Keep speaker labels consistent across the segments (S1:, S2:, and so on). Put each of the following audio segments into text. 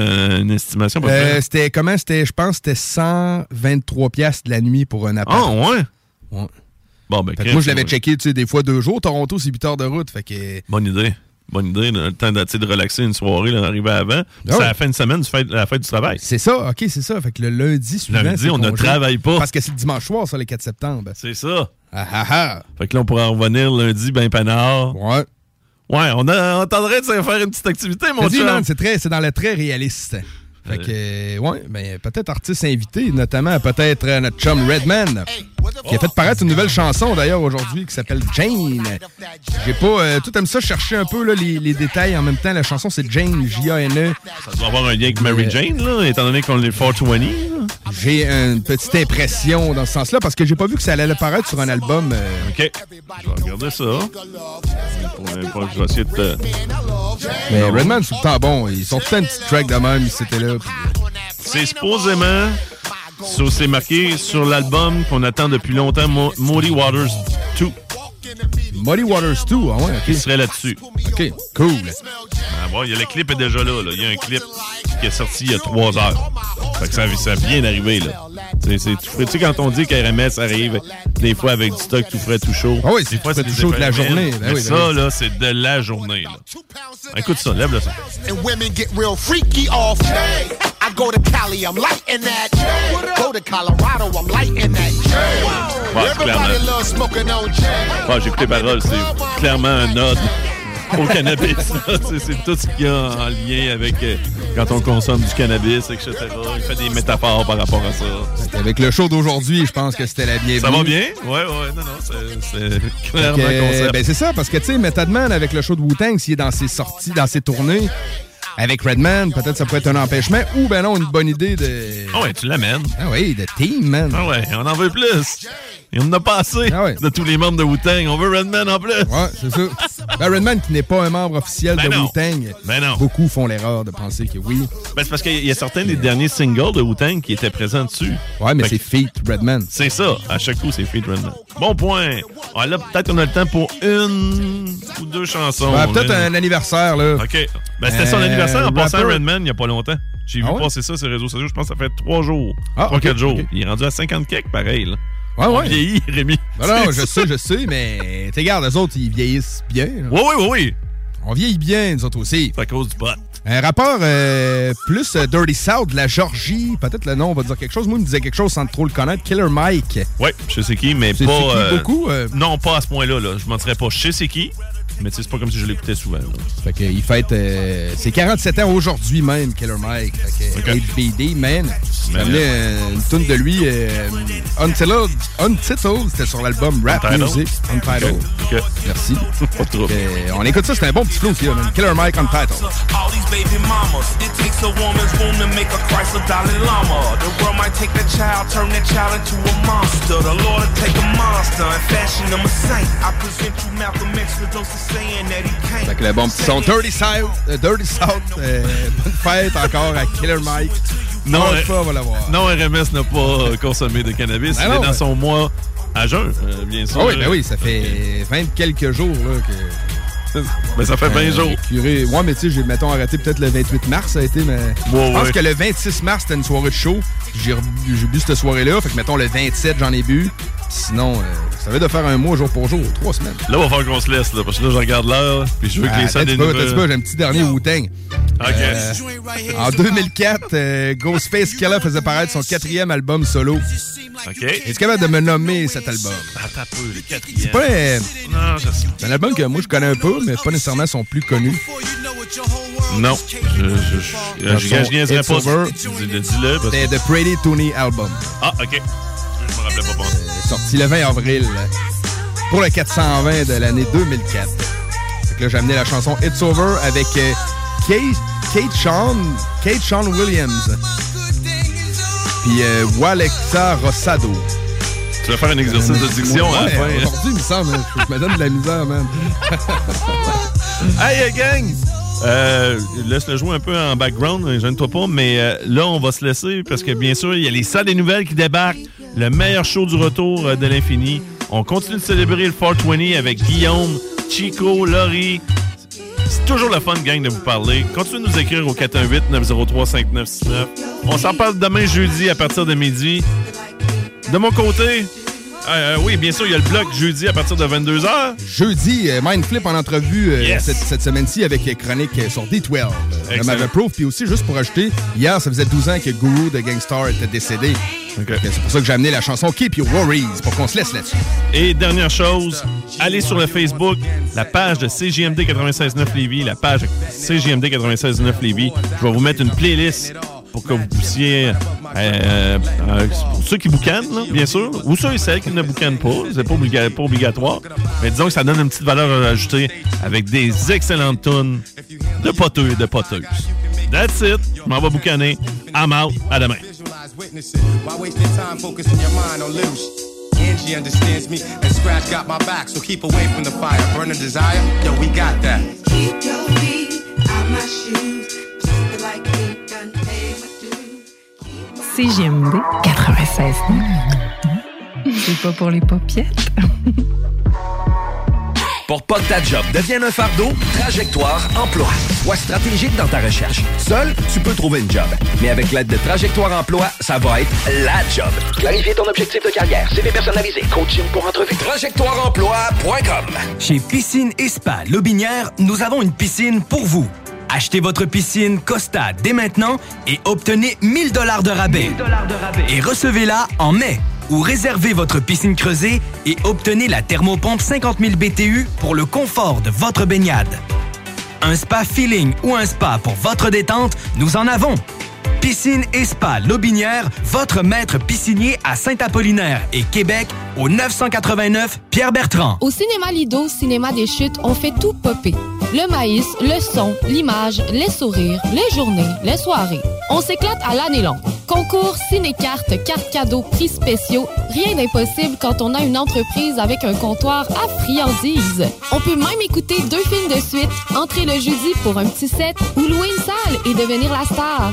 S1: Euh, une estimation pour
S2: Euh, c'était comment? C'était, je pense, que c'était 123 pièces de la nuit pour un appart.
S1: Ah, ouais?
S2: Ouais.
S1: Bon, ben,
S2: moi, je l'avais
S1: ouais.
S2: checké, tu sais, des fois deux jours. Toronto, c'est 8 heures de route. Fait que.
S1: Bonne idée. Bonne idée. là, Le temps de, relaxer une soirée, là, arriver avant.
S2: Ah
S1: C'est la fin de semaine, du fête- la fête du travail.
S2: C'est ça, ok, c'est ça. Fait que le lundi suivant.
S1: Lundi, on ne travaille pas.
S2: Parce que c'est le dimanche soir, ça, le 4 septembre.
S1: C'est ça.
S2: Ah ah ah.
S1: Fait que là, on pourra revenir lundi, ben panard.
S2: Ouais.
S1: Ouais, on, a, on tendrait de se faire une petite activité, mon chum.
S2: c'est très, c'est dans le très réaliste. Fait que, euh, ouais, ben, peut-être artiste invité, notamment peut-être euh, notre chum Redman, qui a fait paraître une nouvelle chanson d'ailleurs aujourd'hui qui s'appelle Jane. J'ai pas, euh, tout aime ça chercher un peu là, les, les détails en même temps. La chanson c'est Jane, J-A-N-E.
S1: Ça doit avoir un lien avec Mary Jane, là, étant donné qu'on est 420. là.
S2: J'ai une petite impression dans ce sens-là parce que j'ai pas vu que ça allait apparaître sur un album. euh,
S1: OK. Je vais regarder ça. Pour, je vais essayer de te...
S2: mais Redman, c'est tout le temps bon. Ils sont tout une petite track de même, ils étaient là. puis, euh,
S1: C'est supposément... so- C'est marqué sur l'album qu'on attend depuis longtemps, Mo- Moody Waters 2,
S2: Muddy Waters 2, ah ouais,
S1: qui
S2: ok.
S1: serait là-dessus.
S2: Ok, cool.
S1: Ah bon, y a le clip est déjà là, là. Il y a un clip qui est sorti il y a trois heures. Fait que ça, ça vient d'arriver, là. C'est- c'est tout frais. Tu sais, quand on dit qu'RMS arrive des fois avec du stock tout frais, tout chaud.
S2: Ah oui,
S1: des
S2: c'est
S1: fois,
S2: tout frais, tout chaud de la journée. Ben oui, ben
S1: ça, là, c'est de la journée, là. Écoute ça, lève le son.
S3: I go to Cali, I'm lighting that. Go to Colorado, I'm lighting that.
S1: Ouais, clairement. Ah, j'ai écouté les paroles, c'est clairement un ode au cannabis. C'est- tout ce qu'il y a en lien avec euh, quand on consomme du cannabis, etc. Il fait des métaphores par rapport à ça.
S2: Avec le show d'aujourd'hui, je pense que c'était la bienvenue.
S1: Ça va bien? Ouais, ouais, non, non, c'est- clairement
S2: que,
S1: concept.
S2: ben c'est ça, parce que tu sais, Method Man avec le show de Wu-Tang, s'il est dans ses sorties, dans ses tournées, avec Redman, peut-être ça pourrait être un empêchement, ou ben non, une bonne idée de.
S1: Ah ouais, tu l'amènes.
S2: Ah oui, de team, man.
S1: Ah ouais, on en veut plus. On en a pas assez
S2: Ah ouais.
S1: de tous les membres de Wu-Tang. On veut Redman en plus.
S2: Ouais, c'est ça. Ben, Redman, qui n'est pas un membre officiel
S1: Ben
S2: de. Wu-Tang,
S1: Ben non.
S2: beaucoup font l'erreur de penser que oui.
S1: Ben, c'est parce qu'il y a certains des derniers singles de Wu-Tang qui étaient présents dessus.
S2: Ouais, mais c'est
S1: que-
S2: Feet Redman.
S1: C'est ça. À chaque coup, c'est Feed Redman. Bon point. Ah, là, peut-être qu'on a le temps pour une ou deux chansons.
S2: Ouais, peut-être un anniversaire, là.
S1: OK. Ben, c'était son
S2: Euh,
S1: anniversaire en passant à. Redman il n'y a pas longtemps. J'ai vu
S2: Ah ouais?
S1: passer ça sur les réseaux sociaux. Je pense que ça fait trois jours.
S2: Ah,
S1: trois,
S2: ok,
S1: quatre jours. Il est rendu à 50 quelques, pareil. Là.
S2: Ouais,
S1: On
S2: ouais.
S1: vieillit, Rémi.
S2: Non, non, je sais, je sais, mais tu regarde, les autres, ils vieillissent bien. là.
S1: Oui, oui, oui, oui.
S2: On vieillit bien, nous autres aussi.
S1: C'est à cause du pot.
S2: Un rappeur euh, plus euh, Dirty South de la Georgie, peut-être le nom va dire quelque chose. Moi, il me disait quelque chose sans trop le connaître. Killer Mike.
S1: Oui, je sais qui, mais pas.
S2: qui, beaucoup? euh,
S1: Non, pas à ce point-là. Là. Je mentirais pas. Je sais qui, mais tu sais, c'est pas comme si je l'écoutais souvent. là.
S2: Fait que, il fête euh, ses 47 ans aujourd'hui même, Killer Mike. Fait que,
S1: Ok.
S2: HBD, man. Amené euh, une tune de lui, euh, Untitled, Untitled, c'était sur l'album Rap
S1: Untitled?
S2: Music. Untitled.
S1: Ok.
S2: Merci.
S1: Pas trop.
S2: Euh, on écoute ça, c'est un bon petit flow aussi, là, man. Killer Mike Untitled.
S4: All these baby mamas. It takes a woman's womb to make a Chrysler Dalai Lama. The world might take that child, turn that child into a monster. The Lord will take a monster and fashion him a saint. I present you Malcolm X for those
S2: Fait que le bon petit son Dirty South, euh, Dirty South, euh, bonne fête encore à Killer Mike.
S1: Non, euh,
S2: fois, on va l'avoir.
S1: Non, RMS n'a pas consommé de cannabis.
S2: Ben
S1: Il
S2: non,
S1: est dans
S2: mais-
S1: son mois à jeun, euh, bien sûr.
S2: Ah oui, ben oui, ça fait 20 quelques jours là, que.
S1: Ben, ça fait 20
S2: Euh,
S1: jours.
S2: les curés- Ouais, mais tu sais, j'ai, mettons, arrêté peut-être le 28 mars, ça a été, mais.
S1: Ouais,
S2: je pense
S1: ouais.
S2: que le 26 mars, c'était une soirée de show. J'ai bu cette soirée-là. Fait que, mettons, le 27, j'en ai bu. Sinon, euh, ça va de faire un mois jour pour jour, trois semaines.
S1: Là, il va falloir qu'on se laisse, là, parce que là, je regarde l'heure, puis je veux que
S2: Ah,
S1: les salles
S2: t'as
S1: des
S2: pas, j'ai un petit dernier Wu-Tang. Euh, en 2004, euh, Ghostface Killer faisait paraître son quatrième album solo.
S1: OK.
S2: Es-tu capable de me nommer cet album?
S1: Attends un peu, le quatrième.
S2: C'est pas
S1: Non, je sais.
S2: c'est un album que moi je connais un peu, mais pas nécessairement son plus connu.
S1: Non. Je, je, je, je, je, je niaiserais
S2: It's
S1: pas.
S2: Over.
S1: Dis-le, dis-le. parce que-
S2: C'était The Pretty Tony Album.
S1: Ah, OK. Je me rappelais pas bon.
S2: sorti le 20 avril pour le 420 de l'année 2004. Fait que là, j'ai amené la chanson It's Over avec euh, Kate, Kate Sean, Kate Sean Williams. Puis euh, Walexa Rosado.
S1: Tu vas faire un exercice de diction à la
S2: Ouais,
S1: fin. hein?
S2: Aujourd'hui, il me semble, hein, je me donne de la misère, man.
S1: Hey, euh, gang! Euh, Laisse-le jouer un peu en background, ne gêne-toi pas, mais euh, là, on va se laisser parce que bien sûr, il y a les salles des nouvelles qui débarquent. Le meilleur show du retour euh, de l'infini. On continue de célébrer le 420 avec Guillaume, Chico, Laurie. C'est toujours le fun, gang, de vous parler. Continuez de nous écrire au 418-903-5969. On s'en parle demain jeudi à partir de midi. De mon côté, euh, oui, bien sûr, il y a le bloc jeudi à partir de 22h.
S2: Jeudi, euh, Mindflip en entrevue euh,
S1: Yes.
S2: cette, cette semaine-ci avec euh, Chronique euh, sur D12. Euh, de
S1: Excellent.
S2: Maverick Proof. Puis aussi, juste pour ajouter, hier, ça faisait 12 ans que Guru de Gangstar était décédé. C'est pour ça que j'ai amené la chanson Keep Your Worries pour qu'on se laisse là-dessus.
S1: Et dernière chose, allez sur le Facebook, la page de CJMD 96.9 Lévis, la page CJMD 96.9 Lévis. Je vais vous mettre une playlist pour que vous puissiez, euh, euh, pour ceux qui boucanent, là, bien sûr, ou ceux et celles qui ne boucanent pas, c'est pas, obliga- pas obligatoire, mais disons que ça donne une petite valeur ajoutée avec des excellentes tunes de poteux et de poteuses. That's it. Je m'en vais boucaner. I'm out. À demain.
S5: Visualize, witness it. Why waste your time focusing your mind on little sh- Angie understands me, and Scratch got my back, so keep away from the fire. Burn a desire, yo, we got that.
S6: Keep your feet out my shoes.
S7: CJMD 96. C'est pas pour les popiettes.
S8: Pour pas que ta job devienne un fardeau, Trajectoire Emploi. Sois stratégique dans ta recherche. Seul, tu peux trouver une job. Mais avec l'aide de Trajectoire Emploi, ça va être la job. Clarifier ton objectif de carrière, CV personnalisé, coaching pour entrevue. TrajectoireEmploi.com
S9: Chez Piscine et Spa Lobinière, nous avons une piscine pour vous. Achetez votre piscine Costa dès maintenant et obtenez 1000 dollars de rabais. Et recevez-la en mai. Ou réservez votre piscine creusée et obtenez la thermopompe 50 000 BTU pour le confort de votre baignade. Un spa feeling ou un spa pour votre détente, nous en avons. Piscine et Spa Lobinière, votre maître piscinier à Saint-Apollinaire et Québec au 989 Pierre-Bertrand.
S10: Au cinéma Lido, cinéma des chutes, on fait tout popper. Le maïs, le son, l'image, les sourires, les journées, les soirées. On s'éclate à l'année longue. Concours, ciné-cartes, cartes cadeaux, prix spéciaux, rien d'impossible quand on a une entreprise avec un comptoir à friandises. On peut même écouter deux films de suite, entrer le jeudi pour un petit set ou louer une salle et devenir la star.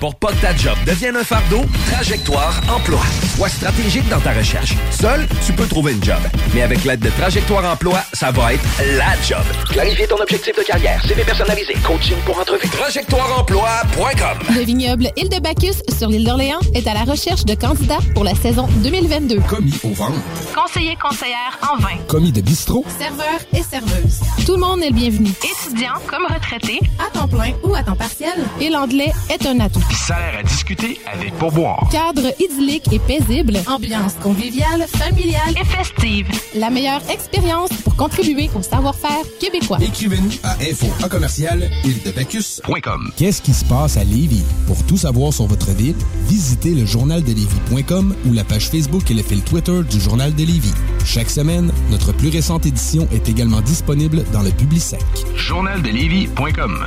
S8: Pour pas que ta job devienne un fardeau, Trajectoire Emploi. Sois stratégique dans ta recherche. Seul, tu peux trouver une job. Mais avec l'aide de Trajectoire Emploi, ça va être la job. Clarifier ton objectif de carrière, CV personnalisé, coaching pour entrevue. TrajectoireEmploi.com
S10: Le vignoble Île de Bacchus sur l'île d'Orléans est à la recherche de candidats pour la saison 2022.
S6: Commis au vent.
S10: Conseiller conseillère en vin.
S6: Commis de bistrot.
S10: Serveur et serveuse. Tout le monde est le bienvenu. Étudiant comme retraité, à temps plein ou à temps partiel. Et l'anglais est un atout.
S8: Salaire à discuter avec pourboire.
S10: Cadre idyllique et paisible. Ambiance conviviale, familiale et festive. La meilleure expérience pour contribuer au savoir-faire québécois.
S11: Écrivez-nous à info en commercial.
S12: Qu'est-ce qui se passe à Lévis? Pour tout savoir sur votre ville, visitez le journaldelévis.com ou la page Facebook et le fil Twitter du Journal de Lévis. Chaque semaine, notre plus récente édition est également disponible dans le Publisec.
S8: Journaldelévis.com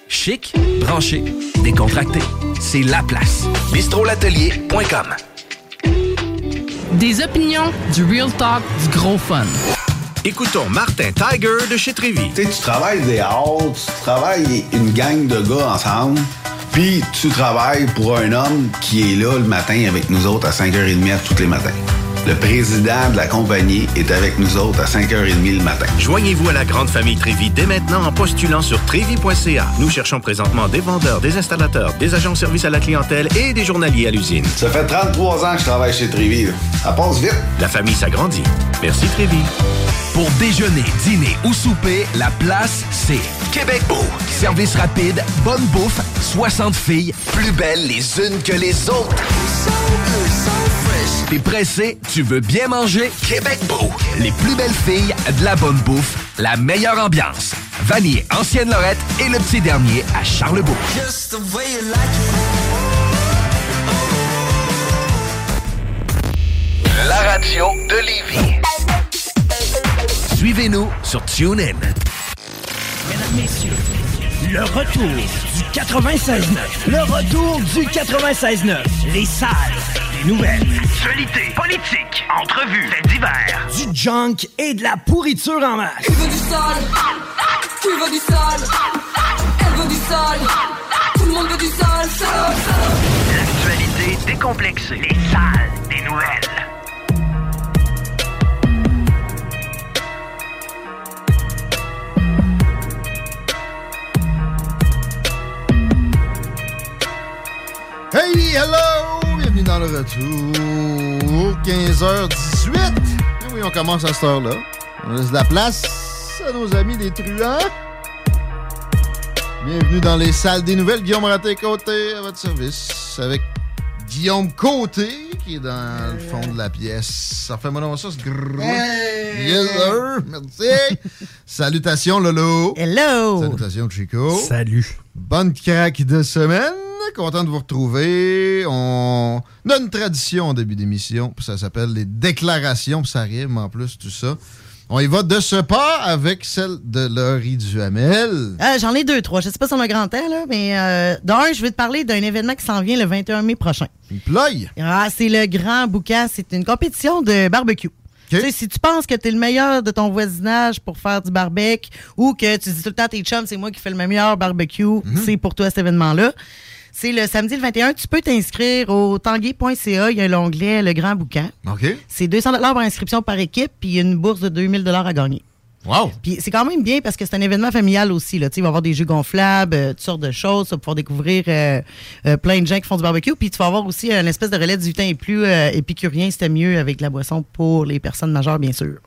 S8: Chic, branché, décontracté. C'est la place. bistrolatelier.com.
S13: Des opinions, du real talk, du gros fun.
S14: Écoutons Martin Tiger de chez Trévy.
S15: Tu sais, tu travailles des heures, tu travailles une gang de gars ensemble, puis tu travailles pour un homme qui est là le matin avec nous autres à 5h30 tous les matins. Le président de la compagnie est avec nous autres à 5h30 le matin.
S14: Joignez-vous à la grande famille Trévi dès maintenant en postulant sur trévi.ca. Nous cherchons présentement des vendeurs, des installateurs, des agents de service à la clientèle et des journaliers à l'usine.
S15: Ça fait 33 ans que je travaille chez Trévi. Ça passe vite.
S14: La famille s'agrandit. Merci Trévi.
S8: Pour déjeuner, dîner ou souper, la place, c'est Québec Beau. Service rapide, bonne bouffe, 60 filles, plus belles les unes que les autres. T'es pressé, tu veux bien manger? Québec Beau. Les plus belles filles, de la bonne bouffe, la meilleure ambiance. Vanier, Ancienne Lorette et le petit dernier à Charlebourg. La radio de Lévis. Suivez-nous sur TuneIn.
S16: Mesdames, Messieurs, le retour du 96.9. Le retour du 96.9. Les salles nouvelles.
S8: Actualité, politique, entrevues, faits divers.
S16: Du junk et de la pourriture en masse.
S17: Tu veux du sale Tu veux du sale Elle veut du sale Tout le monde veut du sale sale, sale.
S8: L'actualité décomplexée. Les salles des nouvelles.
S6: Hey, hello! Dans le retour. 15h18. Eh oui, on commence à cette heure-là. On laisse de la place à nos amis des truands. Bienvenue dans les salles des nouvelles. Guillaume Raté-Côté à votre service avec Guillaume Côté qui est dans le fond de la pièce. Ça fait mon ça, ce grrr. Yes, sir. Merci. Salutations, Lolo.
S18: Hello.
S6: Salutations, Chico.
S18: Salut.
S6: Bonne craque de semaine. Content de vous retrouver. On a une tradition en début d'émission. Ça s'appelle les déclarations. puis Ça rime en plus, tout ça. On y va de ce pas avec celle de Laurie Duhamel.
S18: Euh, J'en ai deux, trois. Je sais pas si on a grand temps, là, mais euh, d'un, je vais te parler d'un événement qui s'en vient le 21 mai prochain.
S6: Une ploye?
S18: Ah, c'est le Grand Boucan. C'est une compétition de barbecue. Si tu penses que tu es le meilleur de ton voisinage pour faire du barbecue ou que tu dis tout le temps à tes chums, c'est moi qui fais le meilleur barbecue, c'est pour toi cet événement-là. C'est le samedi le 21. Tu peux t'inscrire au tanguay.ca. Il y a l'onglet Le Grand Boucan.
S6: OK.
S18: C'est 200 par inscription par équipe, puis il y a une bourse de 2000 à gagner.
S6: Wow!
S18: Puis c'est quand même bien parce que c'est un événement familial aussi. Là. Il va y avoir des jeux gonflables, euh, toutes sortes de choses. Vas pouvoir découvrir euh, euh, plein de gens qui font du barbecue. Puis tu vas avoir aussi une espèce de relais 18 ans et plus épicurien. C'était mieux avec la boisson pour les personnes majeures, bien sûr.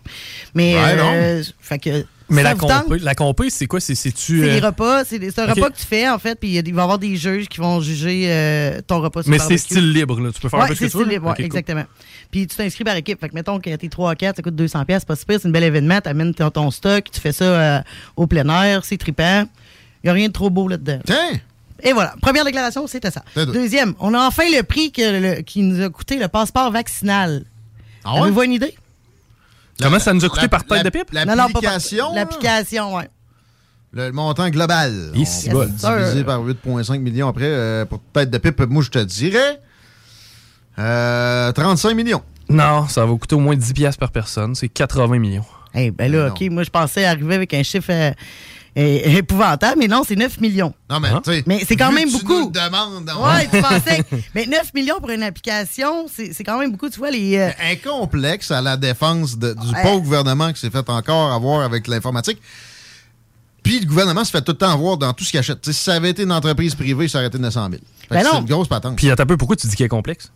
S18: Mais,
S19: Ouais,
S18: fait que.
S19: Mais
S18: ça
S19: la compé, la compé, c'est quoi? C'est, c'est-tu,
S18: C'est
S19: euh,
S18: repas. C'est un repas que tu fais, en fait. Puis il va y avoir des juges qui vont juger euh, ton repas sur
S19: Mais c'est style libre, là. Tu peux faire un
S18: Ouais,
S19: peu ce que
S18: c'est
S19: tu veux.
S18: style
S19: là?
S18: libre, ouais,
S19: Ok, cool.
S18: exactement. Puis tu t'inscris par équipe. Fait que mettons que t'es 3 à 4, ça coûte 200 pièces, pas si pire, c'est un bel événement, t'amènes ton, ton stock, tu fais ça euh, au plein air, c'est trippant. Il n'y a rien de trop beau là-dedans.
S6: Tiens!
S18: Et voilà, première déclaration, c'était ça. Deuxième, on a enfin le prix que le- qui nous a coûté le passeport vaccinal.
S6: Ah ouais?
S18: Avez-vous une idée?
S19: Comment ça nous a coûté
S6: La-
S19: par tête de pipe?
S6: L'application?
S18: L'application, oui.
S6: Le montant global.
S19: Ici,
S6: On diviser par 8,5 millions après. euh, pour tête de pipe, moi, je te dirais euh, 35 millions.
S19: Non, ça va coûter au moins 10 piastres par personne. C'est 80 millions.
S18: Eh ben là, OK, moi, je pensais arriver avec un chiffre épouvantable, mais non, c'est 9 millions.
S6: Non, mais, tu sais,
S18: Mais c'est quand même
S6: tu
S18: beaucoup.
S6: nous le demandes,
S18: Ouais, tu pensais. Mais 9 millions pour une application, c'est c'est quand même beaucoup. Tu vois, les. euh,
S6: incomplexe à la défense de- du
S18: Ouais.
S6: pauvre gouvernement qui s'est fait encore avoir avec l'informatique. Puis le gouvernement se fait tout le temps avoir dans tout ce qu'il achète. Tu si ça avait été une entreprise privée, ça aurait été 900 000. Fait que
S18: Ben
S6: c'est
S18: non.
S6: une grosse patente.
S19: Puis attends un peu, pourquoi tu dis qu'il est complexe?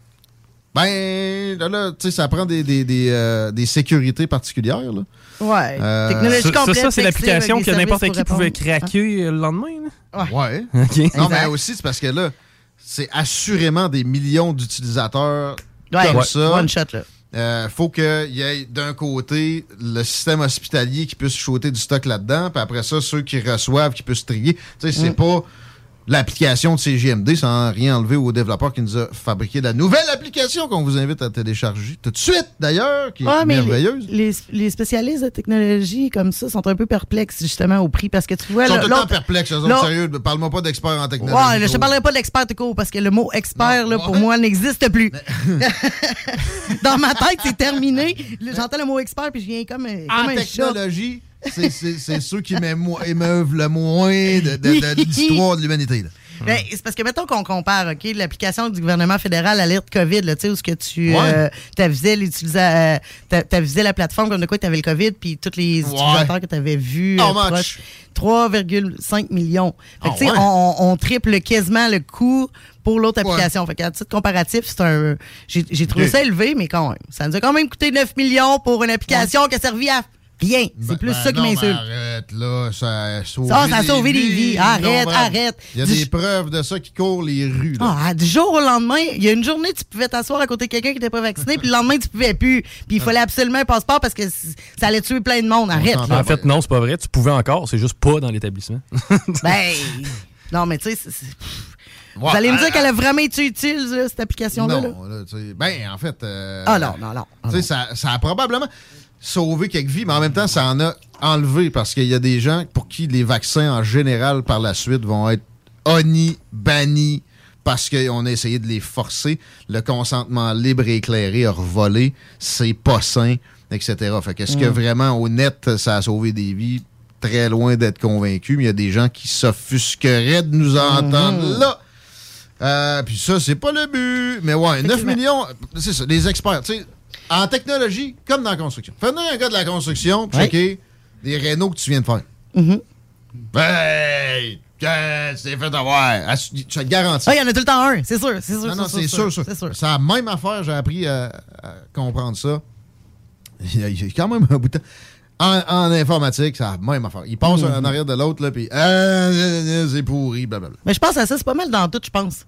S6: Ben, là, là, tu sais, ça prend des, des, des, euh, des sécurités particulières. Là.
S18: Ouais.
S6: Euh,
S18: Technologie
S19: Ça, ça,
S18: complète.
S19: ça, c'est l'application que n'importe qui pouvait.
S18: Hein?
S19: craquer le lendemain. là?
S6: Ouais.
S19: OK.
S6: Non, mais aussi, c'est parce que là, c'est assurément des millions d'utilisateurs
S18: Ouais,
S6: comme
S18: ouais,
S6: ça.
S18: one shot, là.
S6: Euh, faut qu'il y ait d'un côté le système hospitalier qui puisse shooter du stock là-dedans, puis après ça, ceux qui reçoivent qui puissent trier. Tu sais, c'est
S18: Mm.
S6: pas l'application de CGMD sans rien enlever au développeur qui nous a fabriqué la nouvelle application qu'on vous invite à télécharger tout de suite d'ailleurs, qui est
S18: mais
S6: merveilleuse.
S18: les, les spécialistes de technologie comme ça sont un peu perplexes justement au prix parce que tu vois.
S6: Ils sont
S18: là,
S6: tout le temps perplexes, eux autres, sérieux. Parle-moi pas d'experts en technologie.
S18: Ouais, je te parlerai pas d'expert tout court parce que le mot expert, là, pour moi, n'existe plus. Dans ma tête, c'est terminé. J'entends le mot expert puis je viens comme, euh,
S6: En
S18: comme un
S6: technologie, c'est ceux qui émeuvent le moins de, de- de l'histoire de l'humanité.
S18: Ben, c'est parce que mettons qu'on compare, OK, l'application du gouvernement fédéral alerte COVID, là, tu sais, où ce que tu
S6: Ouais.
S18: euh, l'utilisateur, euh, t'a- t'avisais la plateforme comme de quoi tu avais le COVID, puis tous les utilisateurs que tu avais vus.
S6: How
S18: euh,
S6: much?
S18: proches. 3,5 millions. Fait que,
S6: Ah
S18: tu sais,
S6: ouais?
S18: on, on triple quasiment le coût pour l'autre application. Fait qu'à titre comparatif, c'est un. J'ai trouvé ça élevé, mais quand même. Ça nous a quand même coûté 9 millions pour une application qui a servi à rien. C'est plus
S6: Ben
S18: ça qui
S6: non,
S18: m'insulte.
S6: Arrête, là, ça a sauvé,
S18: Ça, ça a sauvé des vies. Arrête,
S6: Non, ben,
S18: arrête.
S6: Il y a
S18: Du-
S6: des preuves de ça qui courent les rues. là.
S18: Ah, du jour au lendemain, il y a une journée, tu pouvais t'asseoir à côté de quelqu'un qui n'était pas vacciné, puis le lendemain, tu pouvais plus. Puis il fallait absolument un passeport parce que ça allait tuer plein de monde. Arrête. là.
S19: En fait, non, c'est pas vrai. Tu pouvais encore, c'est juste pas dans l'établissement.
S18: Ben, non, mais tu sais,
S6: Ouais,
S18: vous allez me dire qu'elle a vraiment été utile, là, cette application-là. là?
S6: Non, là, tu sais, ben, en fait. euh,
S18: Ah non, non, non.
S6: tu sais, ça, ça a probablement sauvé quelques vies, mais en même temps, ça en a enlevé parce qu'il y a des gens pour qui les vaccins en général par la suite vont être honnis, bannis parce qu'on a essayé de les forcer. Le consentement libre et éclairé a revolé. C'est pas sain, etc. Fait que est-ce que
S19: Mm.
S6: vraiment, au net, ça a sauvé des vies? Très loin d'être convaincu, mais il y a des gens qui s'offusqueraient de nous entendre
S19: Mm-hmm.
S6: là. Euh, puis ça, c'est pas le but. Mais ouais, 9
S18: Effectivement.
S6: millions, c'est ça, des experts. Tu sais, en technologie, comme dans la construction. Fais-nous un gars de la construction, checker des rénaux que tu viens de faire.
S18: Mhm.
S6: Hey! que C'est fait avoir. Ass- Je te garantis.
S18: Ah, il y en a tout le temps un, c'est sûr, c'est sûr.
S6: non, non, c'est sûr, sûr. C'est la même affaire, j'ai appris à, à comprendre ça. Il y, a, il y a quand même un bout de temps. En, en informatique, c'est la même affaire. Il passe
S18: Mhm.
S6: en arrière de l'autre, là, puis ah, c'est pourri, blablabla.
S18: Mais je pense à ça, c'est pas mal dans tout, je pense.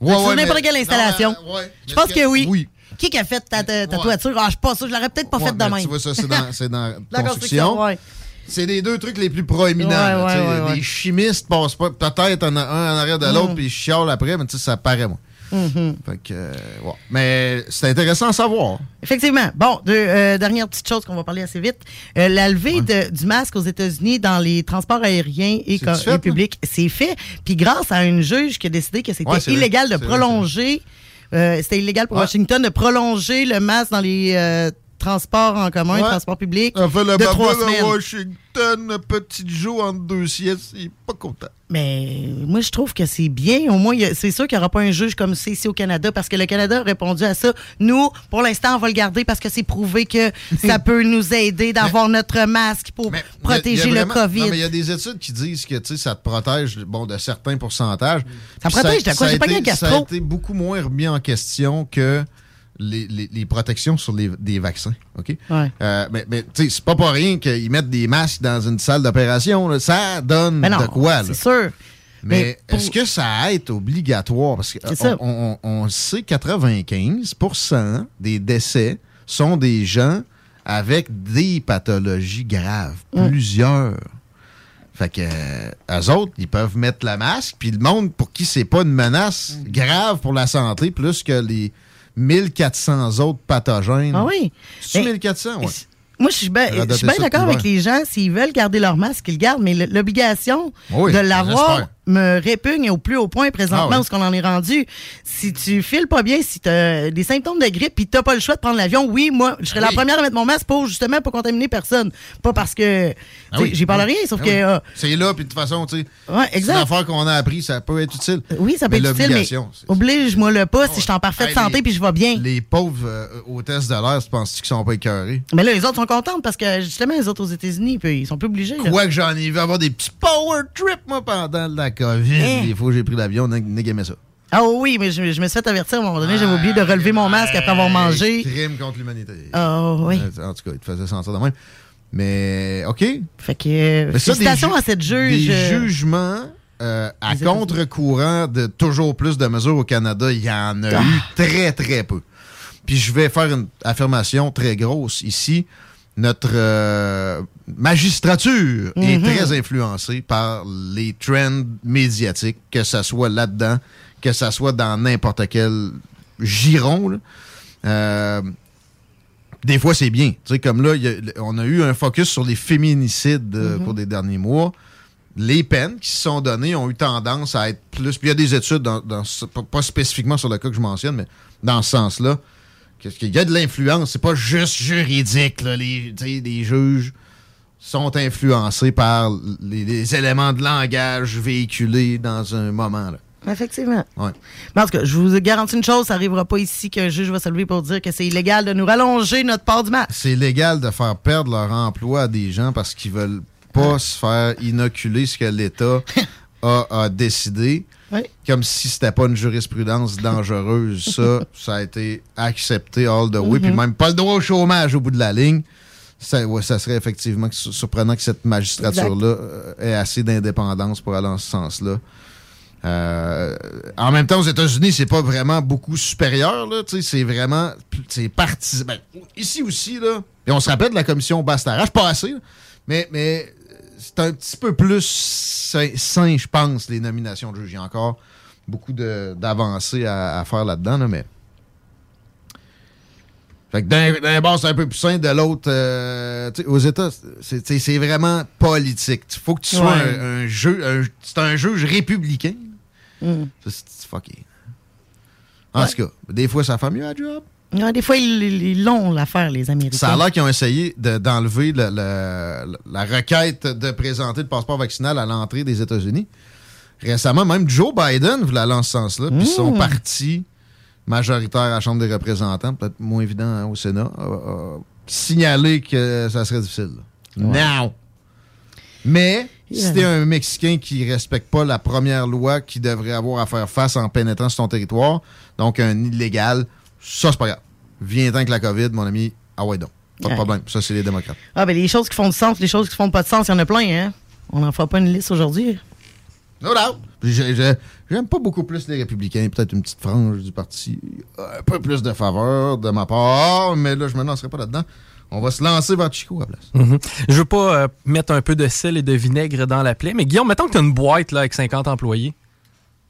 S6: Ouais,
S18: n'importe quelle installation.
S6: Euh, ouais.
S18: Je pense
S6: ce
S18: que oui.
S6: Oui.
S18: Qui qui a fait ta, ta, ta
S6: Ouais.
S18: toiture? Ah, je suis pas sûr, je l'aurais peut-être pas
S6: Ouais,
S18: fait de
S6: mais
S18: même.
S6: Tu vois, ça, c'est dans, c'est dans
S18: La
S6: construction. C'est les deux trucs les plus proéminents. Là. Les chimistes passent pas peut-être un en arrière de l'autre
S18: Mm.
S6: puis ils chialent après, mais tu sais, ça paraît, moi.
S18: Mhm.
S6: Fait que, euh, ouais. Mais c'est intéressant à savoir.
S18: Effectivement. Bon, euh, dernière petite chose qu'on va parler assez vite. Euh, la levée de- du masque aux États-Unis dans les transports aériens et, co-
S6: fait,
S18: et publics, c'est fait. Puis grâce à une juge qui a décidé que c'était
S6: Ouais, c'est vrai.
S18: illégal de
S6: vrai,
S18: prolonger, c'était illégal pour
S6: Ouais.
S18: Washington de prolonger le masque dans les transports en commun,
S6: Ouais.
S18: transports publics,
S6: On fait le
S18: de trois semaines.
S6: Washington, petit Joe entre deux siestes, il est pas content.
S18: Mais moi, je trouve que c'est bien. Au moins, c'est sûr qu'il n'y aura pas un juge comme c'est ici au Canada parce que le Canada a répondu à ça. Nous, pour l'instant, on va le garder parce que c'est prouvé que ça peut nous aider d'avoir notre masque pour
S6: Il y a-
S18: protéger
S6: il y a
S18: le COVID.
S6: Non, mais il y a des études qui disent que ça te protège bon, de certains pourcentages.
S18: Ça protège de quoi?
S6: ça a
S18: J'ai pas
S6: été- Ça a été beaucoup moins remis en question que les, les- les protections sur les, des vaccins. OK?
S18: Ouais.
S6: Euh, mais mais tu sais, c'est pas pour rien qu'ils mettent des masques dans une salle d'opération. Ça donne
S18: non,
S6: de quoi. là.
S18: c'est sûr.
S6: Mais,
S18: Mais pour-
S6: est-ce que ça a été obligatoire? Parce qu'on on, on, sait 95% des décès sont des gens avec des pathologies graves. Plusieurs. Fait que euh, eux autres, ils peuvent mettre le masque, puis le monde pour qui c'est pas une menace
S18: Mm.
S6: grave pour la santé, plus que les 1400 autres pathogènes.
S18: Ah oui.
S6: C'est
S18: Mais-
S6: 1400, ouais.
S18: Moi, je suis bien d'accord avec les gens. S'ils veulent garder leur masque, ils le gardent. Mais l'obligation
S6: Oui,
S18: de l'avoir. Me répugne au plus haut point présentement
S6: Ah oui.
S18: où ce qu'on en est rendu. Si tu files pas bien, si tu as des symptômes de grippe puis tu pas le choix de prendre l'avion, oui, moi, je serais la première à mettre mon masque pour justement pas contaminer personne. Pas parce que
S6: Ah oui.
S18: j'y parle
S6: Ah
S18: rien, sauf
S6: Ah
S18: que euh,
S6: c'est là, puis de toute façon, tu sais,
S18: Ouais, exact.
S6: affaire qu'on a appris, ça peut être utile.
S18: oui, ça peut
S6: Mais
S18: être utile, mais oblige-moi le pas si je suis en parfaite
S6: Hey,
S18: santé puis je vais bien.
S6: Les pauvres euh, hôtesses de l'air, tu penses-tu qu'ils sont pas écœurés?
S18: Mais là, les autres sont contentes parce que justement, les autres aux États-Unis, ils sont plus obligés. là.
S6: Quoi que j'en ai vu avoir des petits power trips, moi, pendant la COVID.
S18: Hein?
S6: Des fois, j'ai pris l'avion, négamé ça.
S18: Ah oui, mais je, je me suis fait avertir à un moment donné, j'avais oublié de relever mon masque après avoir mangé.
S6: Crime contre l'humanité.
S18: Ah oui.
S6: Euh, En tout cas, il te faisait sentir de même. Mais, OK.
S18: Fait que,
S6: Mais ça,
S18: félicitations à cette juge.
S6: Des
S18: euh,
S6: jugements euh, à contre-courant de toujours plus de mesures au Canada, il y en a
S18: Ah.
S6: eu très, très peu. Puis je vais faire une affirmation très grosse ici. Notre euh, magistrature est
S18: Mhm.
S6: très influencée par les trends médiatiques, que ça soit là-dedans, que ça soit dans n'importe quel giron. là. Euh, des fois, c'est bien. Tu sais, comme là, il y a- on a eu un focus sur les féminicides euh,
S18: Mhm.
S6: pour des derniers mois. Les peines qui se sont données ont eu tendance à être plus. Puis il y a des études, dans, pas spécifiquement sur le cas que je mentionne, mais dans ce sens-là, qu'est-ce qu'il y a de l'influence? C'est pas juste juridique. Là, les, les juges sont influencés par les, les éléments de langage véhiculés dans un moment. Là.
S18: Effectivement.
S6: Ouais.
S18: Mais en tout cas, je vous garantis une chose, ça n'arrivera pas ici qu'un juge va se lever pour dire que c'est illégal de nous rallonger notre port du masque.
S6: c'est légal de faire perdre leur emploi à des gens parce qu'ils veulent pas se faire inoculer ce que l'État a, a décidé. Comme si c'était pas une jurisprudence dangereuse. Ça, ça a été accepté all the way.
S18: Mhm.
S6: Puis même pas le droit au chômage au bout de la ligne. Ça, ouais, ça serait effectivement su- surprenant que cette magistrature-là euh, ait assez d'indépendance pour aller en ce sens-là. Euh, en même temps, aux États-Unis, c'est pas vraiment beaucoup supérieur. C'est vraiment. C'est parti. ben, ici aussi, là. Et on se rappelle de la commission Bastarache, pas assez, là, mais, mais c'est un petit peu plus sain, je pense, les nominations de juges. Il y a encore beaucoup d'avancées à, à faire là-dedans, là, mais. Fait que d'un bord, c'est un peu plus sain, de l'autre, euh, aux États, c'est vraiment politique. Il faut que tu sois
S18: Ouais.
S6: un, un jeu, un- c'est un juge républicain.
S18: Mm.
S6: Ça, c'est fucké. En tout cas, des fois, ça fait mieux à job.
S18: Ouais, des fois, ils l'ont l'affaire, les Américains.
S6: Ça a l'air qu'ils ont essayé de- d'enlever le- le- la requête de présenter le passeport vaccinal à l'entrée des États-Unis. Récemment, même Joe Biden voulait aller dans ce sens-là. Puis son
S18: Mmh.
S6: parti majoritaire à la Chambre des représentants, peut-être moins évident hein, au Sénat, a, a signalé que ça serait difficile.
S18: Ouais.
S6: Now! Mais si t'es un Mexicain qui respecte pas la première loi qui devrait avoir à faire face en pénétrant sur ton territoire, donc un illégal, ça c'est pas grave. Viens-t'en avec la COVID, mon ami. Ah ouais donc. Pas de problème. Ça, c'est les démocrates.
S18: Ah, ben les choses qui font du sens, les choses qui font pas de sens, il y en a plein, hein? On n'en fera pas une liste aujourd'hui.
S6: No doubt. J'ai- j'ai- J'aime pas beaucoup plus les républicains. Peut-être une petite frange du parti. Un peu plus de faveur de ma part. Mais là, je me lancerai pas là-dedans. On va se lancer vers Chico à la place.
S19: Mhm. Je veux pas euh, mettre un peu de sel et de vinaigre dans la plaie, mais Guillaume, mettons que tu as une boîte là, avec 50 employés.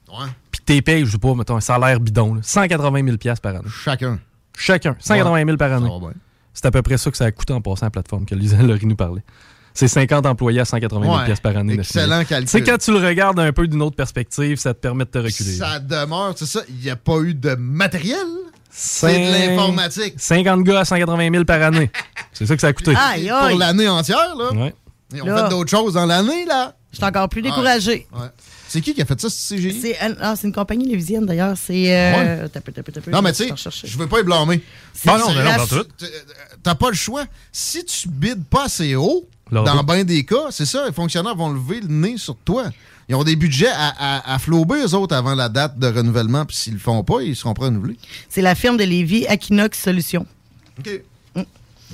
S6: Ouais.
S19: T'es payes, je sais pas, mettons, un salaire bidon, là, 180 000 piastres par année.
S6: Chacun.
S19: Chacun. 180 000 par année.
S6: Ça va bien.
S19: C'est à peu près ça que ça a coûté en passant à la plateforme que Lisa Laurie nous parlait. C'est 50 employés à 180 000
S6: Ouais.
S19: par année.
S6: Excellent calcul.
S19: sais, quand tu le regardes un peu d'une autre perspective, ça te permet de te reculer.
S6: Ça demeure, c'est ça, il n'y a pas eu de matériel? C'est de l'informatique.
S19: 50 gars à 180 000 par année. C'est ça que ça a coûté.
S18: Aïe, aïe.
S6: Pour l'année entière, là.
S19: Ouais.
S6: Ils ont
S18: Là.
S6: fait d'autres choses dans l'année, là.
S18: Je suis encore plus découragée.
S6: Ouais. C'est qui qui a fait ça, c'est CGI?
S18: C'est ah, c'est une compagnie lévisienne d'ailleurs. C'est. Euh, peu,
S6: Non, mais tu sais, je veux pas y blâmer.
S18: Bon, non, non, pas tout.
S6: t- T'as pas le choix. Si tu bides pas assez haut,
S19: Leur
S6: dans bien des cas, c'est ça, les fonctionnaires vont lever le nez sur toi. Ils ont des budgets à, à, à flouber, eux autres, avant la date de renouvellement. Puis s'ils le font pas, ils seront pas renouvelés.
S18: C'est la firme de Lévis, Aquinox Solutions.
S6: OK.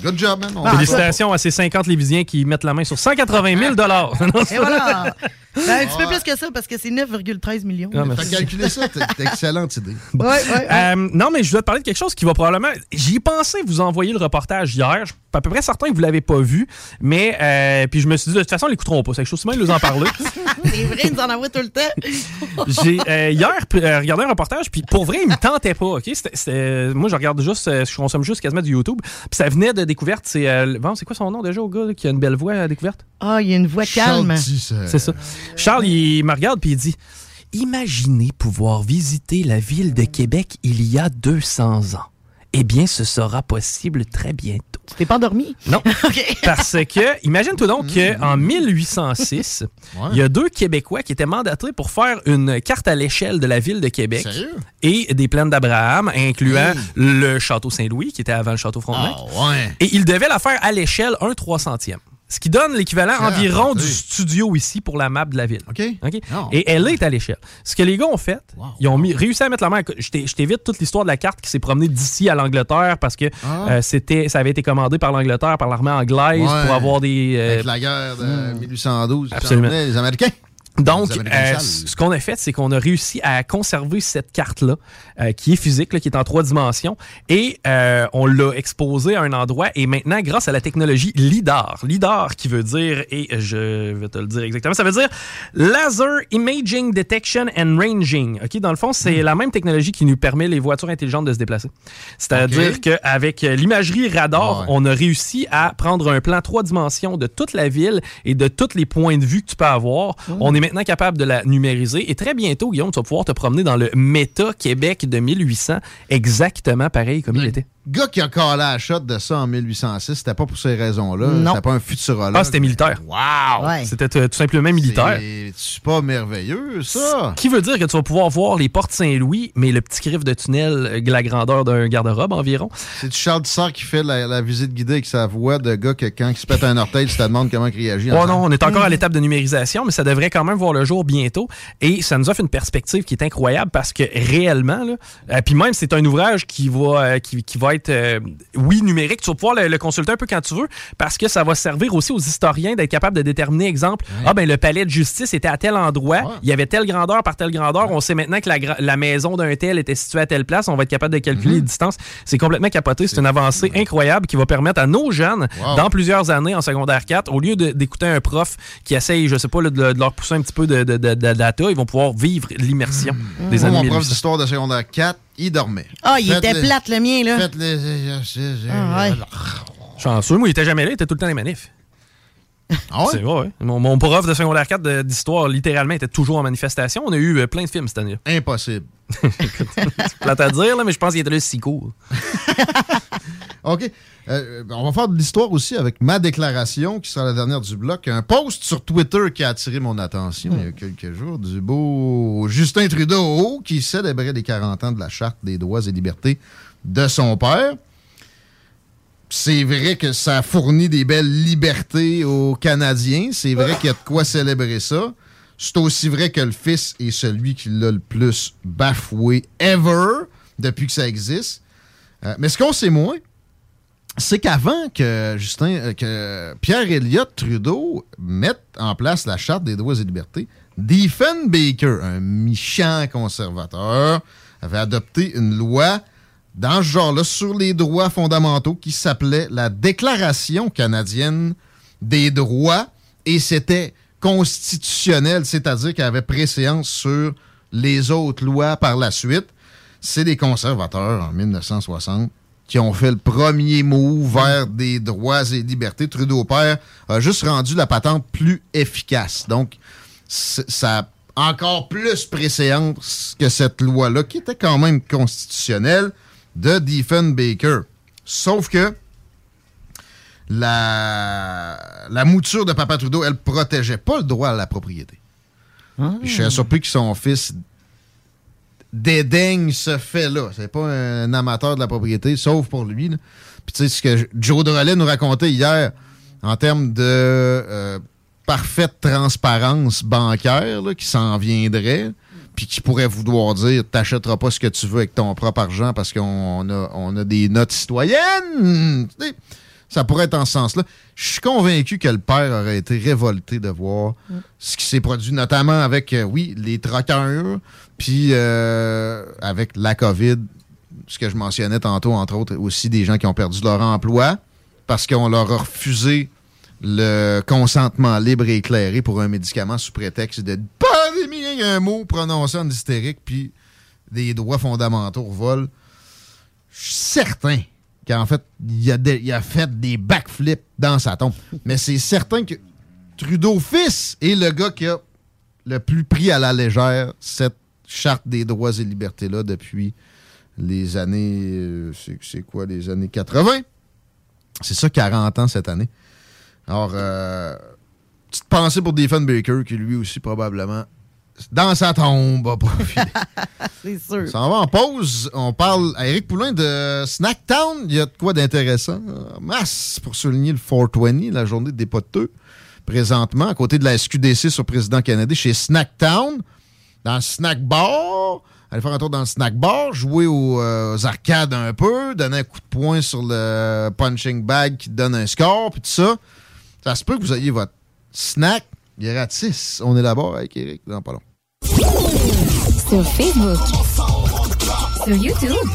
S6: Good job, man. On-
S19: Félicitations à ces 50 Lévisiens qui mettent la main sur 180 000
S18: Et voilà! Ben, un petit peu plus que ça parce que c'est 9,13 millions.
S19: Ah,
S6: T'as
S19: merci.
S6: calculé ça, t'as t'as excellente idée.
S18: Ouais, ouais, ouais.
S19: Euh, non, mais je dois te parler de quelque chose qui va probablement. J'y ai pensé vous envoyer le reportage hier. Je suis à peu près certain que vous l'avez pas vu. Mais, euh, puis je me suis dit, de toute façon, ils l'écouteront pas. C'est chose même de nous en parler.
S18: C'est vrai, ils nous en envoient tout le temps.
S19: J'ai euh, hier p- euh, regardé un reportage, puis pour vrai, il me tentait pas. ok? C'était- c'était- moi, je regarde juste, euh, je consomme juste quasiment du YouTube. Puis ça venait de découverte. C'est euh, bon, c'est quoi son nom déjà au gars là, qui a une belle voix à découverte?
S18: Ah, il y a une voix calme.
S19: C'est ça. Charles, il me regarde puis il dit Imaginez pouvoir visiter la ville de Québec il y a 200 ans. Eh bien, ce sera possible très bientôt.
S18: Tu t'es pas endormi?
S19: Non. Parce que, imagine-toi donc qu'en 1806, il y a deux Québécois qui étaient mandatés pour faire une carte à l'échelle de la ville de Québec
S6: Sérieux?
S19: et des plaines d'Abraham, incluant le château Saint-Louis, qui était avant le château Frontenac.
S6: Ah, ouais.
S19: Et ils devaient la faire à l'échelle 1 300e. Ce qui donne l'équivalent
S6: Ah,
S19: environ du studio ici pour la map de la ville.
S6: OK.
S19: OK?
S6: Non.
S19: Et elle est à l'échelle. Ce que les gars ont fait, ils ont mis- réussi à mettre la main. Je t'évite toute l'histoire de la carte qui s'est promenée d'ici à l'Angleterre parce que
S6: Ah.
S19: euh, c'était, ça avait été commandé par l'Angleterre, par l'armée anglaise
S6: Ouais.
S19: pour avoir des. euh,
S6: Avec la guerre de 1812, ils
S19: Absolument.
S6: les Américains?
S19: Donc, euh, ce qu'on a fait, c'est qu'on a réussi à conserver cette carte-là, euh, qui est physique, là, qui est en trois dimensions, et euh, on l'a exposée à un endroit. Et maintenant, grâce à la technologie LIDAR, LIDAR qui veut dire, et je vais te le dire exactement, ça veut dire Laser Imaging Detection and Ranging. Ok, dans le fond, c'est la même technologie qui nous permet les voitures intelligentes de se déplacer. C'est-à-dire qu'avec euh, l'imagerie radar,
S6: ouais.
S19: on a réussi à prendre un plan trois dimensions de toute la ville et de tous les points de vue que tu peux avoir. On est maintenant capable de la numériser. Et très bientôt, Guillaume, tu vas pouvoir te promener dans le Méta Québec de 1800, exactement pareil comme il était.
S6: Gars qui a collé la shot de ça en 1806, c'était pas pour ces raisons-là.
S19: Non.
S6: C'était pas un futurologue.
S19: Ah, c'était militaire.
S6: Wow!
S19: C'était euh, tout simplement militaire.
S6: C'est pas merveilleux, ça?
S19: Qui veut dire que tu vas pouvoir voir les portes Saint-Louis, mais le petit griffe de tunnel, euh, la grandeur d'un garde-robe environ.
S6: C'est Charles Dissart qui fait la, la visite guidée avec sa voix de gars que quand il se pète un orteil, tu te demandes comment il réagit.
S19: Oh non, on est encore à l'étape de numérisation, mais ça devrait quand même voir le jour bientôt. Et ça nous offre une perspective qui est incroyable parce que réellement, là, euh, puis même c'est un ouvrage qui va, euh, qui, qui va être, euh, oui, numérique. Tu vas pouvoir le, le consulter un peu quand tu veux parce que ça va servir aussi aux historiens d'être capable de déterminer, exemple, ah ben le palais de justice était à tel endroit, il y avait telle grandeur par telle grandeur. On sait maintenant que la, maison d'un tel était située à telle place. On va être capable de calculer les distances. C'est complètement capoté. C'est une avancée incroyable qui va permettre à nos jeunes,
S6: Wow.
S19: dans plusieurs années en secondaire 4, au lieu d'écouter un prof qui essaye, je sais pas, de, de leur pousser un petit peu de, de- de- de data, ils vont pouvoir vivre l'immersion des
S6: Moi,
S19: années
S6: mon prof
S19: 1800.
S6: d'histoire de secondaire 4, il dormait.
S18: Ah, il
S6: Faites
S18: était
S6: les-
S18: plate, le mien, là.
S6: Faites les
S18: Ah, ouais.
S19: Chanceux, moi, il était jamais là, il était tout le temps dans les manifs.
S6: Ah
S19: C'est vrai, ouais. Mon, mon prof de secondaire 4 de- d'histoire, littéralement, était toujours en manifestation. On a eu euh, plein de films cette année.
S6: Impossible.
S19: C'est plate à dire, là, mais je pense qu'il était là si court.
S6: OK. Euh, on va faire de l'histoire aussi avec ma déclaration, qui sera la dernière du bloc. Un post sur Twitter qui a attiré mon attention il y a quelques jours du beau Justin Trudeau, qui célébrait les 40 ans de la Charte des droits et libertés de son père. C'est vrai que ça fournit des belles libertés aux Canadiens. C'est vrai qu'il y a de quoi célébrer ça. C'est aussi vrai que le fils est celui qui l'a le plus bafoué ever depuis que ça existe. Euh, mais ce qu'on sait moins, c'est qu'avant euh, que Pierre Elliott Trudeau mette en place la Charte des droits et libertés, Diefenbaker, un méchant conservateur, avait adopté une loi dans ce genre-là sur les droits fondamentaux qui s'appelait la Déclaration canadienne des droits et c'était constitutionnel, c'est-à-dire qu'elle avait préséance sur les autres lois par la suite. C'est des conservateurs en 1960 qui ont fait le premier move vers des droits et libertés. Trudeau père a juste rendu la patente plus efficace. Donc, ça a encore plus préséance que cette loi-là, qui était quand même constitutionnelle, de Diefenbaker. Sauf que la, la mouture de Papa Trudeau, elle protégeait pas le droit à la propriété. Je suis surpris que son fils dédaigne ce fait-là. C'est pas un amateur de la propriété, sauf pour lui. Puis tu sais, ce que Joe Drolet nous racontait hier en termes de euh, parfaite transparence bancaire qui s'en viendrait, puis qui pourrait vouloir dire t'achèteras pas ce que tu veux avec ton propre argent parce qu'on a, des notes citoyennes. Ça pourrait être en ce sens-là. Je suis convaincu que le père aurait été révolté de voir ce qui s'est produit, notamment avec, euh, oui, les troqueurs, puis euh, avec la COVID, ce que je mentionnais tantôt, entre autres, aussi des gens qui ont perdu leur emploi parce qu'on leur a refusé le consentement libre et éclairé pour un médicament sous prétexte de pas un mot prononcé en hystérique, puis des droits fondamentaux vol. Je suis certain qu'en fait, il a, fait des backflips dans sa tombe. Mais c'est certain que Trudeau fils est le gars qui a le plus pris à la légère cette charte des droits et libertés-là depuis les années... Euh, c'est quoi, les années 80? C'est ça, 40 ans cette année. Alors, euh, petite pensée pour Defan Baker, qui lui aussi probablement dans sa tombe.
S18: C'est sûr.
S6: Ça en va en pause. On parle à Eric Poulain de Snacktown. Il y a de quoi d'intéressant. Masse pour souligner le 420, la journée des poteux. Présentement, à côté de la SQDC sur Président Kennedy, chez Snacktown, dans le snack bar. Aller faire un tour dans le snack bar, jouer aux, euh, aux arcades un peu, donner un coup de poing sur le punching bag qui donne un score, puis tout ça. Ça se peut que vous ayez votre snack gratis. On est là-bas avec Eric dans pas long.
S7: Sur Facebook. Sur YouTube.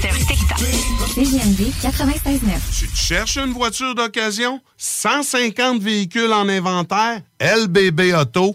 S7: Sur TikTok. CGMD 96.9.
S20: Tu te cherches une voiture d'occasion? 150 véhicules en inventaire? LBB Auto.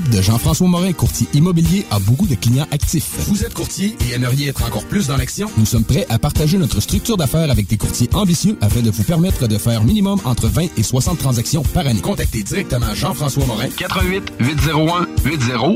S21: de Jean-François Morin, courtier immobilier, a beaucoup de clients actifs. Vous êtes courtier et aimeriez être encore plus dans l'action? Nous sommes prêts à partager notre structure d'affaires avec des courtiers ambitieux afin de vous permettre de faire minimum entre 20 et 60 transactions par année. Contactez directement Jean-François Morin.
S8: 88 801 8011.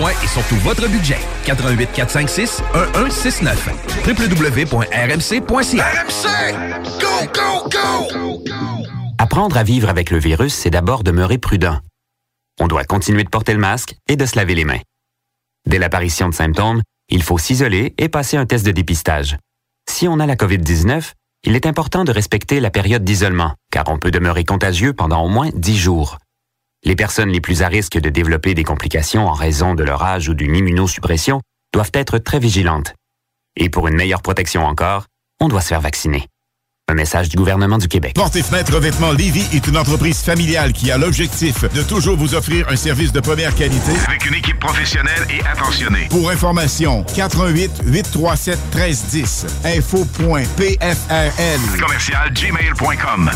S8: et surtout votre budget, 88 456 1169 www.rmc.ca
S20: RMC! Go, go, go!
S22: Apprendre à vivre avec le virus, c'est d'abord demeurer prudent. On doit continuer de porter le masque et de se laver les mains. Dès l'apparition de symptômes, il faut s'isoler et passer un test de dépistage. Si on a la COVID-19, il est important de respecter la période d'isolement, car on peut demeurer contagieux pendant au moins 10 jours. Les personnes les plus à risque de développer des complications en raison de leur âge ou d'une immunosuppression doivent être très vigilantes. Et pour une meilleure protection encore, on doit se faire vacciner. Un message du gouvernement du Québec.
S23: Porte et fenêtre Revêtement Lévis est une entreprise familiale qui a l'objectif de toujours vous offrir un service de première qualité
S20: Avec une équipe professionnelle et attentionnée.
S23: Pour information, 88 837 1310 info.pfrl
S20: Commercial gmail.com.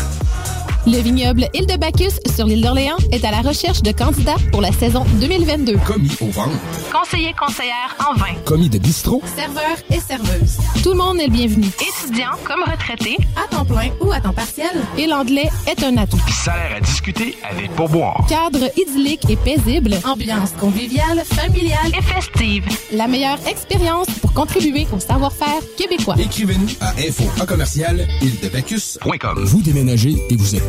S10: Le vignoble Île de Bacchus sur l'île d'Orléans est à la recherche de candidats pour la saison 2022.
S21: Commis au ventre.
S10: Conseiller conseillère en vin.
S21: Commis de bistrot.
S10: Serveur et serveuse. Tout le monde est le bienvenu. Étudiant comme retraité, à temps plein ou à temps partiel. Et l'anglais est un atout.
S24: Salaire à discuter avec pourboire.
S10: Cadre idyllique et paisible. Ambiance conviviale, familiale et festive. La meilleure expérience pour contribuer au savoir-faire québécois.
S21: Écrivez-nous à info à commercial Vous déménagez et vous êtes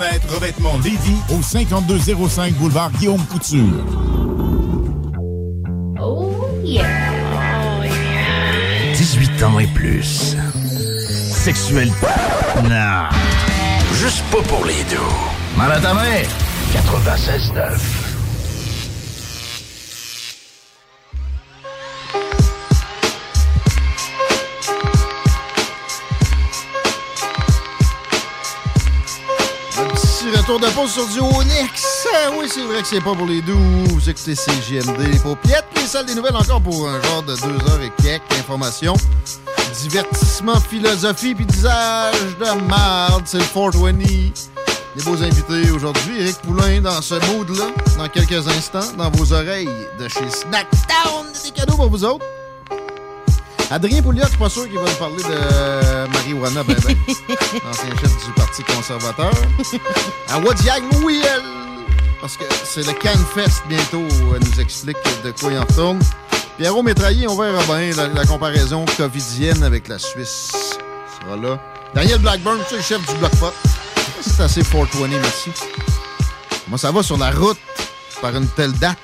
S23: Fenêtres Revêtement Lévis au 5205 boulevard Guillaume Couture.
S25: Oh yeah.
S24: 18 ans et plus. Sexuel. Non. Juste pas pour les deux. Mal à ta mère. 96.9.
S6: de pause sur du Onyx. Ah oui, c'est vrai que c'est pas pour les doux. Vous écoutez CGMD, les paupiètes, les salles des nouvelles encore pour un genre de deux heures et quelques d'informations. Divertissement, philosophie puis disage de merde. C'est le 420. Les beaux invités aujourd'hui. Éric Poulain dans ce mood-là, dans quelques instants, dans vos oreilles de chez Snacktown. Des cadeaux pour vous autres. Adrien Pouliot, je suis pas sûr qu'il va nous parler de marijuana, ben ben. L'ancien chef du Parti conservateur. À Wadiag Mouiel. Parce que c'est le CanFest bientôt, elle nous explique de quoi il en retourne. Pierrot Métraillé, on verra bien la, la comparaison covidienne avec la Suisse. sera là. Daniel Blackburn, tu sais, le chef du Bloc Pot. C'est assez 420, merci. Moi, ça va sur la route par une telle date?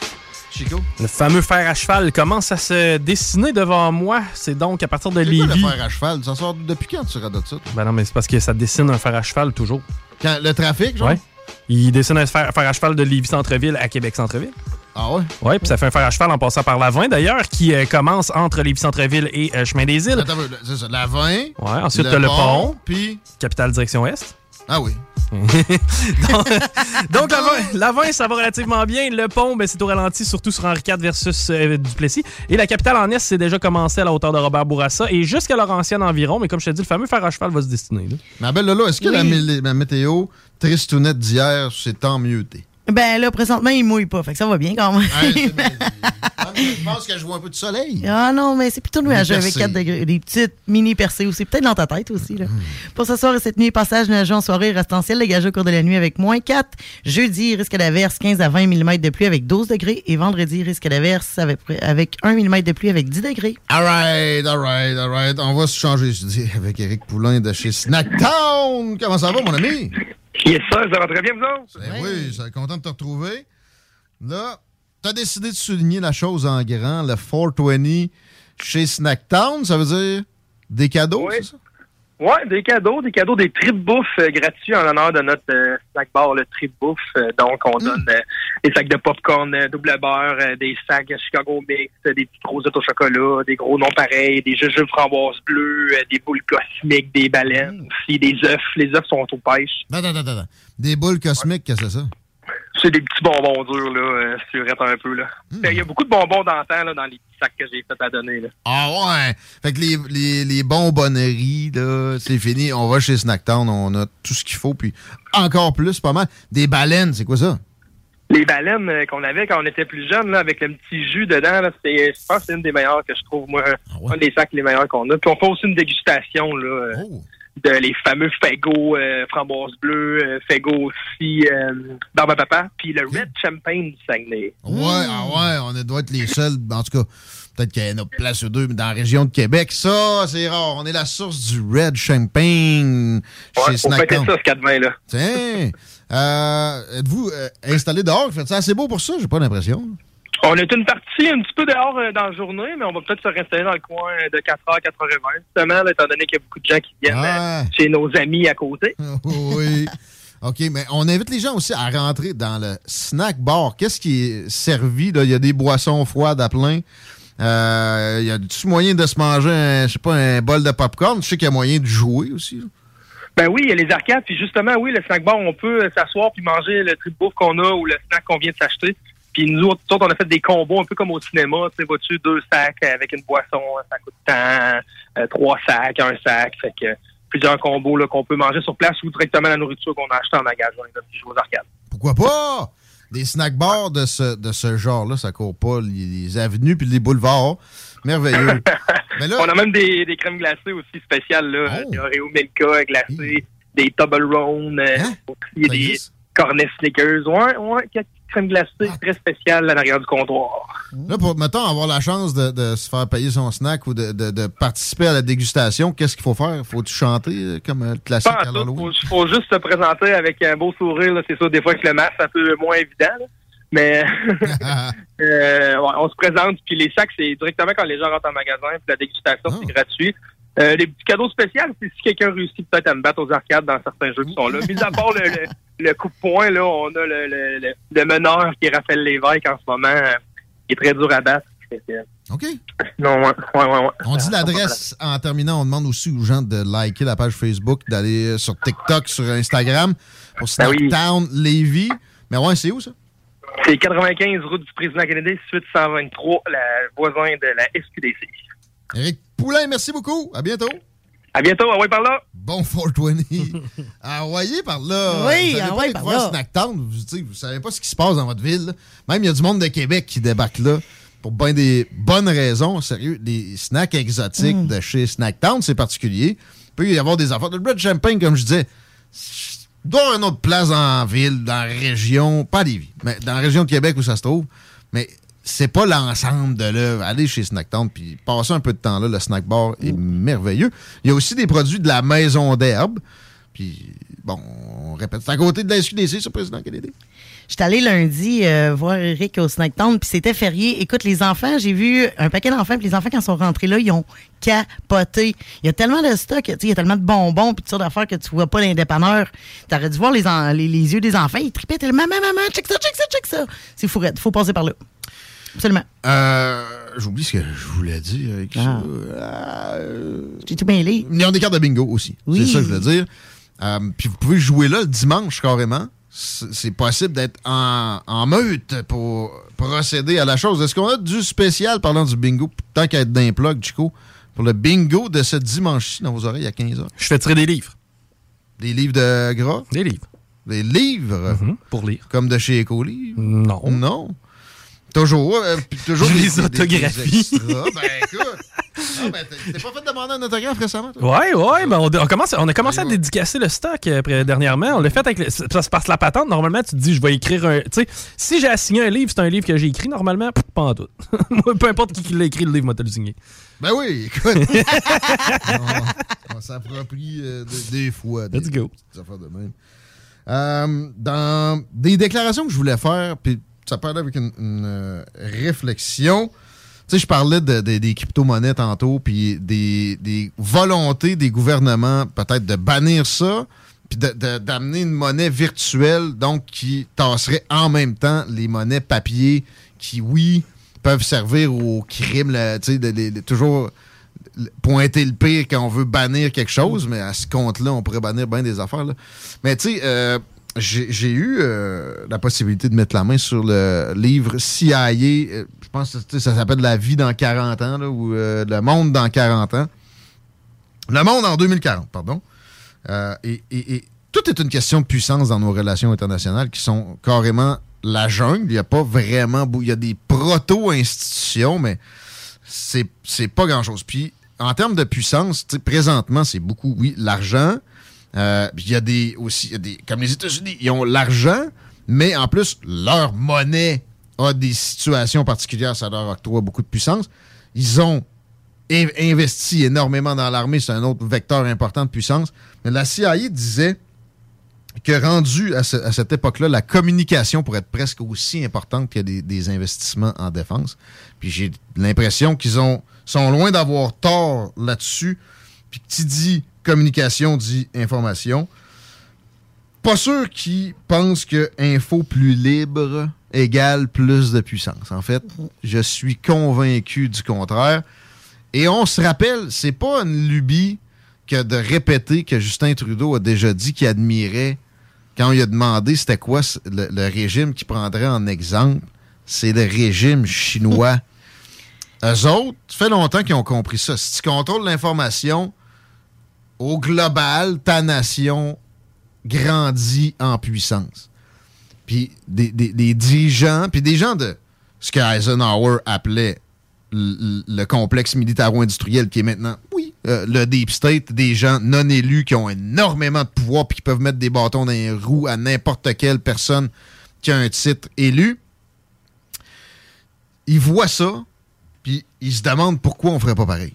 S6: Chico?
S19: Le fameux fer à cheval commence à se dessiner devant moi? C'est donc à partir de
S6: quoi
S19: Lévis.
S6: le fer à cheval? Ça sort depuis quand tu radotes ça?
S19: Ben non, mais c'est parce que ça dessine un fer à cheval toujours.
S6: Quand, le trafic, genre?
S19: Ouais. Il dessine un fer, fer à cheval de Lévis Centre-Ville à Québec Centre-Ville.
S6: Ah ouais?
S19: Ouais, puis ça fait un fer à cheval en passant par la 20 d'ailleurs, qui euh, commence entre Lévis Centre-Ville et euh, Chemin des Îles.
S6: Attends, c'est ça, la 20.
S19: Ouais, ensuite t'as le pont,
S6: Puis.
S19: capitale direction Est.
S6: Ah oui.
S19: donc, donc, la 20, la 20, ça va relativement bien. Le pont, ben, c'est au ralenti, surtout sur Henri IV versus euh, Duplessis. Et la capitale en Est, c'est déjà commencé à la hauteur de Robert Bourassa et jusqu'à Laurentienne environ. Mais comme je te dis, le fameux fer à cheval va se destiner. là.
S6: Ma belle Lola, est-ce que
S18: Oui.
S6: la, mé- la météo tristounette d'hier, c'est tant mieux t'es?
S18: Ben là, présentement, il mouille pas. Fait que ça va bien quand même.
S6: Je pense que je vois un peu de soleil.
S18: Ah non, mais c'est plutôt nuageux avec
S6: percées.
S18: 4 degrés. Des petites mini percées aussi. Peut-être dans ta tête aussi. Là. Pour ce soir et cette nuit, passage nuageux en soirée, restant ciel dégagé au cours de la nuit avec moins 4. Jeudi, risque d'averse 15 à 20 mm de pluie avec 12 degrés. Et vendredi, risque d'averse avec, avec 1 mm de pluie avec 10 degrés.
S6: Alright, alright, alright. On va se changer, je dis, avec Eric Poulain de chez Snacktown. Comment ça va, mon ami?
S26: Yes, sir, ça va très bien, vous autres?
S6: Ben oui, je suis content de te retrouver. Là, t'as décidé de souligner la chose en grand, le 420 chez Snacktown. Ça veut dire des cadeaux, c'est ça?
S26: Ouais, des cadeaux, des cadeaux, des tripes bouffe euh, gratuits en l'honneur de notre euh, snack bar, le trip bouffe. Euh, donc, on donne euh, des sacs de popcorn euh, double beurre, euh, des sacs Chicago Mix, des petites rosettes au chocolat, des gros noms pareils, des jujubes framboises bleues, euh, des boules cosmiques, des baleines aussi, des œufs. Les œufs sont aux pêches.
S6: Attends, attends, attends. Des boules cosmiques, qu'est-ce que c'est ça?
S26: C'est des petits bonbons durs, là, euh, surette un peu, là. Ben, Il y a beaucoup de bonbons d'antan, là, dans les petits sacs que j'ai fait à donner, là.
S6: Ah ouais! Fait que les, les, les bonbonneries, là, c'est fini. On va chez Snacktown, on a tout ce qu'il faut, puis encore plus, pas mal. Des baleines, c'est quoi ça?
S26: Les baleines euh, qu'on avait quand on était plus jeune, là, avec le petit jus dedans, là, c'est, je pense que c'est une des meilleures que je trouve, moi. Un des sacs les meilleurs qu'on a. Puis on fait aussi une dégustation, là, euh, de les fameux Fago, euh, framboise bleue, euh, Fago aussi, euh, barbe à papa, puis le Red Champagne du Saguenay.
S6: Ouais, ah ouais, on doit être les seuls, en tout cas, peut-être qu'il y en a place ou deux, mais dans la région de Québec, ça, c'est rare. On est la source du Red Champagne chez
S26: Ouais,
S6: Snacktown.
S26: fêter ça, ce 4 là.
S6: Tiens, euh, êtes-vous euh, installé dehors? Faites ça assez beau pour ça? J'ai pas l'impression.
S26: On est une partie un petit peu dehors euh, dans la journée, mais on va peut-être se réinstaller dans le coin de 4h, 4h20, justement, là, étant donné qu'il y a beaucoup de gens qui viennent
S6: Ah.
S26: euh, chez nos amis à côté.
S6: oui. OK, mais on invite les gens aussi à rentrer dans le snack bar. Qu'est-ce qui est servi? Là? Il y a des boissons froides à plein. Euh, il y a-tu moyen de se manger, un, je sais pas, un bol de popcorn? Je sais qu'il y a moyen de jouer aussi. là.
S26: Ben oui, il y a les arcades, puis justement, oui, le snack bar, on peut euh, s'asseoir puis manger le trip bouffe qu'on a ou le snack qu'on vient de s'acheter. Puis nous autres, on a fait des combos un peu comme au cinéma, tu sais, vois-tu, deux sacs avec une boisson, ça coûte tant, euh, trois sacs, un sac, fait que plusieurs combos là, qu'on peut manger sur place ou directement la nourriture qu'on a achetée en magasin, là, puis aux arcades.
S6: Pourquoi pas? Des snack bars de ce, de ce genre-là, ça court pas les, les avenues puis les boulevards. Merveilleux. mais là,
S26: On a même des, des crèmes glacées aussi spéciales, là.
S6: Oh.
S26: Des Oreo Milka glacées, des Toblerone, euh,
S6: Hein?
S26: aussi des cornets Snickers. Ouais, ouais, quelques crèmes glacées
S6: Ah.
S26: très spéciales à l'arrière du comptoir.
S6: là, pour, mettons, avoir la chance de, de se faire payer son snack ou de, de- de participer à la dégustation, qu'est-ce qu'il faut faire? Faut-tu chanter euh, comme euh, le classique
S26: Pas
S6: à l'Halloween?
S26: faut, faut juste se présenter avec un beau sourire. C'est sûr, des fois, avec le masque, c'est un peu moins évident. là. Mais euh, ouais, on se présente, puis les sacs, c'est directement quand les gens rentrent en magasin, puis la dégustation,
S6: Ah.
S26: c'est gratuit. Euh, les petits cadeaux spéciaux, c'est si quelqu'un réussit peut-être à me battre aux arcades dans certains jeux qui sont là. Mis à part le, le, le coup de poing, là, on a le, le, le, le meneur qui est Raphaël Lévesque en ce moment, euh, qui est très dur à battre.
S6: OK.
S26: Non, ouais, ouais, ouais.
S6: On dit l'adresse en terminant. On demande aussi aux gens de liker la page Facebook, d'aller sur TikTok, sur Instagram pour
S26: Ben oui.
S6: Snacktown Levy. Mais ouais, c'est où ça?
S26: C'est 95 route du président Kennedy, suite 123, la voisin de la SQDC.
S6: Éric Poulain, merci beaucoup. À bientôt.
S26: À bientôt, ah ouais, par là.
S6: Bon 420. Envoyez par là.
S18: Oui,
S6: pas
S18: par là.
S6: Snacktown. Vous, tu sais, vous savez pas ce qui se passe dans votre ville. là. Même il y a du monde de Québec qui débarque là pour bien des bonnes raisons. Sérieux, les snacks exotiques
S18: Mm.
S6: de chez Snacktown, c'est particulier. Il peut y avoir des affaires. Le Red Champagne, comme je disais, doit une autre place en ville, dans la région, pas à Lévis, mais dans la région de Québec où ça se trouve. Mais c'est pas l'ensemble de l'œuvre. Allez chez Snacktown puis passez un peu de temps là. Le snack bar est merveilleux. Il y a aussi des produits de la maison d'herbe. Puis, bon, on répète, c'est à côté de la SQDC, ce président Kennedy?
S18: J'étais allée lundi euh, voir Eric au Snacktown, puis c'était férié. Écoute, les enfants, j'ai vu un paquet d'enfants, puis les enfants, quand ils sont rentrés là, ils ont capoté. Il y a tellement de stock, tu sais, il y a tellement de bonbons, puis sortes d'affaires que tu vois pas dépanneurs. T'aurais dû voir les, les yeux des enfants, ils tripaient tellement. Maman, maman, check ça, check ça, check ça. C'est fou, faut passer par là. Absolument.
S6: Euh, J'oublie ce que je voulais dire avec ça. Euh,
S18: J'ai tout mêlé.
S6: Ils ont des cartes de bingo aussi.
S18: Oui.
S6: C'est ça que je voulais dire. Euh, puis vous pouvez jouer là le dimanche carrément. C'est possible d'être en, en meute pour procéder à la chose. Est-ce qu'on a du spécial parlant du bingo, tant qu'à être d'un plug, Chico, pour le bingo de ce dimanche-ci dans vos oreilles à 15h?
S19: Je fais tirer des livres.
S6: Des livres de gras?
S19: Des livres.
S6: Des livres?
S19: pour lire.
S6: Comme de chez Ecolivre?
S19: Non.
S6: Non? Toujours, euh, puis toujours des-
S19: les
S6: des- des
S19: autographie.
S6: extras. Ben écoute, ah, ben, t'es pas fait demander un autographe récemment? toi?
S19: Ouais, ouais, ben on, on commence, on a commencé à dédicacer le stock euh, après- dernièrement. On l'a fait avec. le- Ça se passe la patente. Normalement, tu te dis, je vais écrire un. Tu sais, si j'ai assigné un livre, c'est un livre que j'ai écrit. Normalement, pff, pas en tout. Moi, peu importe qui, qui l'a écrit, le livre m'a te le signé.
S6: Ben oui, écoute. on on s'approprie euh, de- des fois. Des,
S19: Let's go.
S6: des affaires de même. Euh, dans des déclarations que je voulais faire, puis ça parlait avec une, euh, réflexion. Tu sais, je parlais de- de- des crypto-monnaies tantôt, puis des, des volontés des gouvernements peut-être de bannir ça, puis d'amener une monnaie virtuelle, donc qui tasserait en même temps les monnaies papier qui, oui, peuvent servir au crime, tu sais, de toujours pointer le pire quand on veut bannir quelque chose, mais à ce compte-là, on pourrait bannir bien des affaires. là. Mais tu sais, euh, j'ai eu euh, la possibilité de mettre la main sur le livre CIA. euh, je pense que ça s'appelle La vie dans 40 ans, ou euh, Le monde dans 40 ans. Le monde en 2040, pardon. Et, et- tout est une question de puissance dans nos relations internationales qui sont carrément la jungle. Il n'y a pas vraiment... Il y a des proto-institutions, mais c'est pas grand-chose. Puis, en termes de puissance, présentement, c'est beaucoup, oui, l'argent. Euh, il y a des aussi, y a des, comme les États-Unis, ils ont l'argent, mais en plus, leur monnaie a des situations particulières, ça leur octroie beaucoup de puissance. Ils ont in- investi énormément dans l'armée, c'est un autre vecteur important de puissance. Mais la CIA disait que rendu à, ce- à cette époque-là, la communication pourrait être presque aussi importante que des, des investissements en défense. Puis j'ai l'impression qu'ils ont sont loin d'avoir tort là-dessus. Puis que tu dis communication, dit information. Pas sûr qu'ils pensent que info plus libre égale plus de puissance. En fait, je suis convaincu du contraire. Et on se rappelle, c'est pas une lubie que de répéter que Justin Trudeau a déjà dit qu'il admirait quand on lui a demandé c'était quoi le, le régime qu'il prendrait en exemple. C'est le régime chinois. Eux autres, ça fait longtemps qu'ils ont compris ça. Si tu contrôles l'information, au global, ta nation grandit en puissance. Puis des, des- des dirigeants, puis des gens de ce que Eisenhower appelait le complexe militaro-industriel qui est maintenant, oui, euh, le deep state, des gens non élus qui ont énormément de pouvoir puis qui peuvent mettre des bâtons dans les roues à n'importe quelle personne qui a un titre élu. Ils voient ça, puis ils se demandent pourquoi on ferait pas pareil.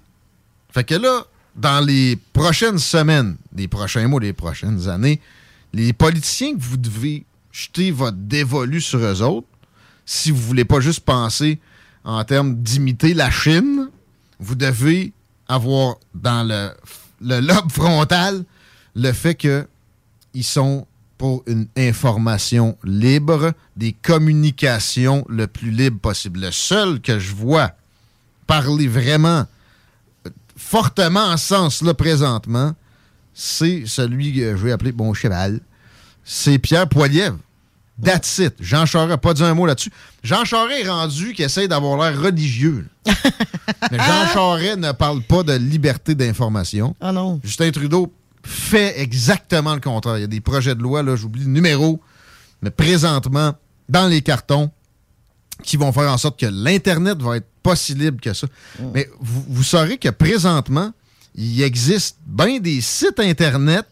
S6: Fait que là, dans les prochaines semaines, les prochains mois, les prochaines années, les politiciens que vous devez jeter votre dévolu sur eux autres, si vous voulez pas juste penser en termes d'imiter la Chine, vous devez avoir dans le, le lobe frontal le fait que ils sont pour une information libre, des communications le plus libre possible. Le seul que je vois parler vraiment fortement en ce sens-là présentement, c'est celui que je vais appeler mon cheval. C'est Pierre Poilievre. That's it. Jean Charest n'a pas dit un mot là-dessus. Jean Charest est rendu qui essaie d'avoir l'air religieux. Mais Jean Charest ne parle pas de liberté d'information.
S18: Ah non.
S6: Justin Trudeau fait exactement le contraire. Il y a des projets de loi, là, j'oublie le numéro, mais présentement, dans les cartons, qui vont faire en sorte que l'Internet va être pas si libre que ça. Mais vous, vous saurez que présentement, il existe bien des sites Internet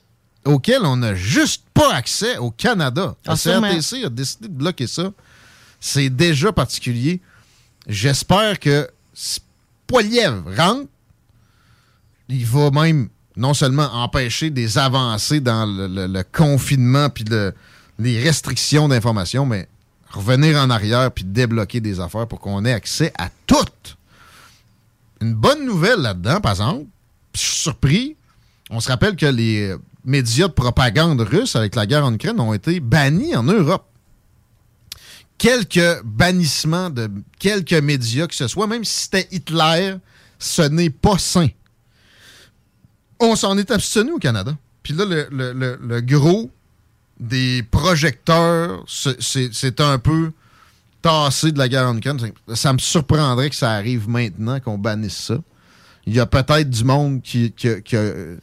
S6: auxquels on n'a juste pas accès au Canada.
S18: Ah, sûrement.
S6: CRTC a décidé de bloquer ça. C'est déjà particulier. J'espère que si Poilievre rentre, il va même non seulement empêcher des avancées dans le, le- le confinement puis le- les restrictions d'information, mais revenir en arrière puis débloquer des affaires pour qu'on ait accès à toutes. Une bonne nouvelle là-dedans, par exemple, je suis surpris, on se rappelle que les médias de propagande russes avec la guerre en Ukraine ont été bannis en Europe. Quelques bannissements de quelques médias que ce soit, même si c'était Hitler, ce n'est pas sain on s'en est abstenu au Canada. Puis là, le- le- le gros des projecteurs, c'est- un peu tassé de la Ukraine. Ça me surprendrait que ça arrive maintenant, qu'on bannisse ça. Il y a peut-être du monde qui, qui a-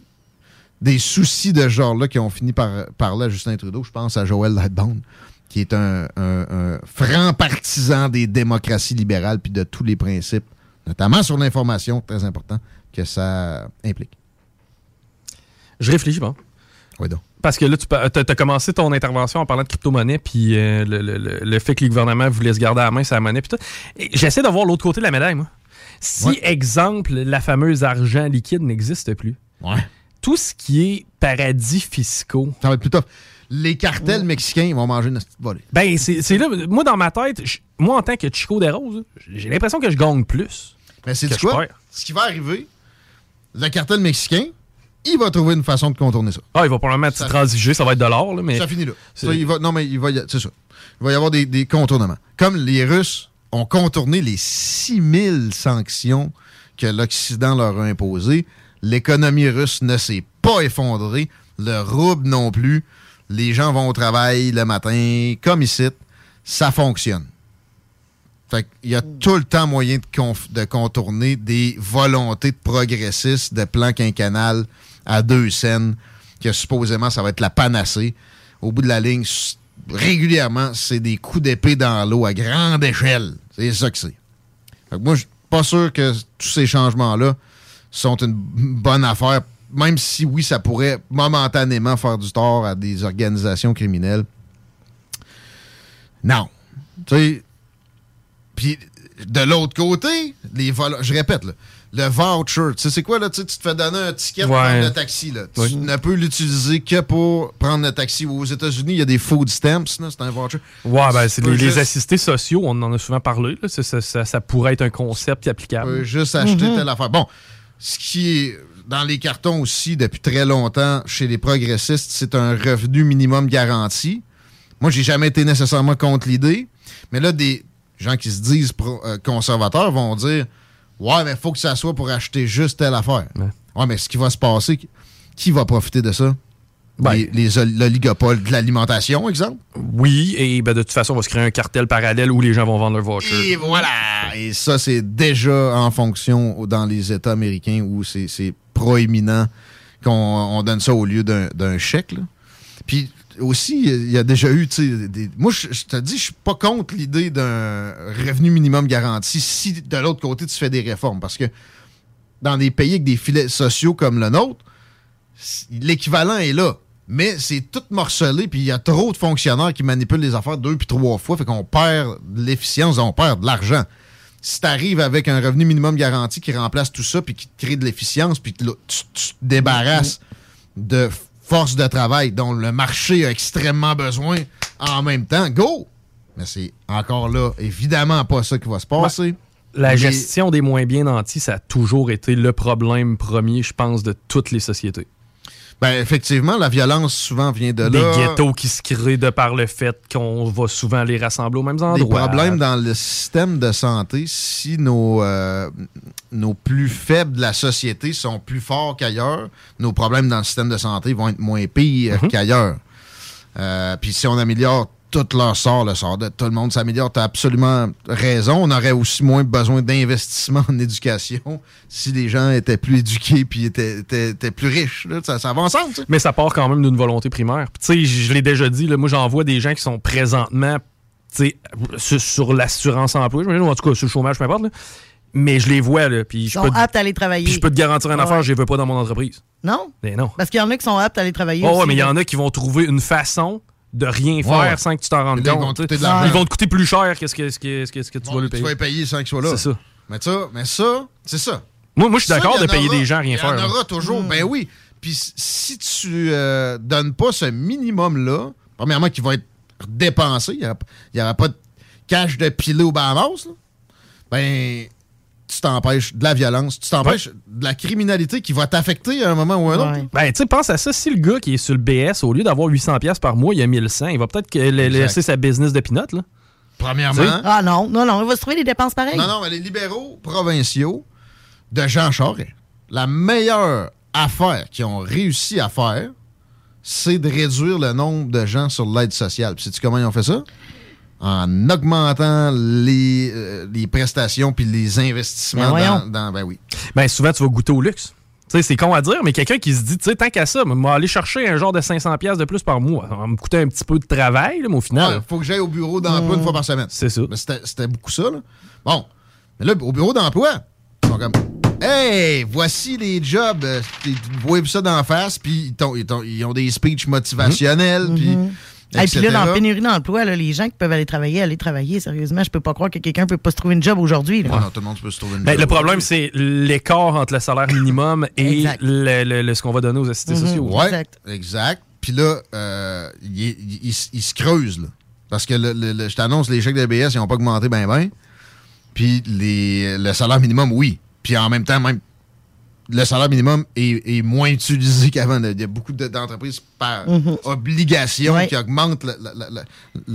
S6: des soucis de ce genre-là qui ont fini par parler à Justin Trudeau. Je pense à Joël Lightbound, qui est un, un- franc partisan des démocraties libérales puis de tous les principes, notamment sur l'information, très important, que ça implique.
S19: Je réfléchis, bon.
S6: Oui, donc.
S19: Parce que là, tu as, commencé ton intervention en parlant de crypto-monnaie, puis euh, le, le- le- le fait que les gouvernements voulaient se garder à la main sa monnaie, puis tout. J'essaie de voir l'autre côté de la médaille, moi. Si,
S6: Ouais.
S19: exemple, la fameuse argent liquide n'existe plus, tout ce qui est paradis fiscaux.
S6: Ça va être plus tough. Les cartels mexicains ils vont manger une petite volée.
S19: Ben, c'est c'est là. Moi, dans ma tête, moi, en tant que Chico des Roses, j'ai l'impression que je gagne plus.
S6: Mais c'est du
S19: je
S6: quoi? Ce qui va arriver, le cartel mexicain, il va trouver une façon de contourner ça.
S19: Ah, il va probablement
S6: Ça-
S19: transiger, ça va être de l'or, là, mais.
S6: Ça finit là.
S19: c'est-
S6: Ça, il va, non, mais il va y, c'est ça. Il va y avoir des, des contournements. Comme les Russes ont contourné les 6000 sanctions que l'Occident leur a imposées, l'économie russe ne s'est pas effondrée, le rouble non plus. les gens vont au travail le matin, comme ici, ça fonctionne. Fait qu'il y a tout le temps moyen de, contourner des volontés de progressistes, de plan quinquennal à deux scènes, que supposément ça va être la panacée. Au bout de la ligne, régulièrement, c'est des coups d'épée dans l'eau à grande échelle. C'est ça que c'est. Moi, je suis pas sûr que tous ces changements-là sont une bonne affaire, même si oui, ça pourrait momentanément faire du tort à des organisations criminelles. Non. Tu sais, puis de l'autre côté, les je répète, là, le voucher, tu sais, c'est quoi, là? Tu sais, tu te fais donner un ticket pour
S19: Ouais.
S6: prendre le taxi, là. Tu
S19: Oui.
S6: ne peux l'utiliser que pour prendre le taxi. Aux États-Unis, il y a des food stamps, là, c'est un voucher.
S19: Ouais, ben, c'est
S6: Tu
S19: les, assistés sociaux, on en a souvent parlé. là. Ça, ça- ça- ça pourrait être un concept
S6: Tu
S19: applicable.
S6: peux juste acheter telle affaire. Bon, ce qui est dans les cartons aussi depuis très longtemps chez les progressistes, c'est un revenu minimum garanti. Moi, j'ai jamais été nécessairement contre l'idée, mais là, des gens qui se disent pro- euh, conservateurs vont dire Ouais, mais il faut que ça soit pour acheter juste telle affaire. Ouais, mais ce qui va se passer, qui va profiter de ça? ol- l'oligopoles de l'alimentation, exemple?
S19: Oui, et ben, de toute façon, on va se créer un cartel parallèle où les gens vont vendre leur voucher.
S6: Et voilà! Et ça, c'est déjà en fonction dans les États américains où c'est proéminent qu'on on donne ça au lieu d'un d'un chèque. là. Puis aussi, il y a déjà eu, des- moi, je te dis, je suis pas contre l'idée d'un revenu minimum garanti si de l'autre côté, tu fais des réformes. Parce que dans des pays avec des filets sociaux comme le nôtre, l'équivalent est là. Mais c'est tout morcelé, puis il y a trop de fonctionnaires qui manipulent les affaires deux puis trois fois, fait qu'on perd de l'efficience, on perd de l'argent. Si tu arrives avec un revenu minimum garanti qui remplace tout ça, puis qui crée de l'efficience, puis tu, tu te débarrasses de force de travail dont le marché a extrêmement besoin en même temps, go! Mais c'est encore là, évidemment pas ça qui va se passer.
S19: La
S6: Mais-
S19: gestion des moins bien nantis, ça a toujours été le problème premier, je pense, de toutes les sociétés.
S6: Ben, effectivement, la violence souvent vient de
S19: Des
S6: là.
S19: ghettos qui se créent de par le fait qu'on va souvent les rassembler aux mêmes
S6: des
S19: endroits.
S6: problèmes dans le système de santé si nos, euh, nos plus faibles de la société sont plus forts qu'ailleurs, nos problèmes dans le système de santé vont être moins pires
S19: Mhm.
S6: qu'ailleurs. Euh, Puis si on améliore tout leur sort, le sort de tout le monde s'améliore, tu as absolument raison. On aurait aussi moins besoin d'investissement en éducation si les gens étaient plus éduqués puis étaient, étaient- étaient plus riches. là. Ça, ça va ensemble, sais.
S19: Mais ça part quand même d'une volonté primaire. Puis, Tu sais, je l'ai déjà dit, là, moi j'en vois des gens qui sont présentement tu sais, sur, sur l'assurance emploi, ou en tout cas sur le chômage, peu importe. là. Mais je les vois, là, puis je
S18: sont
S19: peux, te-
S18: aptes à aller travailler.
S19: puis je peux te garantir une
S18: Ouais.
S19: affaire, je les veux pas dans mon entreprise.
S18: Non?
S19: Mais non.
S18: Parce qu'il y en a qui sont aptes à aller travailler.
S19: Oh, ouais, mais il y
S6: hein.
S19: en a qui vont trouver une façon de rien faire
S6: Ouais, ouais.
S19: sans que tu t'en rendes
S6: ils
S19: compte.
S6: vont
S19: tu. Ils vont te coûter plus cher que ce que, ce que, ce que, ce que tu vas lui
S6: Tu
S19: payer.
S6: vas les payer sans qu'ils soient là.
S19: C'est ça.
S6: Mais ça, mais ça, c'est ça.
S19: Moi, moi je suis d'accord de payer
S6: aura-
S19: des gens à rien faire.
S6: Il y en aura toujours, ben oui. Puis si tu euh, donnes pas ce minimum-là, premièrement, qui va être dépensé, il n'y aura, pas de cash de piler au Bahamas, là, ben tu t'empêches de la violence, tu t'empêches de la criminalité qui va t'affecter à un moment ou à un autre.
S19: Ben, tu sais, pense à ça. Si le gars qui est sur le BS, au lieu d'avoir 800$ piastres par mois, il a 1100$, il va peut-être laisser sa business de pinot, là.
S6: Premièrement.
S18: Ah non, non, non, il va se trouver des dépenses pareilles.
S6: Non, non, mais les libéraux provinciaux de Jean Charest, la meilleure affaire qu'ils ont réussi à faire, c'est de réduire le nombre de gens sur l'aide sociale. Puis sais-tu comment ils ont fait ça? En augmentant les, euh, les prestations puis les investissements
S19: Ben
S6: dans, dans- Ben oui.
S19: Ben, souvent, tu vas goûter au luxe. Tu sais, c'est con à dire, mais quelqu'un qui se dit, tu sais, tant qu'à ça, moi, aller chercher un genre de 500$ piastres de plus par mois, ça va me coûter un petit peu de travail, là, mais au final.
S6: Il faut que j'aille au bureau d'emploi une fois par semaine.
S19: C'est ça.
S6: Mais c'était beaucoup ça, là. Bon. Mais là, au bureau d'emploi, ils sont comme Hey, voici les jobs. Euh, Ils voient ça d'en face, puis ils, ils ont des speeches motivationnels, puis.
S18: Et puis là, dans la pénurie d'emploi, là, les gens qui peuvent aller travailler, aller travailler, sérieusement, je peux pas croire que quelqu'un peut pas se trouver une job aujourd'hui.
S6: non, tout le monde peut se trouver une
S19: Ben,
S6: job.
S19: le problème, c'est l'écart entre le salaire minimum et
S18: Exact.
S19: le, le- le- ce qu'on va donner aux assistés
S18: Mhm.
S19: sociaux.
S6: Ouais, exact. Puis là, euh, il, est- il- il- il se creuse, là. Parce que le- le- le- je t'annonce, les chèques de BS, ils n'ont pas augmenté ben ben. Puis les- le salaire minimum, oui. Puis en même temps, même, le salaire minimum est, est moins utilisé qu'avant. Il y a beaucoup de- d'entreprises par
S18: Mhm.
S6: obligation
S18: Ouais.
S6: qui augmente le- le- le- le-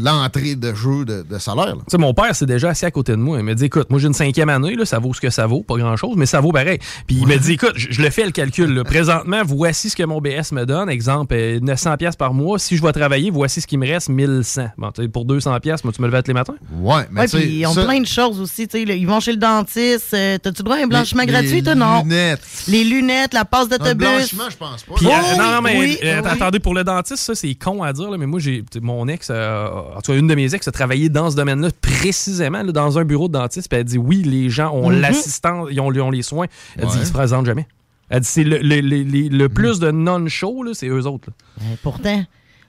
S6: l'entrée de jeu de, de salaire. là.
S19: Tu sais, mon père, c'est déjà assis à côté de moi. Il m'a dit, écoute, moi, j'ai une cinquième année, là, ça vaut ce que ça vaut, pas grand-chose, mais ça vaut pareil. Puis il m'a dit, écoute, je, je le fais le calcul. là. Présentement, voici ce que mon BS me donne. Exemple, euh, 900 pièces par mois. Si je vais travailler, voici ce qui me reste, 1100. Bon, tu sais, pour 200 pièces, moi, tu me levais tous les matins?
S6: Ouais,
S18: Ouais, puis ils ont plein de choses aussi. tu sais, là, Ils vont chez le dentiste. euh, T'as-tu droit à un blanchiment
S6: les
S18: gratuit, toi? Non.
S6: lunettes.
S18: Les lunettes, la passe d'autobus.
S6: blanchiment, je pense pas.
S19: Puis,
S18: Oh,
S19: euh, non, non, mais
S18: oui,
S19: euh,
S18: oui.
S19: Attendez, pour le dentiste, ça, c'est con à dire, là, mais moi, j'ai mon ex, euh, en tout cas, une de mes ex, a travaillé dans ce domaine-là précisément, là, dans un bureau de dentiste. Puis elle dit, oui, les gens ont
S18: Mhm.
S19: l'assistance, ils ont, les soins. Elle dit, ils se présentent jamais. Elle dit, c'est le, le- le- le- le plus de non-show, c'est eux autres.
S18: Euh, pourtant,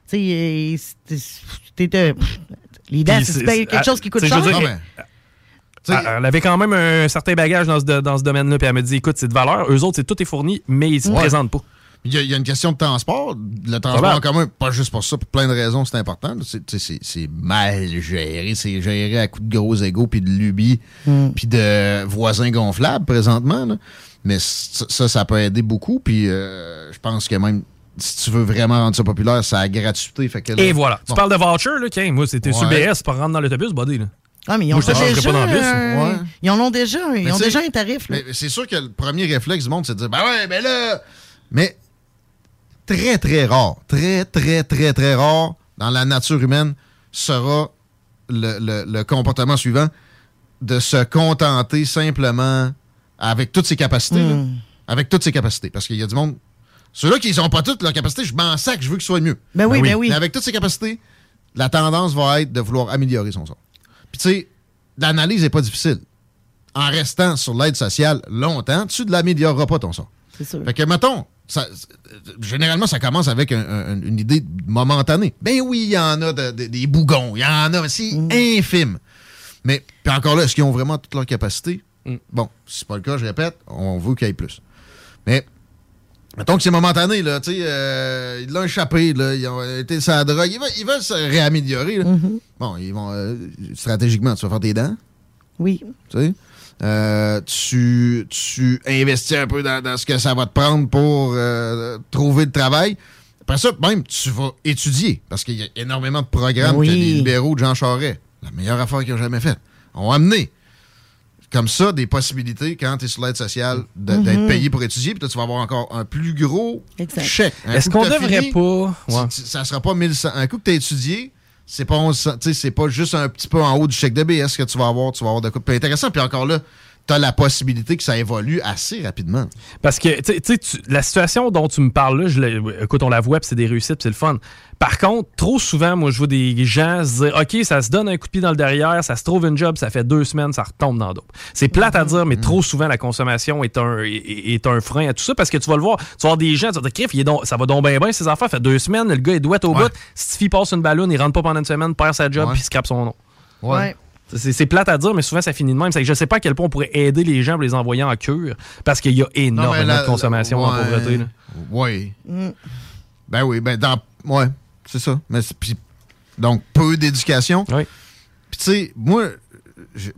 S18: tu sais, euh, euh, les dents, c'est quelque chose qui coûte
S19: sais, je
S18: cher.
S19: Elle, elle avait quand même un certain bagage dans ce, dans ce domaine-là. Puis elle me dit, écoute, c'est de valeur. Eux autres, c'est tout est fourni, mais ils se
S6: Ouais.
S19: présentent pas.
S6: Il y, a, il y a une question de transport. Le transport
S19: Probable.
S6: en commun, pas juste pour ça, pour plein de raisons, c'est important. C'est- mal géré. C'est géré à coups de gros égaux, puis de lubie, puis de voisins gonflables présentement. là. Mais ça, ça peut aider beaucoup. Puis euh, je pense que même si tu veux vraiment rendre ça populaire, c'est à gratuité. Fait que là-
S19: Et voilà.
S6: Bon.
S19: Tu parles de voucher, là, King. Moi, c'était sur
S6: Ouais.
S19: BS pour rentrer dans l'autobus, buddy. Là.
S18: Ah, mais ils ont
S19: Moi,
S18: déjà,
S19: pas dans
S18: euh,
S6: Ouais.
S18: Ils en ont déjà, ils
S6: Mais
S18: ont déjà un tarif.
S6: C'est sûr que le premier réflexe du monde, c'est de dire Ben ouais, mais là. Mais très, très rare, très, très, très, très rare dans la nature humaine sera le, le- le comportement suivant de se contenter simplement avec toutes ses capacités. là.
S18: Hmm.
S6: avec toutes ses capacités. Parce qu'il y a du monde. Ceux-là qui n'ont pas toutes leurs capacités, je m'en sac, je veux qu'ils soient mieux.
S18: Ben oui, ben oui.
S6: Mais avec toutes ses capacités, la tendance va être de vouloir améliorer son sort. Puis tu sais, l'analyse n'est pas difficile. En restant sur l'aide sociale longtemps, tu ne l'amélioreras pas ton sort.
S18: C'est sûr.
S6: Fait que, mettons, ça- généralement, ça commence avec un- un- une idée momentanée. Ben oui, il y en a de- de- des bougons, il y en a, mais c'est
S18: Mm.
S6: infime. Mais, puis encore là, est-ce qu'ils ont vraiment toutes leurs capacités?
S19: Mm.
S6: Bon, si c'est pas le cas, je répète, on veut qu'il y ait plus. Mais, mettons que c'est momentané, là, tu sais, euh, ils l'ont échappé, là, ils ont été la drogue, ils veulent, ils veulent se réaméliorer, là.
S18: Mm-hmm.
S6: Bon, ils vont, euh, stratégiquement, tu vas faire tes dents,
S18: Oui.
S6: tu sais? Euh, tu, tu investis un peu dans, dans ce que ça va te prendre pour euh, trouver le travail. Après ça, même, tu vas étudier, parce qu'il y a énormément de programmes
S18: Oui.
S6: que les libéraux de Jean Charest, la meilleure affaire qu'ils ont jamais faite, ont amené. Comme ça, des possibilités, quand tu es sur l'aide sociale, de-
S18: Mhm.
S6: d'être payé pour étudier, puis là, tu vas avoir encore un plus gros
S18: Exact.
S6: chèque.
S19: Est-ce qu'on devrait
S6: fini,
S19: pas? Ouais.
S6: tu- tu- ça sera pas 1100. Un coup que tu as étudié, c'est pas, 1100 tu sais, c'est pas juste un petit peu en haut du chèque de BS que tu vas avoir. Tu vas avoir de quoi plus intéressant. Puis encore là, tu as la possibilité que ça évolue assez rapidement.
S19: Parce que, tu sais- tu sais, tu- la situation dont tu me parles là, je écoute, on la voit, puis c'est des réussites, puis c'est le fun. Par contre, trop souvent, moi, je vois des gens se dire, OK, ça se donne un coup de pied dans le derrière, ça se trouve une job, ça fait deux semaines, ça retombe dans d'autres. C'est plate à dire, mais trop souvent, la consommation est un, est, est un frein à tout ça, parce que tu vas le voir, tu vas voir des gens, tu vas dire, donc- ça va donc bien bien, ses enfants, ça fait deux semaines, le gars est douette au
S6: Ouais.
S19: bout, si fille passe une ballonne, il rentre pas pendant une semaine, perd sa job, puis il scrape son nom.
S18: Ouais.
S19: C'est plate à dire, mais souvent ça finit de même. C'est que je sais pas à quel point on pourrait aider les gens pour les envoyer en cure, parce qu'il y a énormément
S6: Non, mais la-
S19: de consommation
S6: la-
S19: en pauvreté. là.
S6: Oui.
S18: Mm.
S6: Ben oui, ben dans. Ouais, c'est ça. Mais donc, peu d'éducation.
S19: Oui.
S6: Puis tu sais, moi,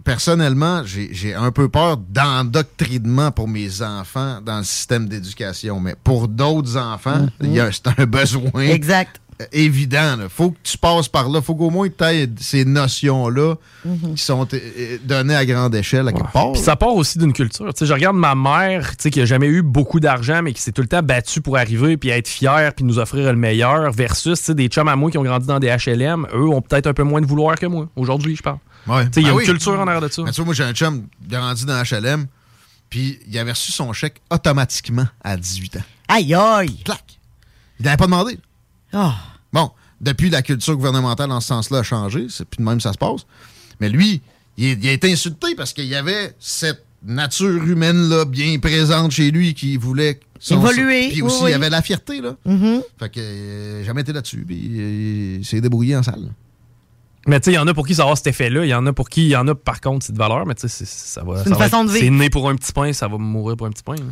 S6: personnellement, j'ai j'ai un peu peur d'endoctrinement pour mes enfants dans le système d'éducation. Mais pour d'autres enfants, il y a- c'est un besoin.
S18: Exact.
S6: Euh, Évident. Il faut que tu passes par là. faut qu'au moins tu aies ces notions-là
S18: Mm-hmm.
S6: qui sont euh, euh, données à grande échelle à quelque part.
S19: Puis ça part aussi d'une culture. Tu sais, je regarde ma mère, tu sais, qui a jamais eu beaucoup d'argent, mais qui s'est tout le temps battue pour arriver, puis être fière, puis nous offrir le meilleur, versus tu sais, des chums à moi qui ont grandi dans des HLM. Eux ont peut-être un peu moins de vouloir que moi, aujourd'hui, je parle.
S6: Ouais.
S19: Tu sais, il y a
S6: Ben
S19: une
S6: oui.
S19: culture en arrière de ça.
S6: Mais tu vois, moi, j'ai un chum grandi dans HLM, puis il avait reçu son chèque automatiquement à 18 ans.
S18: Aïe, aïe.
S6: Clac. Il n'avait pas demandé.
S18: Ah.
S6: Bon, depuis, la culture gouvernementale en ce sens-là a changé. C'est plus de même ça se passe. Mais lui, il, a été insulté parce qu'il y avait cette nature humaine-là bien présente chez lui qui voulait... son-
S18: Évoluer,
S6: Puis aussi,
S18: oui.
S6: il y avait la fierté, là.
S18: Mhm.
S6: Fait que euh, jamais été là-dessus. Puis euh, il s'est débrouillé en salle.
S19: Mais tu sais, il y en a pour qui ça va avoir cet effet-là. Il y en a pour qui, il y en a par contre, c'est de valeur, mais tu sais, c'est- ça va.
S18: C'est une
S19: va
S18: façon
S19: être-
S18: de vivre.
S19: C'est né pour un petit pain, ça va mourir pour un petit pain. là.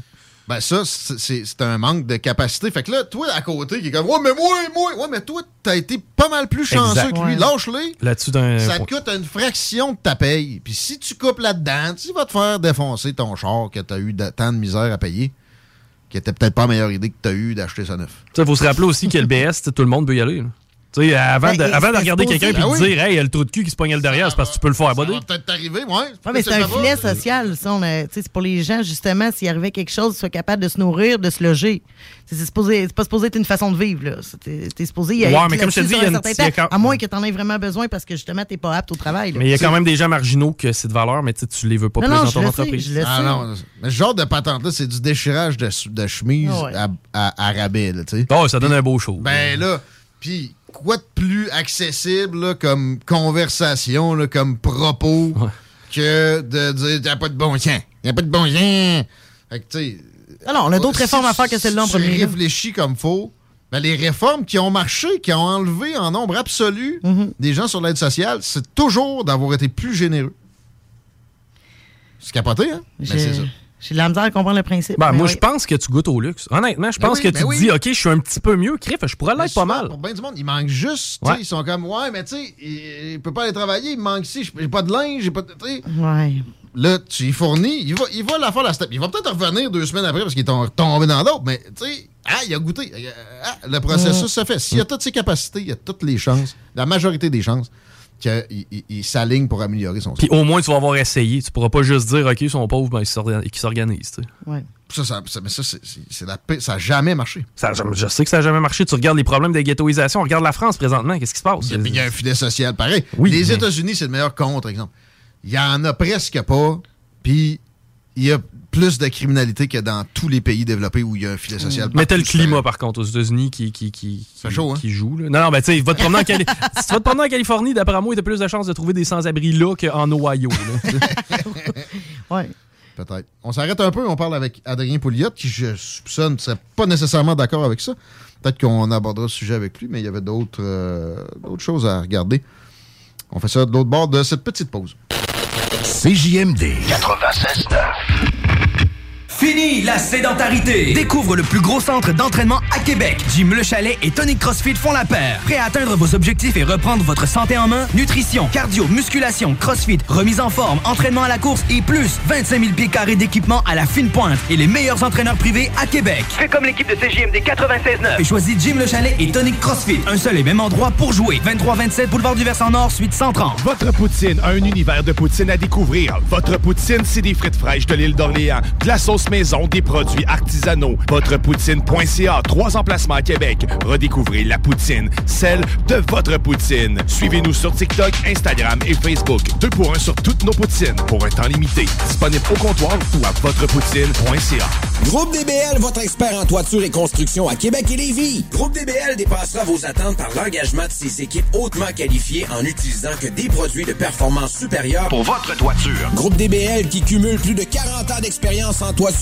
S6: Ben ça, c'est- un manque de capacité. Fait que là, toi, à côté, qui est comme « Ouais, mais moi, moi! Ouais, mais toi, t'as été pas mal plus chanceux
S19: Exact.
S6: que lui.
S18: Ouais.
S6: Lâche-les!
S19: Là-dessus, d'un.
S6: Ça te coûte une fraction de ta paye. Puis si tu coupes là-dedans, tu vas te faire défoncer ton char que t'as eu de- tant de misère à payer. qui était peut-être pas la meilleure idée que tu as eue d'acheter ça neuf.
S19: Il faut se rappeler aussi que le BS, tout le monde peut y aller. là. Tu sais, avant,
S6: Ben,
S19: de, avant regarder quelqu'un et
S6: Ah
S19: de dire, hey, il y a le trou de cul qui se pogne le derrière, c'est parce que tu peux le faire boder.
S6: Peut-être t'arriver, ouais.
S18: Ouais, mais c'est un filet social, ça. C'est pour les gens, justement, s'il arrivait quelque chose, ils soient capables de se nourrir, de se loger. C'est c'est supposé- c'est pas supposé être une façon de vivre. là. C'est- T'es supposé y
S19: Ouais,
S18: être
S19: mais comme je te dis, il y a
S18: un
S19: une-
S18: À moins que tu en aies vraiment besoin parce que, justement, t'es pas apte au travail. là.
S19: Mais il y a quand même des gens marginaux que c'est de valeur, mais tu les veux pas plus dans ton entreprise.
S6: Ah non, mais ce genre de patente-là, c'est du déchirage de, de chemise
S18: Ah ouais.
S6: à, rabais, tu sais.
S19: Oh, ça donne un beau show.
S6: Ben là, puis quoi de plus accessible là, comme conversation, là, comme propos, que de dire « Y'a pas de bon sens, y'a pas de bon sens ». Fait que, tu sais...
S18: Non, on a d'autres
S6: si-
S18: réformes à faire que celle-là en
S6: si
S18: premier,
S6: réfléchis comme faut, ben les réformes qui ont marché, qui ont enlevé en nombre absolu
S18: Mm-hmm.
S6: des gens sur l'aide sociale, c'est toujours d'avoir été plus généreux. C'est capoté, hein? Ben, c'est ça.
S18: J'ai de la misère à comprendre le principe.
S19: Ben, moi,
S18: oui.
S19: je pense que tu goûtes au luxe. Honnêtement, je
S6: Ben
S19: pense
S6: oui,
S19: que
S6: ben
S19: tu
S6: oui.
S19: te dis, OK, je suis un petit peu mieux. Criff, je pourrais l'être pas mal.
S6: Pour bien du monde, il manque juste.
S19: Ouais.
S6: Ils sont comme, ouais, mais tu sais, il, il peut pas aller travailler, il me manque ici, j'ai pas de linge, j'ai pas de. tu sais.
S18: Ouais.
S6: Là, tu y fournis, il va, il va la faire la step. Il va peut-être revenir deux semaines après parce qu'il est tom- tombé dans d'autres, mais tu sais, ah, il a goûté. Ah, le processus se fait. S'il a toutes ses capacités, il a toutes les chances, la majorité des chances, qu'il il- il s'aligne pour améliorer son
S19: Puis au moins, tu vas avoir essayé. Tu pourras pas juste dire, OK, ils sont pauvres, ben, ils s'organisent.
S18: Ouais.
S6: Ça, ça, ça, mais ça, c'est- la paix. Ça n'a jamais marché.
S19: Ça je sais que ça n'a jamais marché. Tu regardes les problèmes de ghettoisation. Regarde la France présentement. Qu'est-ce qui se passe?
S6: Il y a- il y a un filet social pareil.
S19: Oui,
S6: les
S19: mais-
S6: États-Unis, c'est le meilleur contre-exemple. Il y en a presque pas, puis il y a plus de criminalité que dans tous les pays développés où il y a un filet social.
S19: Mais t'as le climat, par contre, aux États-Unis qui, qui, qui, qui,
S6: chaud, hein?
S19: qui joue. là. Non, non, ben, tu sais, va te promener en Cali- si tu vas te promener en Californie, d'après moi, t'as plus de chances de trouver des sans-abri là qu'en Ohio. là.
S18: Ouais.
S6: Peut-être. On s'arrête un peu, on parle avec Adrien Pouliot, qui, je soupçonne, ne serait pas nécessairement d'accord avec ça. Peut-être qu'on abordera ce sujet avec lui, mais il y avait d'autres euh, d'autres choses à regarder. On fait ça de l'autre bord de cette petite pause.
S27: CJMD 96.9.
S9: Fini la sédentarité! Découvre le plus gros centre d'entraînement à Québec. Jim Le Chalet et Tonic CrossFit font la paire. Prêt à atteindre vos objectifs et reprendre votre santé en main? Nutrition, cardio, musculation, CrossFit, remise en forme, entraînement à la course et plus 25 000 pieds carrés d'équipement à la fine pointe et les meilleurs entraîneurs privés à Québec. Fais comme l'équipe de CJMD 96.9 et choisis Jim Le Chalet et Tonic CrossFit. Un seul et même endroit pour jouer. 23-27 Boulevard du Versant Nord, suite 130.
S12: Votre poutine, un univers de poutine à découvrir. Votre poutine, c'est des frites fraîches de l'île d'Orléans, de la sauce maison, des produits artisanaux. Votrepoutine.ca, trois emplacements à Québec. Redécouvrez la poutine, celle de votre poutine. Suivez-nous sur TikTok, Instagram et Facebook. Deux pour un sur toutes nos poutines, pour un temps limité. Disponible au comptoir ou à votrepoutine.ca.
S11: Groupe DBL, votre expert en toiture et construction à Québec et Lévis. Groupe DBL dépassera vos attentes par l'engagement de ses équipes hautement qualifiées en utilisant que des produits de performance supérieure
S27: Pour votre toiture.
S11: Groupe DBL qui cumule plus de 40 ans d'expérience en toiture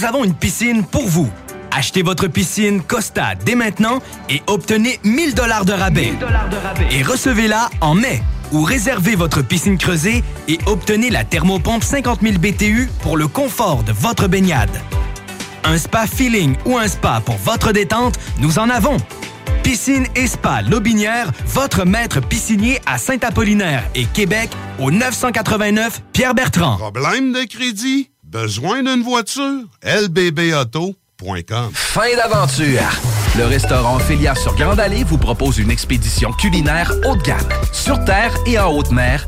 S9: avons une piscine pour vous. Achetez votre piscine Costa dès maintenant et obtenez 1000 dollars de rabais. Et recevez-la en mai. Ou réservez votre piscine creusée et obtenez la thermopompe 50 000 BTU pour le confort de votre baignade. Un spa feeling ou un spa pour votre détente, nous en avons. Piscine et Spa Lobinière, votre maître piscinier à Saint-Apollinaire et Québec au 989 Pierre-Bertrand.
S28: Problème de crédit? Besoin d'une voiture? lbbauto.com
S8: Fin d'aventure. Le restaurant Félia sur Grande Allée vous propose une expédition culinaire haut de gamme, sur terre et en haute mer,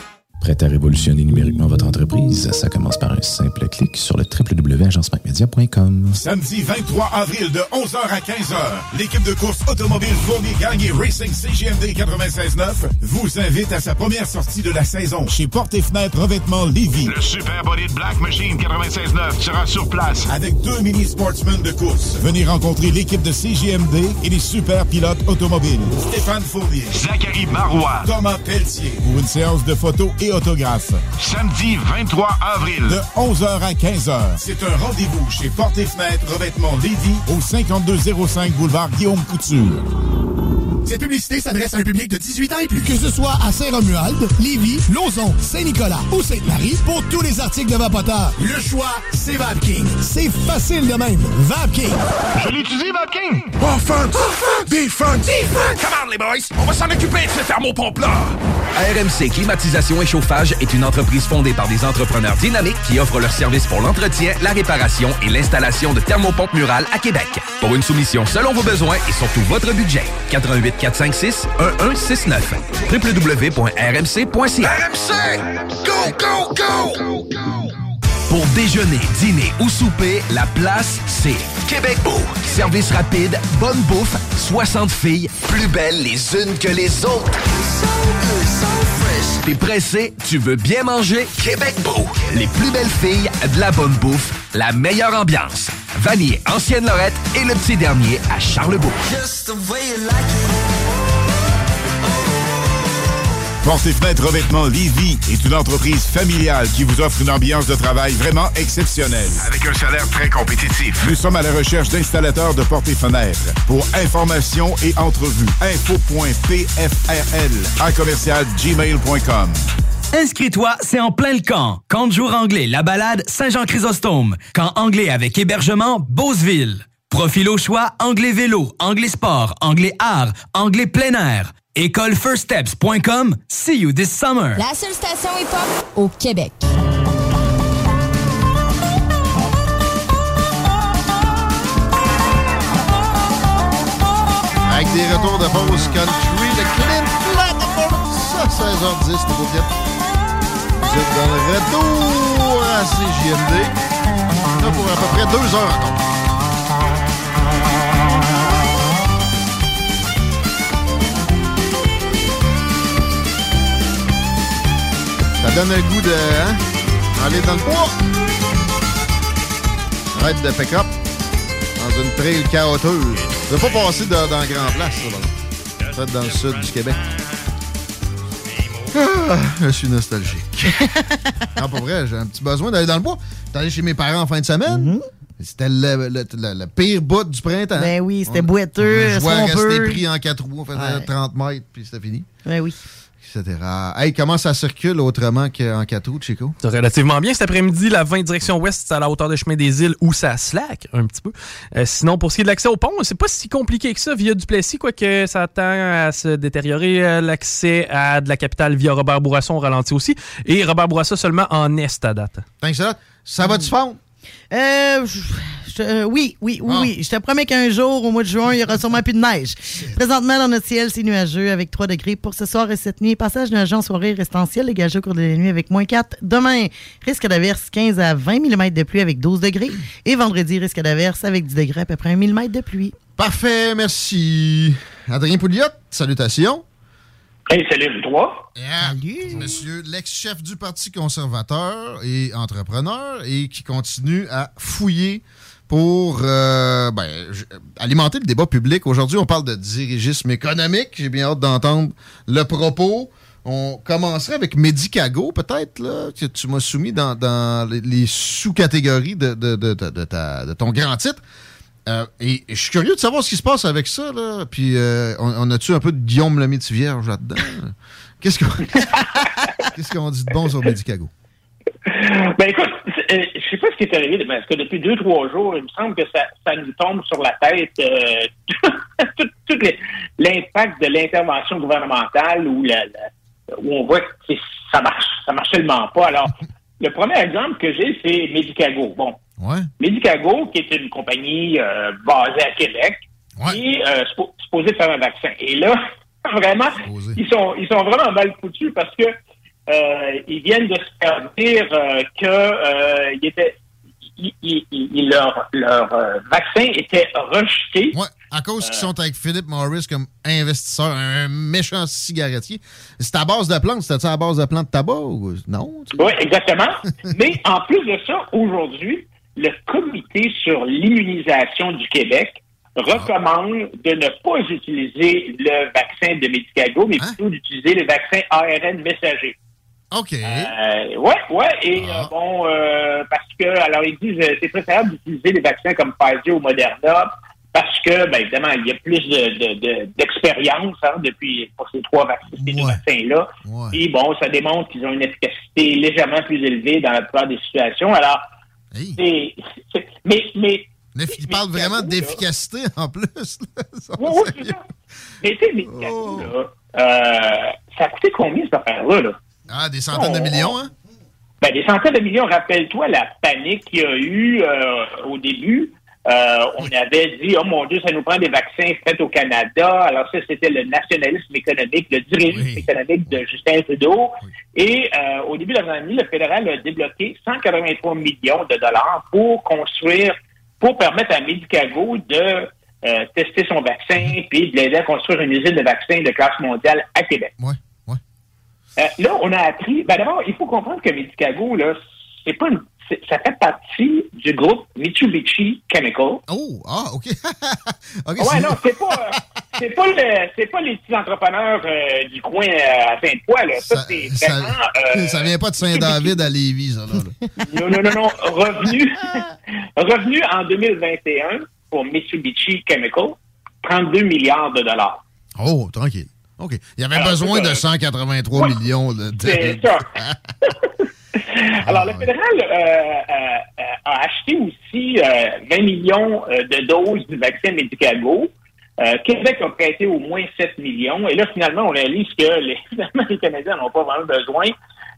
S27: Prêt à révolutionner numériquement votre entreprise? Ça commence par un simple clic sur le www.agencemacmedia.com.
S23: Samedi 23 avril de 11h à 15h, l'équipe de course automobile Fournier Gagné Racing CGMD 96.9 vous invite à sa première sortie de la saison chez Porte et Fenêtre Revêtement Lévis. Le Super Body de Black Machine 96.9 sera sur place avec deux mini sportsmen de course. Venez rencontrer l'équipe de CGMD et les super pilotes automobiles. Stéphane Fournier, Zachary Marois, Thomas Pelletier pour une séance de photos et autographes. Samedi 23 avril de 11h à 15h. C'est un rendez-vous chez Porte et Fenêtre Revêtement Lévis au 5205 boulevard Guillaume Couture.
S29: Cette publicité s'adresse à un public de 18 ans et plus. Que ce soit à Saint-Romuald, Lévis, Lauson, Saint-Nicolas ou Sainte-Marie, pour tous les articles de Vapoteur, le choix, c'est VapKing. C'est facile de même. VapKing.
S23: Je l'utilise, Vapking! Offense! Defense! Defense!
S24: Come on, les boys! On va s'en occuper de ce thermopompe-là!
S8: RMC Climatisation et Chauffage est une entreprise fondée par des entrepreneurs dynamiques qui offrent leurs services pour l'entretien, la réparation et l'installation de thermopompes murales à Québec. Pour une soumission selon vos besoins et surtout votre budget, 88 456 1169 www.rmc.ca
S24: RMC! Go, go, go!
S8: Pour déjeuner, dîner ou souper, la place, c'est Québec Beau. Service rapide, bonne bouffe, 60 filles, plus belles les unes que les autres. T'es pressé, tu veux bien manger? Québec Beau. Les plus belles filles, de la bonne bouffe, la meilleure ambiance. Vanier, Ancienne Lorette et le petit dernier à Charlebourg.
S23: Porte et Fenêtre Revêtement Lévis est une entreprise familiale qui vous offre une ambiance de travail vraiment exceptionnelle. Avec un salaire très compétitif. Nous sommes à la recherche d'installateurs de portes et fenêtres. Pour information et entrevue, info.pfrl à commercial gmail.com.
S9: Inscris-toi, c'est en plein le camp. Camp de jour anglais, la balade Saint-Jean-Chrysostome. Camp anglais avec hébergement, Beauceville. Profil au choix, anglais vélo, anglais sport, anglais art, anglais plein air. Écolefirststeps.com. See you this summer.
S10: La seule station hip-hop au Québec.
S6: Avec des retours de pause country de Clint. Ça, 16h10, c'est beau bien. Vous êtes dans le retour à CJMD. Là, pour à peu près deux heures encore. Ça donne le goût de. Hein? Aller dans le bois. Arrête de pick-up. Dans une trail chaoteuse. Ça pas passer dans, dans Grand Place, ça, là. Peut-être dans le sud du Québec. Ah, je suis nostalgique. non, pas vrai, j'ai un petit besoin d'aller dans le bois. T'es allé chez mes parents en fin de semaine. C'était le, le- le- le pire bout du printemps.
S18: Ben oui, c'était
S6: On-
S18: boiteux,
S6: vois
S18: sompeux.
S6: rester pris en quatre roues. On faisait
S18: Ouais.
S6: 30 mètres, puis c'était fini.
S18: Ben oui.
S6: Etc. Hey, comment ça circule autrement qu'en quatre roues, Chico?
S19: C'est relativement bien. Cet après-midi, la 20 direction ouest, c'est à la hauteur de chemin des îles où ça slack un petit peu. Euh, sinon, pour ce qui est de l'accès au pont, c'est pas si compliqué que ça via Duplessis, quoique ça tend à se détériorer. Euh, L'accès à de la capitale via Robert Bourasson ralentit aussi. Et Robert Bourassa seulement en est à date.
S6: Thanks a lot. Ça va-tu fondre?
S18: Euh, je- je- euh, oui, oui, oui, oui. Je te promets qu'un jour, au mois de juin, il y aura sûrement plus de neige. Présentement, dans notre ciel, c'est nuageux avec 3 degrés pour ce soir et cette nuit. Passage nuageux en soirée restant ciel dégagé au cours de la nuit avec moins 4. Demain, risque d'averse 15 à 20 mm de pluie avec 12 degrés. Et vendredi, risque d'averse avec 10 degrés à peu près 1 mm de pluie.
S6: Parfait, merci. Adrien Pouliot, salutations.
S26: Hey, salut, toi.
S6: Salut. Monsieur l'ex-chef du Parti conservateur et entrepreneur et qui continue à fouiller pour euh, ben, alimenter le débat public. Aujourd'hui, on parle de dirigisme économique. J'ai bien hâte d'entendre le propos. On commencerait avec Medicago, peut-être, là, que tu m'as soumis dans, les, sous-catégories de, ton grand titre. Euh, et je suis curieux de savoir ce qui se passe avec ça. Là. Puis, euh, on, a-tu un peu de Guillaume le Vierge là-dedans? Qu'est-ce qu'on dit de bon sur Medicago?
S30: Ben écoute, euh, je sais pas ce qui est arrivé, mais parce que depuis deux, trois jours, il me semble que ça, ça nous tombe sur la tête euh, tout, l'impact de l'intervention gouvernementale où, la- la- où on voit que ça marche, ça marche tellement pas. Alors, le premier exemple que j'ai, c'est Medicago. Bon,
S6: Ouais.
S30: Medicago, qui est une compagnie euh, basée à Québec, qui est euh, suppo- supposée faire un vaccin. Et là, vraiment, ils sont, ils sont vraiment mal foutus parce que ils viennent de se faire dire euh, que euh, il était, il- il- il- leur, leur euh, vaccin était rejeté.
S6: Ouais, à cause qu'ils sont avec Philip Morris comme investisseur, un méchant cigarettier. C'est à base de plantes. C'était-tu à base de plantes de tabac ou non?
S30: Oui, exactement. Mais en plus de ça, aujourd'hui, le comité sur l'immunisation du Québec recommande de ne pas utiliser le vaccin de Medicago, mais plutôt d'utiliser le vaccin ARN messager.
S6: OK.
S30: Euh, ouais, ouais. Et euh, bon, euh, parce que, alors ils disent, c'est préférable d'utiliser des vaccins comme Pfizer ou Moderna parce que, ben, évidemment, il y a plus de, de- de- d'expérience hein, depuis pour ces trois vaccins, ces deux vaccins-là. Et bon, ça démontre qu'ils ont une efficacité légèrement plus élevée dans la plupart des situations. Alors, c'est, c'est- mais, mais
S6: Mais il parle vraiment d'efficacité en plus. là.
S30: Oui, oui, c'est ça. Mais tu sais, là, euh, ça a coûté combien cette affaire-là? Là?
S6: Ah, des centaines de
S30: On-
S6: millions, hein?
S30: Ben, des centaines de millions. Rappelle-toi la panique qu'il y a eu euh, au début. Euh, on avait dit, oh mon Dieu, ça nous prend des vaccins faits au Canada. Alors ça, c'était le nationalisme économique, le dirigisme économique de Justin Trudeau. Et euh, au début de la pandémie, le fédéral a débloqué 183 millions de dollars pour construire, pour permettre à Medicago de euh, tester son vaccin puis de l'aider à construire une usine de vaccins de classe mondiale à Québec. Euh, là, on a appris. Ben d'abord, il faut comprendre que Medicago, là, c'est pas une- ça fait partie du groupe Mitsubishi Chemical.
S6: Oh, ah, OK. OK,
S30: ouais,
S6: c'est-
S30: non, c'est pas, euh, c'est pas, le- c'est pas les petits entrepreneurs euh, du coin à Sainte-Foy, là. Ça, c'est
S6: ça,
S30: vraiment.
S6: ça vient pas de Saint-David à Lévis, ça, là. là.
S30: non, non, non, non. Revenu, revenu en 2021 pour Mitsubishi Chemical, 32 milliards de dollars.
S6: Oh, tranquille. OK. Il y avait
S30: Alors,
S6: besoin de
S30: ça.
S6: 183
S30: Ouais.
S6: millions de...
S30: C'est ça. Alors, le fédéral euh, euh, a acheté aussi euh, 20 millions euh, de doses du vaccin Medicago. Québec a prêté au moins 7 millions. Et là, finalement, on réalise que les, les Canadiens n'en ont pas vraiment besoin.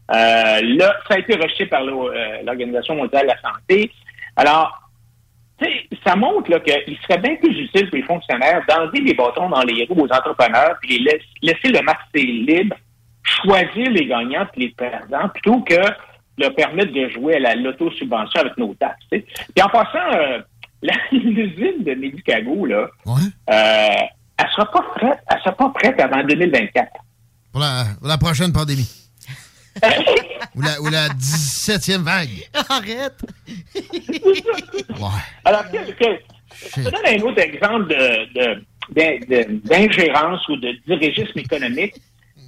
S30: Là, ça a été rejeté par l'O- l'Organisation mondiale de la santé. Alors, ça montre là, qu'il serait bien plus utile pour les fonctionnaires d'enlever les bâtons dans les roues aux entrepreneurs puis les laisser, laisser le marché libre, choisir les gagnants et les perdants plutôt que leur permettre de jouer à la loto-subvention avec nos taxes. Puis en passant, euh, l'usine de Medicago, là, euh, elle sera pas prête, elle sera pas prête avant 2024.
S6: Pour la, pour la prochaine pandémie. ou, la, ou la 17e vague.
S18: Arrête!
S30: Alors, que, que- je te donne un autre exemple de- de- d'in- de- d'ingérence ou de dirigisme économique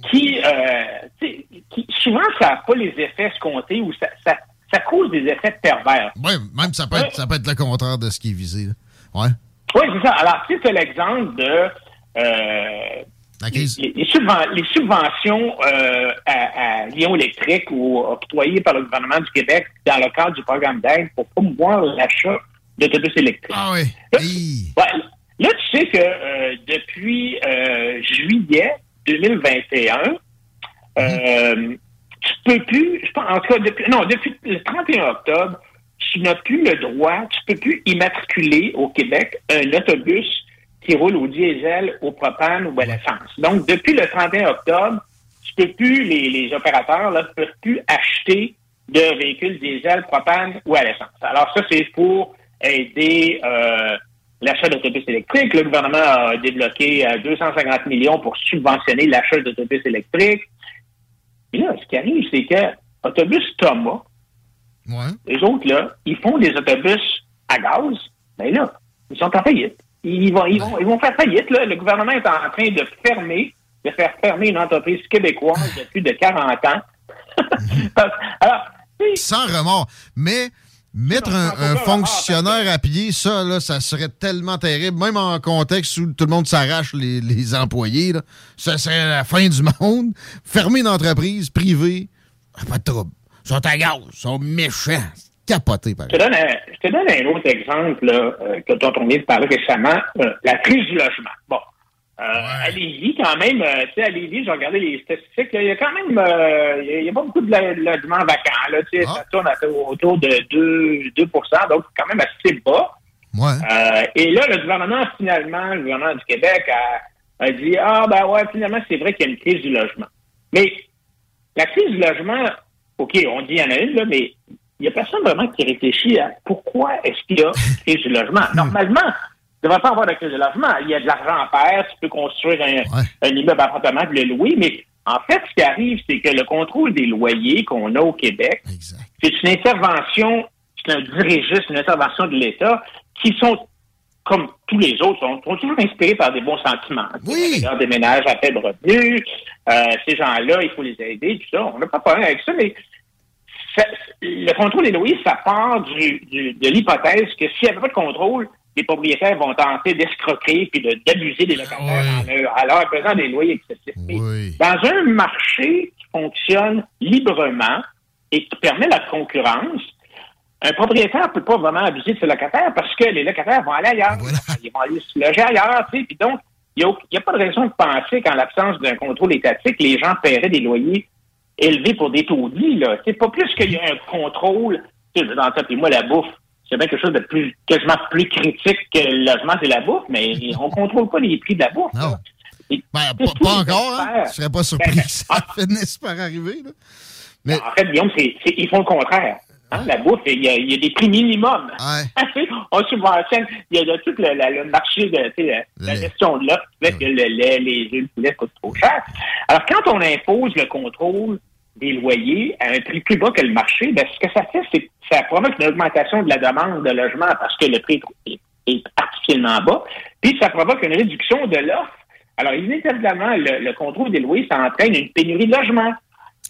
S30: qui, euh, qui souvent, ça n'a pas les effets escomptés ou ça, ça, ça cause des effets pervers.
S6: Oui, même ça peut, être, ça peut être le contraire de ce qui est visé. là. Ouais.
S30: Oui, c'est ça. Alors, tu sais, c'est l'exemple de euh, les, les subven- les subventions euh, à, à Lyon électrique ou octroyées par le gouvernement du Québec dans le cadre du programme d'aide pour promouvoir l'achat d'autobus électriques.
S6: Ah oui.
S30: Ouais, là, tu sais que euh, depuis euh, juillet 2021, euh, tu peux plus, je pense, en tout cas, depuis, non, depuis le 31 octobre, tu n'as plus le droit, tu peux plus immatriculer au Québec un autobus qui roule au diesel, au propane ou à l'essence. Donc, depuis le 31 octobre, tu peux plus, les, les opérateurs ne peuvent plus acheter de véhicules diesel, propane ou à l'essence. Alors, ça, c'est pour aider euh, l'achat d'autobus électriques. Le gouvernement a débloqué euh, 250 millions pour subventionner l'achat d'autobus électriques. Et là, ce qui arrive, c'est que Autobus Thomas, les autres, là, ils font des autobus à gaz, ben là, ils sont en faillite. Ils vont, ils vont, ils vont faire faillite. Là. Le gouvernement est en train de fermer, de faire fermer une entreprise québécoise depuis de 40 ans. Alors,
S6: Sans remords. Mais mettre un, un fonctionnaire à pied, ça, là, ça serait tellement terrible. Même en contexte où tout le monde s'arrache les, les employés, là, ça serait la fin du monde. Fermer une entreprise privée, ah, pas de trouble. Ils sont à gaz, ils sont méchants. Par
S30: Je te donne un, je te donne un autre exemple là, euh, que- dont on vient de parler récemment, euh, la crise du logement. Bon. Euh, À Lévis, quand même, euh, tu sais, à Lévis, j'ai regardé les statistiques, il y a quand même, euh, il y a- il pas beaucoup de lo- logements vacants, là, tu sais, ça tourne à- autour de 2, 2 donc quand même assez bas. Et là, le gouvernement, finalement, le gouvernement du Québec a, a dit, ah, ben ouais, finalement, c'est vrai qu'il y a une crise du logement. Mais la crise du logement, OK, on dit qu'il y en a une, là, mais il n'y a personne vraiment qui réfléchit à pourquoi est-ce qu'il y a une crise du logement. Normalement, il ne devrait pas avoir de crise du logement. Il y a de l'argent à faire, tu peux construire un, un immeuble appartement le louer, mais en fait, ce qui arrive, c'est que le contrôle des loyers qu'on a au Québec, c'est une intervention, c'est un dirigisme, une intervention de l'État qui sont comme tous les autres, sont, sont toujours inspirés par des bons sentiments. Oui. Des ménages à faible revenu, euh, ces gens-là, il faut les aider, tout ça. On n'a pas de problème avec ça, mais le contrôle des loyers, ça part du, du- de l'hypothèse que s'il n'y avait pas de contrôle, les propriétaires vont tenter d'escroquer puis de- d'abuser des locataires en leur, à leur faisant des loyers excessifs. Dans un marché qui fonctionne librement et qui permet la concurrence, un propriétaire ne peut pas vraiment abuser de ses locataires parce que les locataires vont aller ailleurs. Ils vont aller se loger ailleurs, tu sais. Puis donc, il n'y a, pas de raison de penser qu'en l'absence d'un contrôle étatique, les gens paieraient des loyers élevés pour des taudis, là. C'est pas plus qu'il y a un contrôle. Tu sais, dans le puis moi, la bouffe, c'est bien quelque chose de plus, quasiment plus critique que le logement, c'est la bouffe, mais on contrôle pas les prix de la bouffe. Non.
S6: Ben, pas, pas encore, hein? Je serais pas surpris que ça finisse par arriver. Là. Mais...
S30: En fait, Guillaume, c'est, c'est- ils font le contraire. Hein, la bouffe, il y, a, il y a des prix minimums. on subventionne, il y a de tout le, la- le marché de la, la gestion de l'offre qui fait que le lait, les œufs, le poulet coûtent trop cher. Alors, quand on impose le contrôle des loyers à un prix plus bas que le marché, ben, ce que ça fait, c'est que ça provoque une augmentation de la demande de logement parce que le prix est, est artificiellement bas, puis ça provoque une réduction de l'offre. Alors, inévitablement, le, le contrôle des loyers, ça entraîne une pénurie de logements.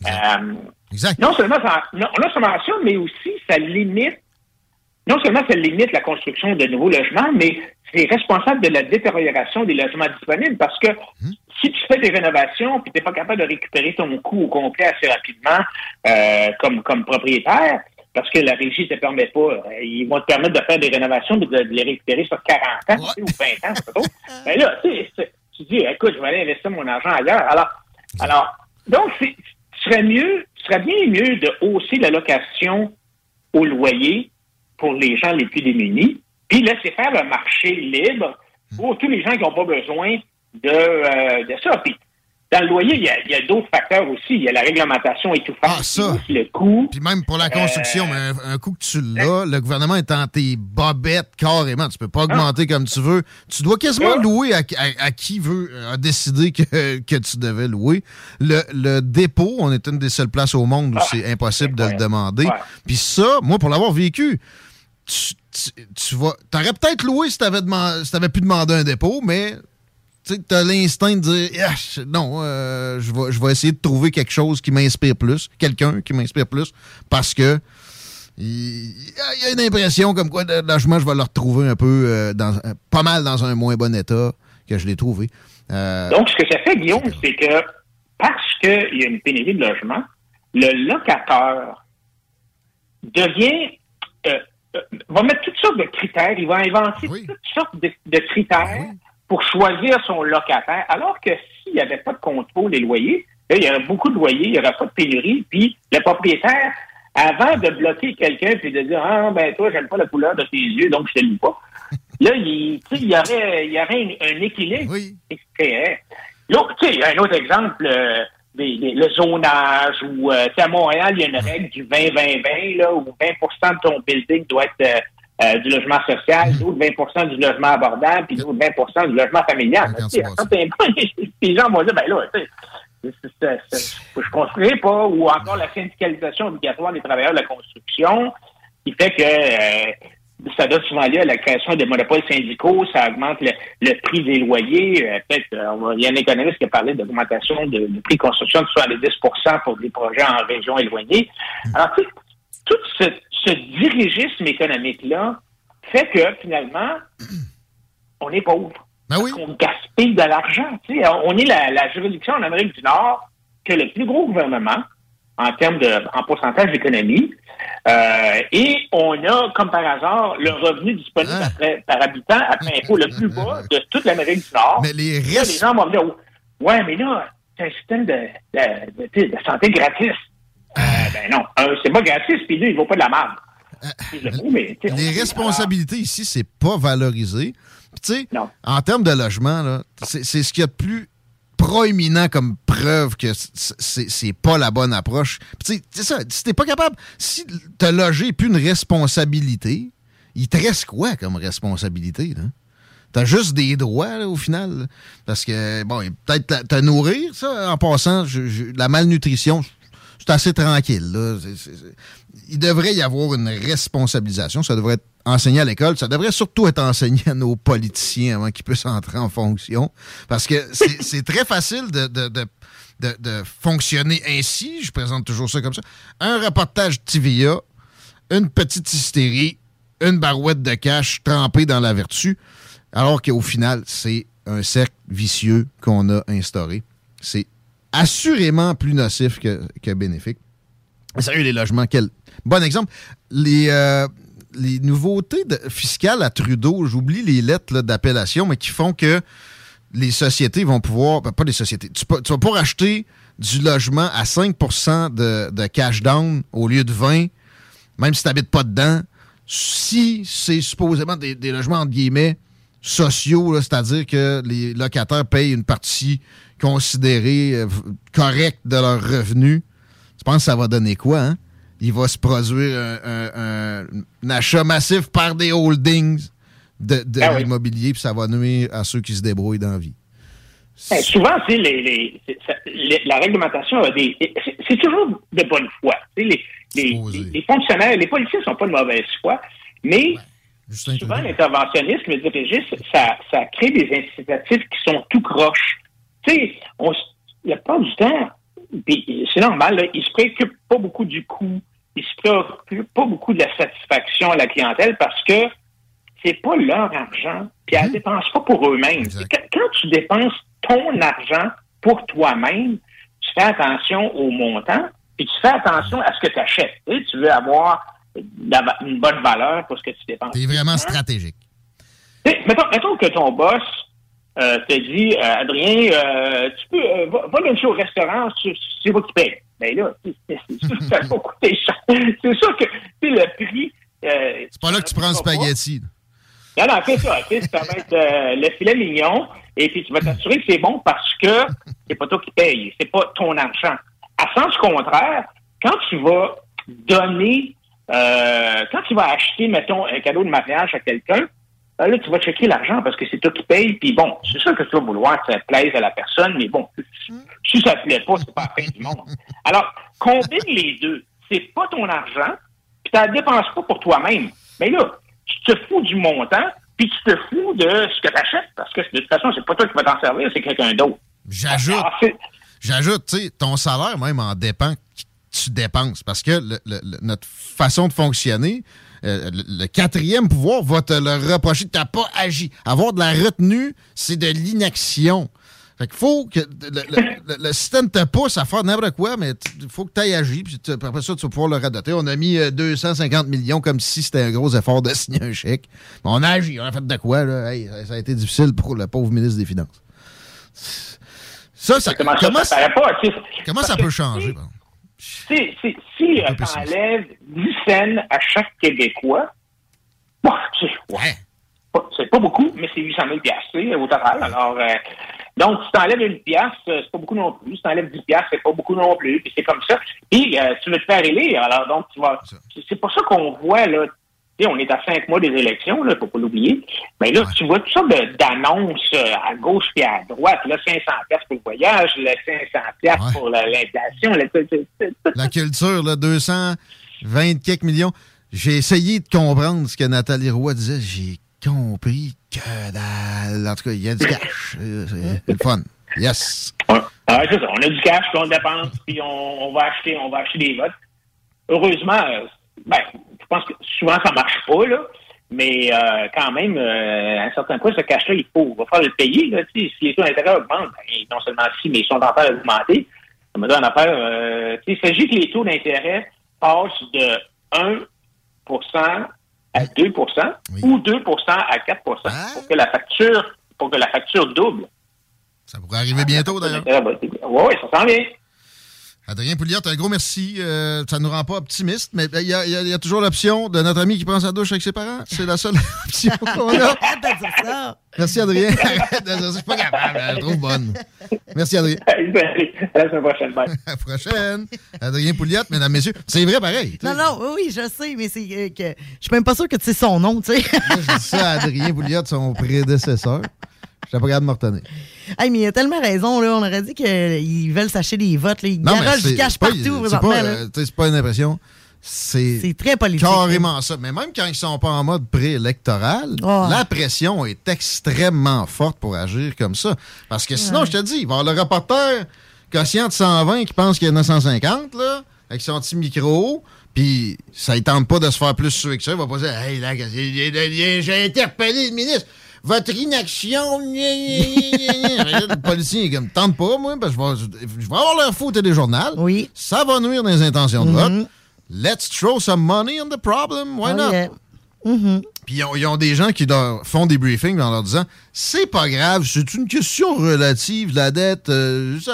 S30: Euh, non seulement ça, non, non seulement ça, mais aussi ça limite, non seulement ça limite la construction de nouveaux logements, mais c'est responsable de la détérioration des logements disponibles parce que si tu fais des rénovations puis tu n'es pas capable de récupérer ton coût au complet assez rapidement euh, comme, comme propriétaire, parce que la régie ne te permet pas, euh, ils vont te permettre de faire des rénovations, mais de, de les récupérer sur 40 ans tu sais, ou 20 ans, c'est pas trop. Ben là, tu sais, c'est- tu dis, écoute, je vais aller investir mon argent ailleurs. Alors, alors donc, ce serait mieux, ce serait bien mieux de hausser l'allocation au loyer pour les gens les plus démunis, puis laisser faire le marché libre pour tous les gens qui n'ont pas besoin de, euh, de ça. Puis, dans le loyer, il y a, a d'autres facteurs aussi. Il y a la réglementation étouffante,
S6: Ah, ça.
S30: aussi le coût.
S6: Puis même pour la construction,
S30: Euh,
S6: mais un, un coup que tu l'as, le gouvernement est en tes bobettes carrément. Tu peux pas augmenter comme tu veux. Tu dois quasiment louer à, à- à qui veut euh, a décidé que, que tu devais louer. Le, le dépôt, on est une des seules places au monde où c'est impossible de le demander. Puis ça, moi, pour l'avoir vécu, tu, tu, tu vas. T'aurais peut-être loué si t'avais deman- si t'avais pu demander un dépôt, mais tu sais, t'as l'instinct de dire non, euh, je vais je vais essayer de trouver quelque chose qui m'inspire plus, quelqu'un qui m'inspire plus, parce que il y, a- une impression comme quoi le logement, je vais le retrouver un peu euh, dans euh, pas mal dans un moins bon état que je l'ai trouvé. Euh,
S30: Donc, ce que ça fait, Guillaume, c'est que parce qu'il y a une pénurie de logement, le locateur devient va mettre toutes sortes de critères, il va inventer toutes sortes de, de critères pour choisir son locataire, alors que s'il n'y avait pas de contrôle des loyers, là, il y aurait beaucoup de loyers, il n'y aurait pas de pénurie, puis le propriétaire, avant de bloquer quelqu'un puis de dire Ah ben toi, j'aime pas la couleur de tes yeux, donc je te loue pas. Là, il, il y aurait, il y aurait un, un équilibre. L'autre, tu sais, un autre exemple, euh, des- des- le zonage, où euh, tu sais, à Montréal, il y a une règle du 20-20-20, là, où 20% de ton building doit être euh, euh, du logement social, d'autres 20% du logement abordable, puis d'autres 20% du logement familial. Points, les gens vont dire, ben là, je construirai pas, ou encore la syndicalisation obligatoire des travailleurs de la construction, qui fait que euh, ça donne souvent lieu à la création de monopoles syndicaux, ça augmente le, le prix des loyers. Euh, Peut-être, il y a un économiste qui a parlé d'augmentation de, de prix de construction de 70% pour des projets en région éloignée. Alors, tu sais, tout ce, dirigisme économique-là fait que, finalement, on est pauvre.
S6: Ben oui.
S30: On gaspille de l'argent. On est la, la juridiction en Amérique du Nord que le plus gros gouvernement en termes de en pourcentage d'économie. Euh, et on a, comme par hasard, le revenu disponible
S6: Ah.
S30: après- par habitant après impôt le plus bas de toute l'Amérique du Nord.
S6: Mais les
S30: Là, les gens vont me dire Ouais, mais là, c'est un système de, de, de santé gratis. Euh, ben non, un, c'est pas gratis, puis deux, il vaut pas de la mais, tu sais,
S6: Les
S30: on-
S6: responsabilités ici, c'est pas valorisé. Tu sais, en termes de logement, là, c'est c'est ce qu'il y a de plus proéminent comme preuve que c'est c'est pas la bonne approche. Tu sais, c'est ça, si t'es pas capable, si te loger est plus une responsabilité, il te reste quoi comme responsabilité, là? T'as juste des droits, là, au final. là. Parce que, bon, peut-être te- te nourrir, ça, en passant, je- je- la malnutrition, c'est assez tranquille. Là. Il devrait y avoir une responsabilisation. Ça devrait être enseigné à l'école. Ça devrait surtout être enseigné à nos politiciens avant qu'ils puissent entrer en fonction. Parce que c'est très facile de, de- de- de- de fonctionner ainsi. Je présente toujours ça comme ça. Un reportage TVA, une petite hystérie, une barouette de cash trempée dans la vertu, alors qu'au final, c'est un cercle vicieux qu'on a instauré. C'est assurément plus nocif que, que bénéfique. Sérieux, les logements, quel bon exemple. Les, euh, les nouveautés fiscales à Trudeau, j'oublie les lettres d'appellation, mais qui font que les sociétés vont pouvoir, ben, pas les sociétés, tu, vas pouvoir acheter du logement à 5 de, de cash down au lieu de 20, même si tu n'habites pas dedans, si c'est supposément des, des logements, entre guillemets, sociaux, c'est-à-dire que les locataires payent une partie considérée euh, correcte de leurs revenus, tu penses que ça va donner quoi, hein? Il va se produire un, un- un- un achat massif par des holdings de, de
S30: Ah oui.
S6: l'immobilier, puis ça va nuire à ceux qui se débrouillent dans la vie.
S30: Ben, souvent, les, la réglementation a des. C'est toujours de bonne foi. Les, fonctionnaires, les policiers sont pas de mauvaise foi, mais souvent l'interventionnisme, le dirigiste, ça, ça crée des incitatifs qui sont tout croches. Tu sais, la plupart du temps, c'est normal, là, ils se préoccupent pas beaucoup du coût, ils se préoccupent pas beaucoup de la satisfaction à la clientèle parce que c'est pas leur argent, puis elles ne dépensent pas pour eux-mêmes. Quand, tu dépenses ton argent pour toi-même, tu fais attention au montant, puis tu fais attention à ce que tu achètes. Tu, veux avoir une bonne valeur pour ce que tu dépenses.
S6: C'est vraiment stratégique.
S30: Mettons, mettons que ton boss euh, te dit, euh, Adrien, euh, tu peux, euh, va, va luncher au restaurant, c'est moi qui paye. Ben là, c'est- c'est- c'est- ça va coûter cher. C'est sûr que le prix...
S6: C'est pas là que tu prends le spaghetti.
S30: non, non, c'est ça. Ça va être le filet mignon. Et puis, tu vas t'assurer que c'est bon parce que c'est pas toi qui paye. C'est pas ton argent. À sens contraire, quand tu vas donner, quand tu vas acheter, mettons, un cadeau de mariage à quelqu'un, là, tu vas checker l'argent parce que c'est toi qui paye. Puis bon, c'est sûr que tu vas vouloir que ça plaise à la personne, mais bon, si ça te plaît pas, c'est pas la fin du monde. Alors, combine les deux. C'est pas ton argent, puis tu ne dépenses pas pour toi-même. Mais là, tu te fous du montant, puis tu te fous de ce que tu achètes, parce que de toute façon, c'est pas toi qui vas t'en servir, c'est quelqu'un d'autre.
S6: J'ajoute,
S30: Ah,
S6: j'ajoute, tu sais, ton salaire même en dépend que tu dépenses. Parce que le- le- le- notre façon de fonctionner, euh, le, le quatrième pouvoir va te le reprocher. Tu n'as pas agi. Avoir de la retenue, c'est de l'inaction. Fait qu'il faut que le, le- le- le système te pousse à faire n'importe quoi, mais il faut que tu ailles agi. Puis tu- après ça, tu vas pouvoir le radoter. On a mis euh, 250 millions comme si c'était un gros effort de signer un chèque. Mais on a agi. On a fait de quoi? Là? Hey, ça a été difficile pour le pauvre ministre des Finances. Ça, ça,
S30: Comment ça, ça paraît pas, tu sais,
S6: comment ça peut changer? pardon?
S30: Si, si, si euh, t'enlèves 10 cents à chaque Québécois, bon, c'est ouais. pas- c'est pas beaucoup, mais c'est 800 000 piastres, tu sais, au total. Alors, euh, donc, si t'enlèves une pièce, c'est pas beaucoup non plus. Si t'enlèves 10 piastres, c'est pas beaucoup non plus. Puis c'est comme ça. Puis euh, tu veux te faire élire. Alors, donc, tu vas... C'est c'est pas ça qu'on voit, là. On est à cinq mois des élections, là, faut pas l'oublier. Mais là, tu vois tout ça d'annonces euh, à gauche et à droite. Là, 500 piastres pour le voyage, là, 500 piastres pour la- l'inflation.
S6: La culture, là, 220 quelques millions. j'ai essayé de comprendre ce que Nathalie Roy disait. J'ai compris que dalle. En tout cas, il y a du cash. Euh, C'est c'est le fun. Yes.
S30: Ah, c'est ça. On a du cash, puis on dépense, puis on, on va acheter, on va acheter des votes. Heureusement, euh, ben, je pense que souvent ça marche pas, là. Mais euh, quand même, euh, à un certain point, ce cash-là, il faut il va falloir le payer. Là, si les taux d'intérêt augmentent, ben, non seulement si, mais ils sont en train d'augmenter, ça me donne en affaire. Euh, tu sais, il s'agit que les taux d'intérêt passent de 1% à 2% ou 2% à 4 pour que la facture pour que la facture double.
S6: Ça pourrait arriver bientôt, d'ailleurs.
S30: Oui, oui, ça s'en vient.
S6: Adrien Pouliot, un gros merci. Euh, ça ne nous rend pas optimistes, mais il y, a- il y a- il y a toujours l'option de notre ami qui prend sa douche avec ses parents. C'est la seule option qu'on a.
S18: Arrête de dire ça.
S6: Merci, Adrien. Arrête de dire ça. Je suis pas capable. Je la trouve bonne. Merci, Adrien.
S30: À la semaine prochaine. Bye.
S6: À la prochaine. Adrien Pouliot, mesdames, messieurs. C'est vrai pareil.
S18: Non, non, oui, oui, je sais, mais c'est euh, que je suis même pas sûr que tu sais son nom, tu sais.
S6: Je dis ça à Adrien Pouliot, son prédécesseur. Je suis pas capable de me retenir.
S18: Hey, mais il a tellement raison, là. On aurait dit qu'ils veulent s'acheter des votes, là. Ils garagent du cash partout,
S6: c'est pas, euh, pas une impression. C'est
S18: très politique.
S6: carrément ça. Mais même quand ils sont pas en mode préélectoral,
S18: Oh.
S6: la pression est extrêmement forte pour agir comme ça. Parce que sinon, je te dis, il va y avoir le reporter quotient de 120 qui pense qu'il y en a 150, là, avec son petit micro, puis ça ne tente pas de se faire plus suer que ça. Il va pas dire Hey, là, j'ai interpellé le ministre. Votre inaction. le policier est comme tente pas, moi, parce que je vais, je vais avoir leur faux téléjournal.
S18: Oui.
S6: Ça va nuire dans les intentions de
S18: Mhm.
S6: vote. Let's throw some money on the problem. Why
S18: Oh,
S6: not?
S18: yeah. Mhm.
S6: Puis ils ont, ils ont des gens qui leur font des briefings en leur disant c'est pas grave, c'est une question relative, la dette. euh, juste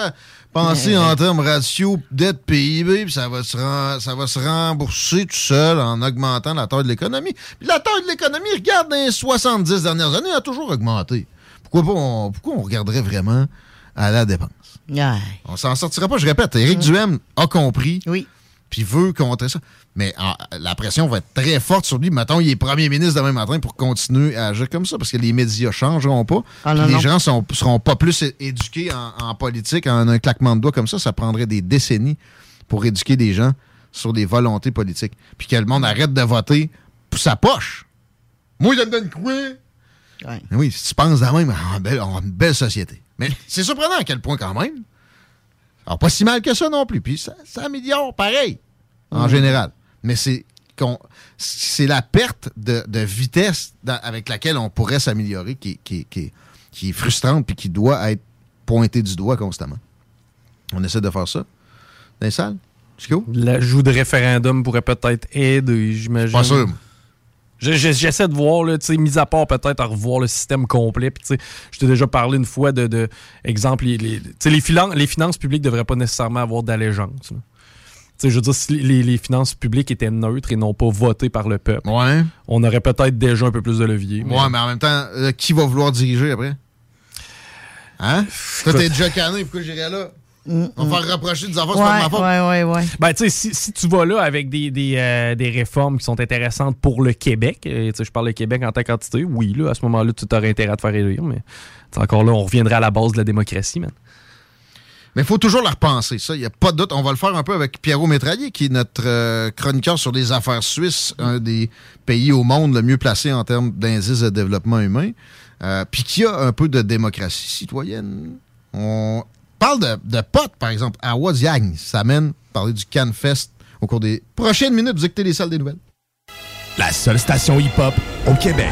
S18: Ouais.
S6: en termes ratio dette PIB, puis ça va se ça va se rembourser tout seul en augmentant la taille de l'économie. Puis la taille de l'économie, regarde dans les 70 dernières années, a toujours augmenté. Pourquoi pas on, pourquoi on regarderait vraiment à la dépense?
S18: Ouais.
S6: On s'en sortira pas, je répète. Éric Duhem a compris.
S18: Oui.
S6: Puis veut contrer ça. Mais en- la pression va être très forte sur lui. Mettons, il est premier ministre demain matin pour continuer à agir comme ça parce que les médias changeront pas.
S18: Ah, non,
S6: les
S18: non.
S6: gens sont, seront pas plus éduqués en, en politique en un claquement de doigts comme ça. Ça prendrait des décennies pour éduquer des gens sur des volontés politiques. Puis que le monde arrête de voter pour sa poche. Moi, je me donne quoi?
S18: Ouais.
S6: Oui, si tu penses de même, on a une belle, une belle société. Mais c'est surprenant à quel point quand même. Alors, pas si mal que ça non plus. Puis ça, ça améliore pareil, en général. Mais c'est c'est la perte de, de vitesse dans- avec laquelle on pourrait s'améliorer qui, qui- qui- qui est frustrante puis qui doit être pointée du doigt constamment. On essaie de faire ça. Dans les salles? Chico?
S19: L'ajout de référendum pourrait peut-être aider, j'imagine.
S6: Pas sûr.
S19: Je- je- J'essaie de voir, là, tu sais, mis à part peut-être à revoir le système complet. Je t'ai déjà parlé une fois de, de exemple, les, les, les, les finances publiques ne devraient pas nécessairement avoir d'allégeance. Je veux dire, si les, les finances publiques étaient neutres et non pas votées par le peuple, on aurait peut-être déjà un peu plus de levier.
S6: Ouais, mais en même temps, euh, qui va vouloir diriger après? Hein? Toi, t'es déjà canné, pourquoi j'irais là? On va faire reprocher des affaires, c'est pas de ma faute.
S18: Ouais, ouais, ouais.
S19: Ben, tu sais, si, si tu vas là avec des, des, euh, des réformes qui sont intéressantes pour le Québec, euh, tu sais, je parle du Québec en tant qu'entité, oui, là, à ce moment-là, tu aurais intérêt à te faire élire, mais encore là, on reviendrait à la base de la démocratie, man.
S6: Mais il faut toujours la repenser, ça, il n'y a pas de doute. On va le faire un peu avec Pierrot Métraillé, qui est notre euh, chroniqueur sur les affaires suisses, un des pays au monde le mieux placé en termes d'indice de développement humain, euh, puis qui a un peu de démocratie citoyenne. On parle de, de potes, par exemple, à Waziang. Ça mène parler du CanFest au cours des prochaines minutes. Vous écoutez les salles des nouvelles.
S25: La seule station hip-hop au Québec.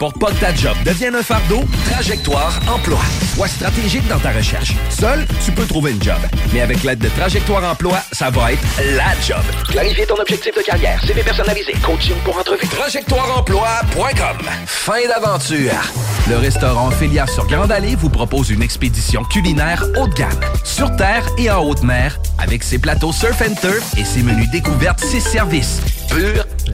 S8: Pour pas que ta job devienne un fardeau, Trajectoire Emploi. Sois stratégique dans ta recherche. Seul, tu peux trouver une job. Mais avec l'aide de Trajectoire Emploi, ça va être la job. Clarifier ton objectif de carrière, CV personnalisé, coaching pour entrevue. TrajectoireEmploi.com. Fin d'aventure. Le restaurant Félia sur Grande Allée vous propose une expédition culinaire haut de gamme. Sur terre et en haute mer, avec ses plateaux surf and turf et ses menus découvertes, ses services. Pur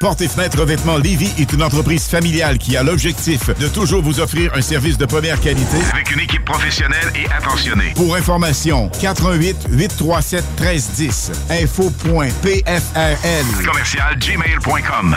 S23: Porte et fenêtres revêtement Lévis est une entreprise familiale qui a l'objectif de toujours vous offrir un service de première qualité.
S28: Avec une équipe professionnelle et attentionnée.
S23: Pour information, 88 837 1310 info.pfrl
S28: commercial gmail.com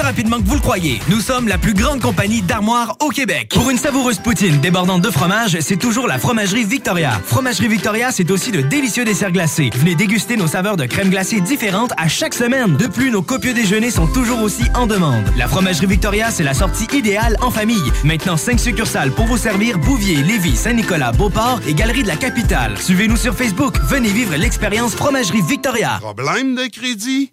S9: rapidement que vous le croyez. Nous sommes la plus grande compagnie d'armoires au Québec. Pour une savoureuse poutine débordante de fromage, c'est toujours la Fromagerie Victoria. Fromagerie Victoria, c'est aussi de délicieux desserts glacés. Venez déguster nos saveurs de crème glacée différentes à chaque semaine. De plus, nos copieux déjeuners sont toujours aussi en demande. La Fromagerie Victoria, c'est la sortie idéale en famille. Maintenant, 5 succursales pour vous servir Bouvier, Lévis, Saint-Nicolas, Beauport et Galerie de la Capitale. Suivez-nous sur Facebook. Venez vivre l'expérience Fromagerie Victoria.
S20: Problème de crédit?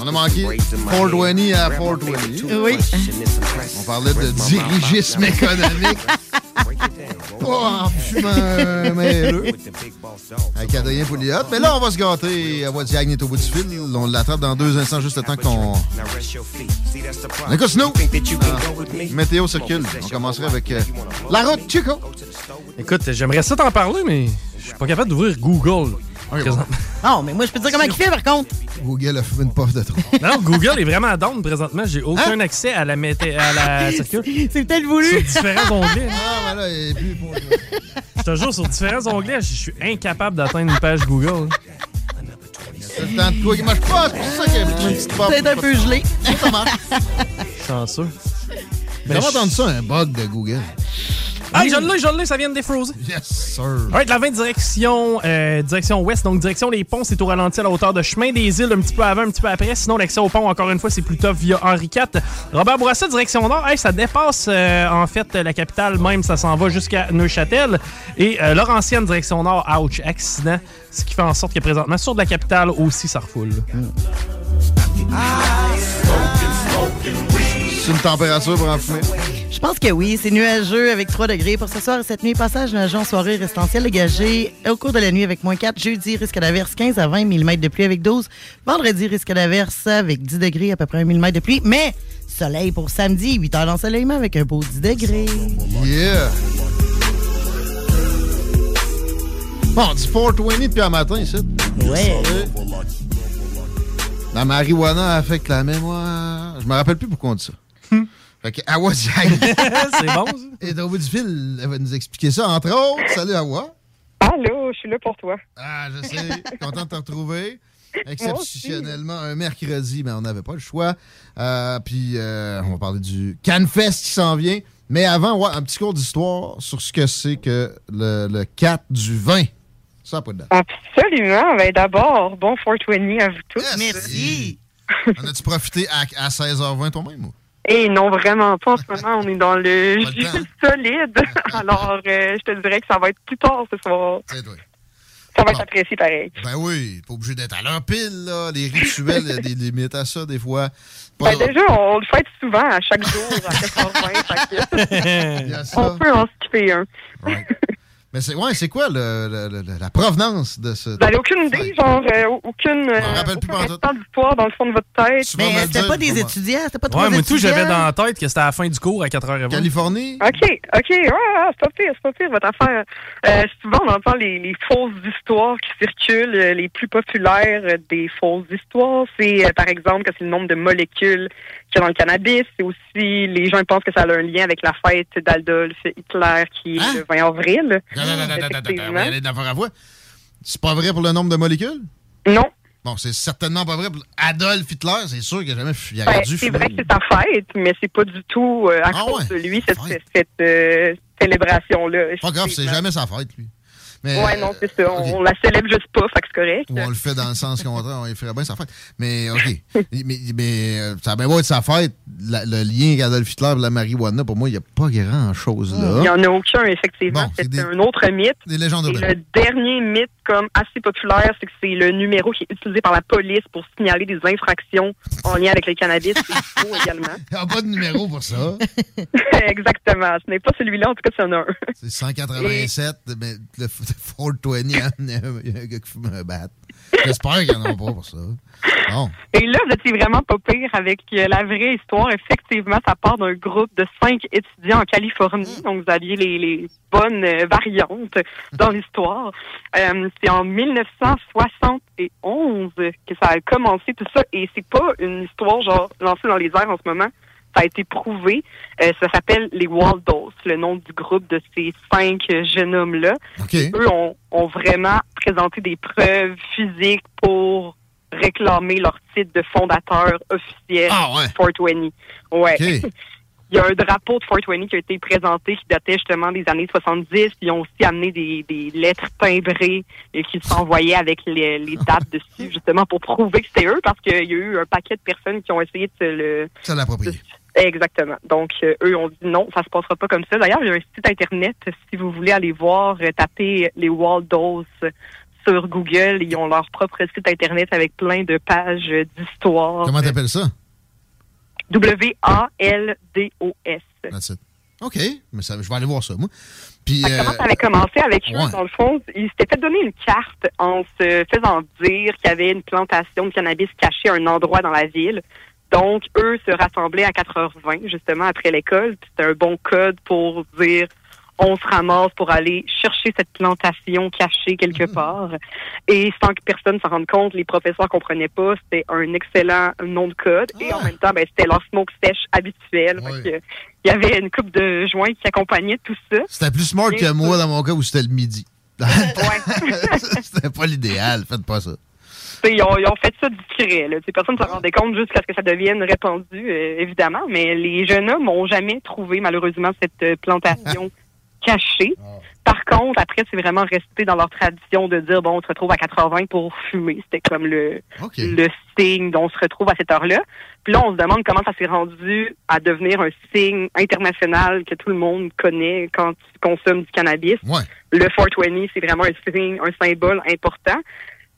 S6: On a manqué 420 à 420.
S18: Oui.
S6: On parlait de dirigisme économique. Pas en fumant un mêleux. Avec Adrien Pouliot. Mais là, on va se gâter. Voix Diagne est au bout du fil. On l'attrape dans deux instants, juste le temps qu'on. On écoute Snow. Ah, météo circule. On commencerait avec euh, la route Chico.
S19: Écoute, j'aimerais ça t'en parler, mais je suis pas capable d'ouvrir Google. Présentement.
S18: Non, mais moi, je peux te dire comment il fait, par contre.
S6: Google a fumé une puff de trop.
S19: Non, Google est vraiment down présentement. J'ai aucun accès à la, mété- à la.
S18: C'est peut-être voulu.
S19: Sur différents onglets.
S6: Ah, ben là, il est plus pour
S19: Je te jure, sur différents onglets, je suis incapable d'atteindre une page Google.
S6: C'est le temps de quoi qui marche pas. C'est pour ça qu'il y a une petite puff.
S18: Peut-être un peu gelé.
S6: Ça marche.
S19: Chanceux.
S6: J'ai jamais entendu ça, un bug de Google.
S19: Ah, je l'ai, je l'ai, ça vient de défroser.
S6: Yes, sir.
S19: Alright, la 20 direction, euh, direction ouest, donc direction des ponts, c'est au ralenti à la hauteur de chemin des îles, un petit peu avant, un petit peu après. Sinon, l'accès au pont, encore une fois, c'est tough via Henri IV. Robert Bourassa, direction nord, hey, ça dépasse euh, en fait la capitale même, ça s'en va jusqu'à Neuchâtel. Et euh, Laurentienne, direction nord, ouch, accident. Ce qui fait en sorte que présentement, sur de la capitale aussi, ça refoule.
S6: C'est une température pour en fumer.
S18: Je pense que oui. C'est nuageux avec 3 degrés. Pour ce soir et cette nuit, passage nuageux en soirée restanciel dégagé. Au cours de la nuit avec moins 4. Jeudi, risque d'averse 15 à 20 mm de pluie avec 12. Vendredi, risque d'averse avec 10 degrés, à peu près 1 mm de pluie. Mais soleil pour samedi, 8 heures d'ensoleillement avec un beau 10 degrés.
S6: Yeah. Bon, on dit 420 depuis un matin, ici.
S18: Ouais.
S6: La marijuana affecte la mémoire. Je me rappelle plus pourquoi on dit ça. Fait que Awa.
S19: C'est bon, ça.
S6: Et au bout du fil, elle va nous expliquer ça, entre autres. Salut Awa.
S31: Allô, je suis là pour toi.
S6: Ah, je sais. Content de te retrouver. Exceptionnellement, un mercredi, mais on n'avait pas le choix. Euh, puis, euh, on va parler du CanFest qui s'en vient. Mais avant, ouais, un petit cours d'histoire sur ce que c'est que le, le 4 du vin. Ça n'a pas de date.
S31: Absolument. Ben, D'abord, bon 420 à vous tous.
S18: Merci.
S6: En as-tu profité à, à 16h20 toi-même? ou?
S31: Et non, vraiment pas. En ce moment, on est dans le jus solide. Alors, euh, je te dirais que ça va être plus tard ce soir. Ça va être apprécié pareil.
S6: Ben oui, pas obligé d'être à l'heure pile, là. Les rituels, il y a des limites à ça, des fois.
S31: Ben, déjà, on le fait souvent à chaque jour à 4h20. fait
S6: Il y a
S31: que
S6: ça.
S31: on peut en skipper un.
S6: Mais c'est ouais, c'est quoi le, le- le- la provenance de ce.
S31: Vous n'avez aucune idée, genre, euh, aucune, euh,
S6: rappelle plus
S31: aucun d'histoire dans le fond de votre tête.
S18: Mais c'était pas des
S6: comment?
S18: étudiants, c'était pas trois
S19: Ouais, moi tout, j'avais dans la tête que c'était à la fin du cours à 4h20.
S6: Californie?
S31: OK, OK, ouais, ouais, c'est pas pire, c'est pas pire votre affaire. Euh, souvent, on entend les, les fausses histoires qui circulent. euh, Les plus populaires euh, des fausses histoires, c'est euh, par exemple que c'est le nombre de molécules dans le cannabis. C'est aussi, les gens pensent que ça a un lien avec la fête d'Adolf Hitler qui est le 20 avril.
S6: Non, non, non, non, non. C'est pas vrai pour le nombre de molécules?
S31: Non.
S6: Bon, c'est certainement pas vrai. pour Adolf Hitler, c'est sûr qu'il a jamais il
S31: Ben, c'est vrai que c'est sa fête, mais c'est pas du tout euh, à
S6: Ah
S31: cause
S6: ouais,
S31: de lui, cette, cette, euh, célébration-là.
S6: Pas grave, c'est jamais sa fête, lui. Mais,
S31: Ouais, non, c'est ça. On, on la célèbre juste pas, fait que c'est correct.
S6: Ou on le fait dans le sens contraire, on y ferait bien sa fête. Mais, OK. mais, mais, euh, ça a bien être sa fête. La- le lien avec Adolf Hitler et la marijuana, pour moi, il n'y a pas grand-chose là.
S31: Il n'y en a aucun, effectivement.
S6: Bon, c'est des-
S31: un autre mythe.
S6: Des légendes
S31: Et
S6: urbaines.
S31: le dernier mythe, comme assez populaire, c'est que c'est le numéro qui est utilisé par la police pour signaler des infractions en lien avec le cannabis. C'est faux également.
S6: Il n'y a pas de numéro pour ça.
S31: Exactement. Ce n'est pas celui-là, en tout cas, c'est un.
S6: C'est 187, mais le f- 420, hein, il y a un a gars qui fume un bat. J'espère qu'ils n'en ont pas pour ça.
S31: Et là, vous étiez vraiment pas pire avec euh, la vraie histoire. Effectivement, ça part d'un groupe de cinq étudiants en Californie. Donc, vous aviez les, bonnes euh, variantes dans l'histoire. Euh, c'est en 1971 que ça a commencé tout ça. Et c'est pas une histoire genre lancée dans les airs en ce moment. Ça a été prouvé. Euh, ça s'appelle les Waldos, le nom du groupe de ces cinq jeunes hommes-là. Eux ont, ont vraiment présenté des preuves physiques pour réclamer leur titre de fondateur officiel
S6: Ah ouais.
S31: 420. Ouais. Il y a un drapeau de 420 qui a été présenté qui datait justement des années 70. Ils ont aussi amené des, des lettres timbrées et qui s'envoyaient avec les, les dates dessus, justement pour prouver que c'était eux, parce qu'il y a eu un paquet de personnes qui ont essayé de se le...
S6: L'approprier.
S31: Exactement. Donc, euh, eux ont dit non, ça se passera pas comme ça. D'ailleurs, il y a un site Internet, si vous voulez aller voir, euh, taper les Waldos sur Google. Ils ont leur propre site Internet avec plein de pages euh, d'histoire.
S6: Comment t'appelles ça?
S31: W-A-L-D-O-S.
S6: That's it. OK, mais ça, je vais aller voir ça, moi. Puis, euh,
S31: Comment ça avait commencé avec eux,
S6: ouais.
S31: dans le fond, ils s'étaient fait donner une carte en se faisant dire qu'il y avait une plantation de cannabis cachée à un endroit dans la ville. Donc, eux se rassemblaient à 4h20, justement, après l'école. C'était un bon code pour dire on se ramasse pour aller chercher cette plantation cachée quelque part. Et sans que personne s'en rende compte, les professeurs comprenaient pas. C'était un excellent nom de code. Et en même temps, ben, c'était leur smoke sèche habituel. Fait que, il y avait une coupe de joints qui accompagnait tout ça.
S6: c'était plus smart
S31: Bien
S6: que moi dans mon cas où c'était le midi. c'était pas l'idéal, faites pas ça.
S31: Ils ont, ils ont fait ça discret. Là. Personne ne s'en rendait compte jusqu'à ce que ça devienne répandu, euh, évidemment. Mais les jeunes hommes n'ont jamais trouvé, malheureusement, cette euh, plantation cachée. Par contre, après, c'est vraiment resté dans leur tradition de dire, bon, on se retrouve à 80 pour fumer. C'était comme le, le signe dont on se retrouve à cette heure-là. Puis là, on se demande comment ça s'est rendu à devenir un signe international que tout le monde connaît quand tu consommes du cannabis. Le 420, c'est vraiment un signe, un symbole important.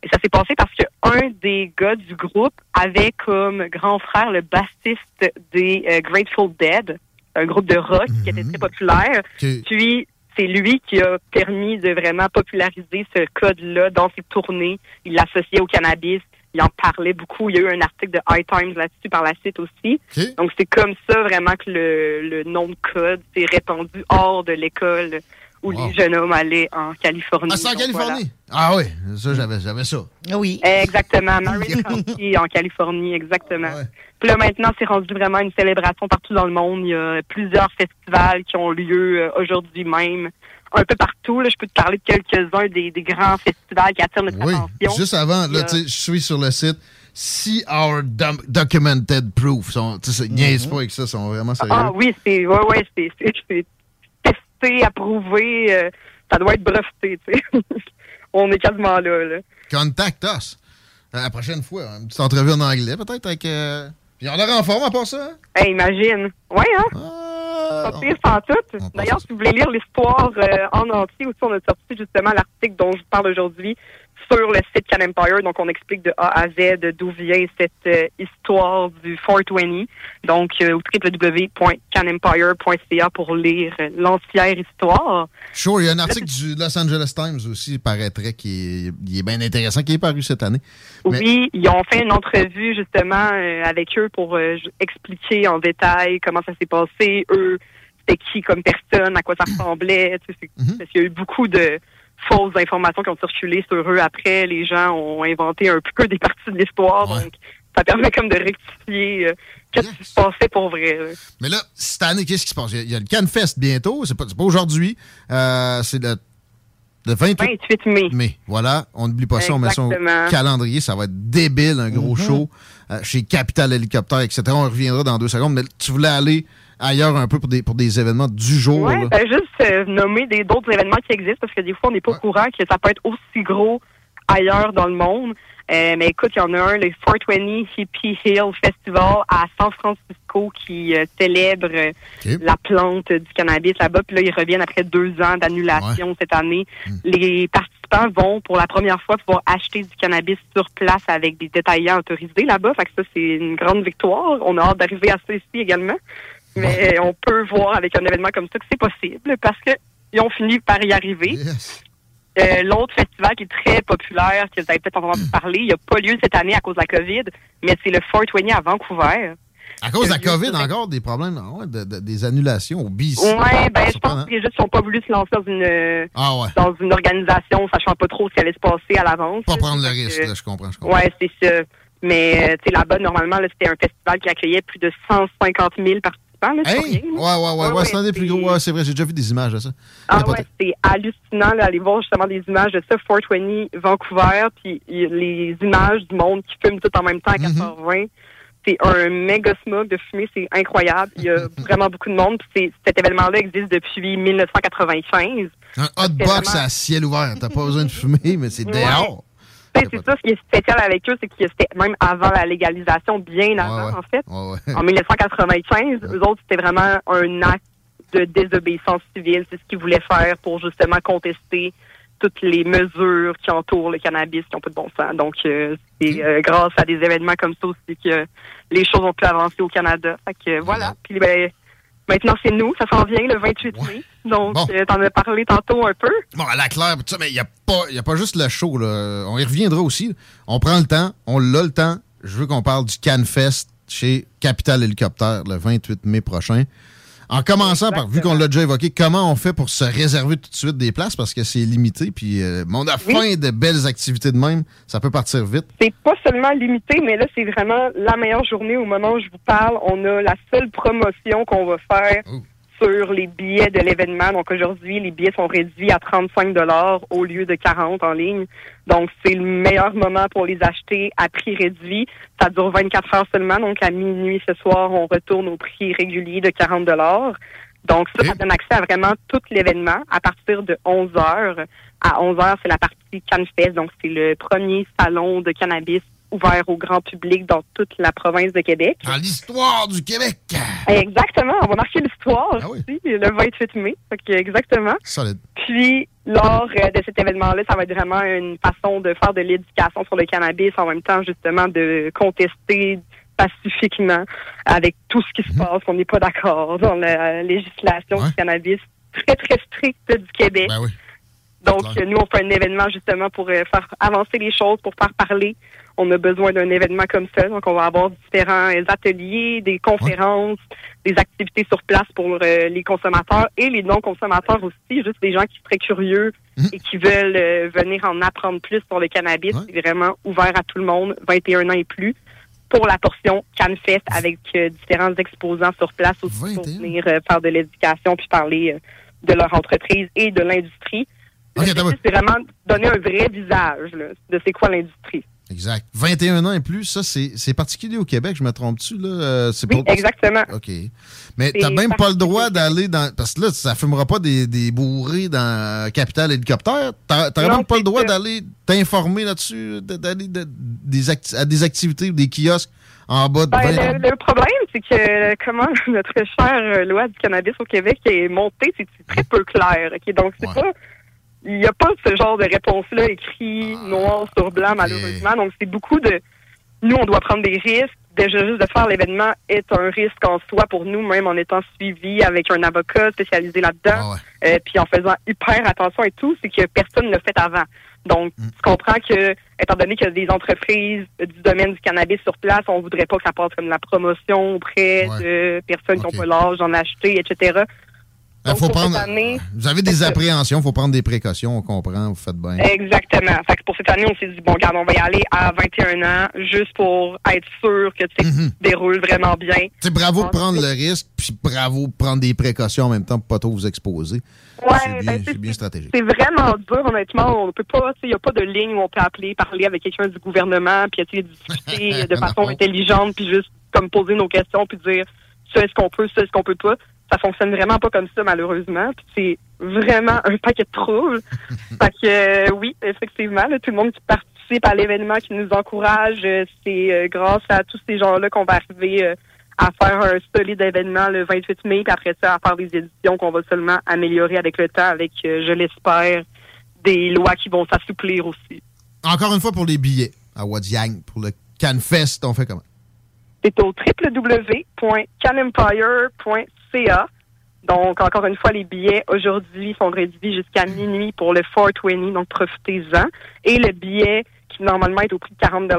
S31: Et ça s'est passé parce que un des gars du groupe avait comme grand frère le bassiste des euh, Grateful Dead, un groupe de rock qui était très populaire. Puis c'est lui qui a permis de vraiment populariser ce code-là dans ses tournées. Il l'associait au cannabis. Il en parlait beaucoup. Il y a eu un article de High Times là-dessus par la suite aussi. Donc c'est comme ça vraiment que le, le nom de code s'est répandu hors de l'école où les jeunes hommes allaient en Californie.
S6: Ah, c'est en Californie? Ah oui, ça, j'avais, j'avais ça.
S18: Oui.
S31: Exactement, Marin County en Californie, exactement. Puis là maintenant, c'est rendu vraiment une célébration partout dans le monde. Il y a plusieurs festivals qui ont lieu euh, aujourd'hui même, un peu partout. Là, je peux te parler de quelques-uns des, des grands festivals qui attirent notre
S6: Oui,
S31: attention.
S6: juste avant, là,
S31: a-
S6: tu sais, je suis sur le site See Our Dom- Documented Proof. Sont- Tu sais, ils niaisent pas avec ça, ils sont vraiment sérieux.
S31: Ah oui, c'est ouais, ouais, c'est c'est- c'est testé, approuvé. euh, ça doit être breveté, tu sais. On est quasiment là, là.
S6: Contact us. Euh, La prochaine fois, une petite entrevue en anglais, peut-être avec. Euh... Puis on l'air en forme à part ça. hein?
S31: Hey, imagine. Ouais, hein? pas pire sans tout. D'ailleurs, si vous voulez lire l'histoire euh, en entier, aussi, on a sorti justement l'article dont je vous parle aujourd'hui sur le site Can Empire. Donc, on explique de A à Z d'où vient cette euh, histoire du 420. Donc, euh, www.canempire.ca pour lire euh, l'entière histoire.
S6: Sure, il y a un article du Los Angeles Times aussi, paraîtrait, qui est, il est bien intéressant, qui est paru cette année. Mais-
S31: Oui, ils ont fait une entrevue justement euh, avec eux pour expliquer en détail comment ça s'est passé, eux, c'était qui comme personne, à quoi ça ressemblait. Tu sais,
S6: Mhm.
S31: Parce qu'il y a eu beaucoup de fausses informations qui ont circulé sur eux après. Les gens ont inventé un peu des parties de l'histoire. Donc, ça permet comme de rectifier euh, qu'est-ce qui se passait pour vrai. là.
S6: Mais là, cette année, qu'est-ce qui se passe? Il y a, il y a le CanFest bientôt, c'est pas, pas aujourd'hui. Euh, c'est le Le 28,
S31: 28 mai.
S6: mai. Voilà, on n'oublie pas ça, on met ça au calendrier, ça va être débile, un gros
S31: Mhm.
S6: show euh, chez Capital Hélicoptère, etc. On reviendra dans deux secondes, mais tu voulais aller ailleurs un peu pour des, pour des événements du jour.
S31: Ouais, ben, juste euh, nommer des d'autres événements qui existent parce que des fois on n'est pas au courant que ça peut être aussi gros ailleurs dans le monde. Euh, mais écoute, il y en a un, le 420 Hippie Hill Festival à San Francisco qui euh, célèbre la plante du cannabis là-bas. Puis là, ils reviennent après deux ans d'annulation cette année. Les participants vont pour la première fois pouvoir acheter du cannabis sur place avec des détaillants autorisés là-bas. Fait que ça, c'est une grande victoire. On a hâte d'arriver à ça ici également. Mais on peut voir avec un événement comme ça que c'est possible parce que ils ont fini par y arriver. Euh, L'autre festival qui est très populaire, que vous avez peut-être entendu parler, il n'a pas lieu cette année à cause de la COVID, mais c'est le 420 à Vancouver.
S6: À cause de la
S31: Euh,
S6: COVID, encore des problèmes, ouais, de- de- des annulations au BC.
S31: Ouais, ben je pense que les gens n'ont pas voulu se lancer dans une
S6: Ah ouais.
S31: dans une organisation, sachant pas trop ce qui allait se passer à l'avance.
S6: Pas prendre le
S31: que-
S6: risque, là, je comprends. Je comprends.
S31: Ouais, c'est ça. Mais euh, tu sais, là-bas, normalement, là, c'était un festival qui accueillait plus de 150 000 participants. Là, c'est
S6: Hey!
S31: pas rien,
S6: Ouais, ouais, ouais, ouais, c'est un des plus gros. Ouais, c'est vrai, j'ai déjà vu des images de ça.
S31: Ah ouais, c'est hallucinant d'aller voir justement des images de ça, 420 Vancouver, puis les images du monde qui fument tout en même temps à
S6: Mm-hmm.
S31: 420. C'est un méga smog de fumée, c'est incroyable. Il y a vraiment beaucoup de monde. Puis cet événement-là existe depuis 1995.
S6: Un hot box
S31: vraiment-
S6: à ciel ouvert. T'as pas besoin de fumer, mais c'est dehors.
S31: Sais, C'est ça, ce qui est spécial avec eux, c'est que c'était même avant la légalisation, bien avant,
S6: ouais.
S31: en fait.
S6: Ouais, ouais.
S31: En 1995, eux autres, c'était vraiment un acte de désobéissance civile. C'est ce qu'ils voulaient faire pour justement contester toutes les mesures qui entourent le cannabis qui n'ont pas de bon sens. Donc, euh, c'est euh, grâce à des événements comme ça aussi que les choses ont pu avancer au Canada. Fait que voilà. Puis ben, maintenant, c'est nous. Ça s'en vient le 28 mai. Donc,
S6: Bon.
S31: euh, t'en as parlé tantôt un peu.
S6: Bon, à la claire, mais il n'y a, pas- y a pas juste le show. Là. On y reviendra aussi. On prend le temps. On l'a le temps. Je veux qu'on parle du CanFest chez Capital Hélicoptère le 28 mai prochain. En commençant par, vu qu'on l'a déjà évoqué, comment on fait pour se réserver tout de suite des places? Parce que c'est limité. Puis, euh, on a
S31: Oui.
S6: faim de belles activités de même. Ça peut partir vite.
S31: C'est pas seulement limité, mais là, c'est vraiment la meilleure journée au moment où je vous parle. On a la seule promotion qu'on va faire sur les billets de l'événement. Donc aujourd'hui, les billets sont réduits à 35 au lieu de 40 en ligne. Donc c'est le meilleur moment pour les acheter à prix réduit. Ça dure 24 heures seulement. Donc à minuit ce soir, on retourne au prix régulier de 40 donc ça, ça donne accès à vraiment tout l'événement à partir de 11 heures. À 11 heures, c'est la partie CanFest, donc c'est le premier salon de cannabis ouvert au grand public dans toute la province de Québec.
S6: Dans l'histoire du Québec.
S31: Exactement, on va marquer l'histoire aussi, le 28 mai. Exactement.
S6: Solide.
S31: Puis, lors euh, de cet événement-là, ça va être vraiment une façon de faire de l'éducation sur le cannabis, en même temps, justement, de contester pacifiquement avec tout ce qui se passe. On n'est pas d'accord dans la législation du cannabis très, très stricte du Québec. Donc, nous, on fait un événement justement pour euh, faire avancer les choses, pour faire parler. On a besoin d'un événement comme ça. Donc, on va avoir différents euh, ateliers, des conférences, des activités sur place pour euh, les consommateurs et les non-consommateurs aussi, juste des gens qui seraient curieux et qui veulent venir en apprendre plus sur le cannabis. C'est vraiment ouvert à tout le monde, 21 ans et plus, pour la portion CanFest avec euh, différents exposants sur place aussi pour venir euh, faire de l'éducation puis parler euh, de leur entreprise et de l'industrie. C'est vraiment donner un vrai visage là, de c'est quoi l'industrie.
S6: Exact. 21 ans et plus, ça, c'est c'est particulier au Québec, je me trompe-tu? Là? Euh, c'est
S31: Oui,
S6: pas-
S31: exactement.
S6: OK. Mais t'as même pas le droit d'aller dans... Parce que là, ça fumera pas des, des bourrés dans Capital Hélicoptère. T'as même pas le droit d'aller t'informer là-dessus, de- d'aller de- des acti- à des activités ou des kiosques en bas de
S31: Ben,
S6: 20
S31: le, le problème, c'est que comment notre chère euh, loi du cannabis au Québec est montée, c'est très peu clair. ok? Donc, c'est pas. Il n'y a pas ce genre de réponse-là écrit noir sur blanc, malheureusement. Donc, c'est beaucoup de. Nous, on doit prendre des risques. Déjà, juste de faire l'événement est un risque en soi pour nous, même en étant suivi avec un avocat spécialisé là-dedans. Euh, puis en faisant hyper attention et tout, c'est que personne ne l'a fait avant. Donc,
S6: Mm.
S31: tu comprends que, étant donné qu'il y a des entreprises du domaine du cannabis sur place, on voudrait pas que ça passe comme la promotion auprès de personnes qui n'ont pas l'âge d'en acheter, etc. Donc,
S6: faut prendre,
S31: année-
S6: vous avez des appréhensions, il faut prendre des précautions, on comprend, vous faites bien.
S31: Exactement. Fait que pour cette année, on s'est dit, bon, regarde, on va y aller à 21 ans, juste pour être sûr que tu sais, tout déroule vraiment bien.
S6: C'est bravo de prendre le risque, puis bravo de prendre des précautions en même temps pour pas trop vous exposer.
S31: Ouais,
S6: c'est bien,
S31: ben,
S6: c'est bien stratégique.
S31: C'est vraiment dur, honnêtement. On peut pas, il n'y a pas de ligne où on peut appeler, parler avec quelqu'un du gouvernement, puis essayer de discuter de façon intelligente, puis juste comme poser nos questions, puis dire ça est-ce qu'on peut, ça est-ce qu'on peut pas. Ça fonctionne vraiment pas comme ça, malheureusement. Puis c'est vraiment un paquet de troubles. fait que euh, oui, effectivement, là, tout le monde qui participe à l'événement, qui nous encourage, euh, c'est euh, grâce à tous ces gens-là qu'on va arriver à faire un solide événement le 28 mai, puis après ça, à faire des éditions qu'on va seulement améliorer avec le temps, avec, je l'espère, des lois qui vont s'assouplir aussi.
S6: Encore une fois pour les billets à Wadiang, pour le CanFest, on fait comment?
S31: C'est au www.canempire.ca. Donc, encore une fois, les billets aujourd'hui sont réduits jusqu'à minuit pour le 420, donc profitez-en. Et le billet qui normalement est au prix de 40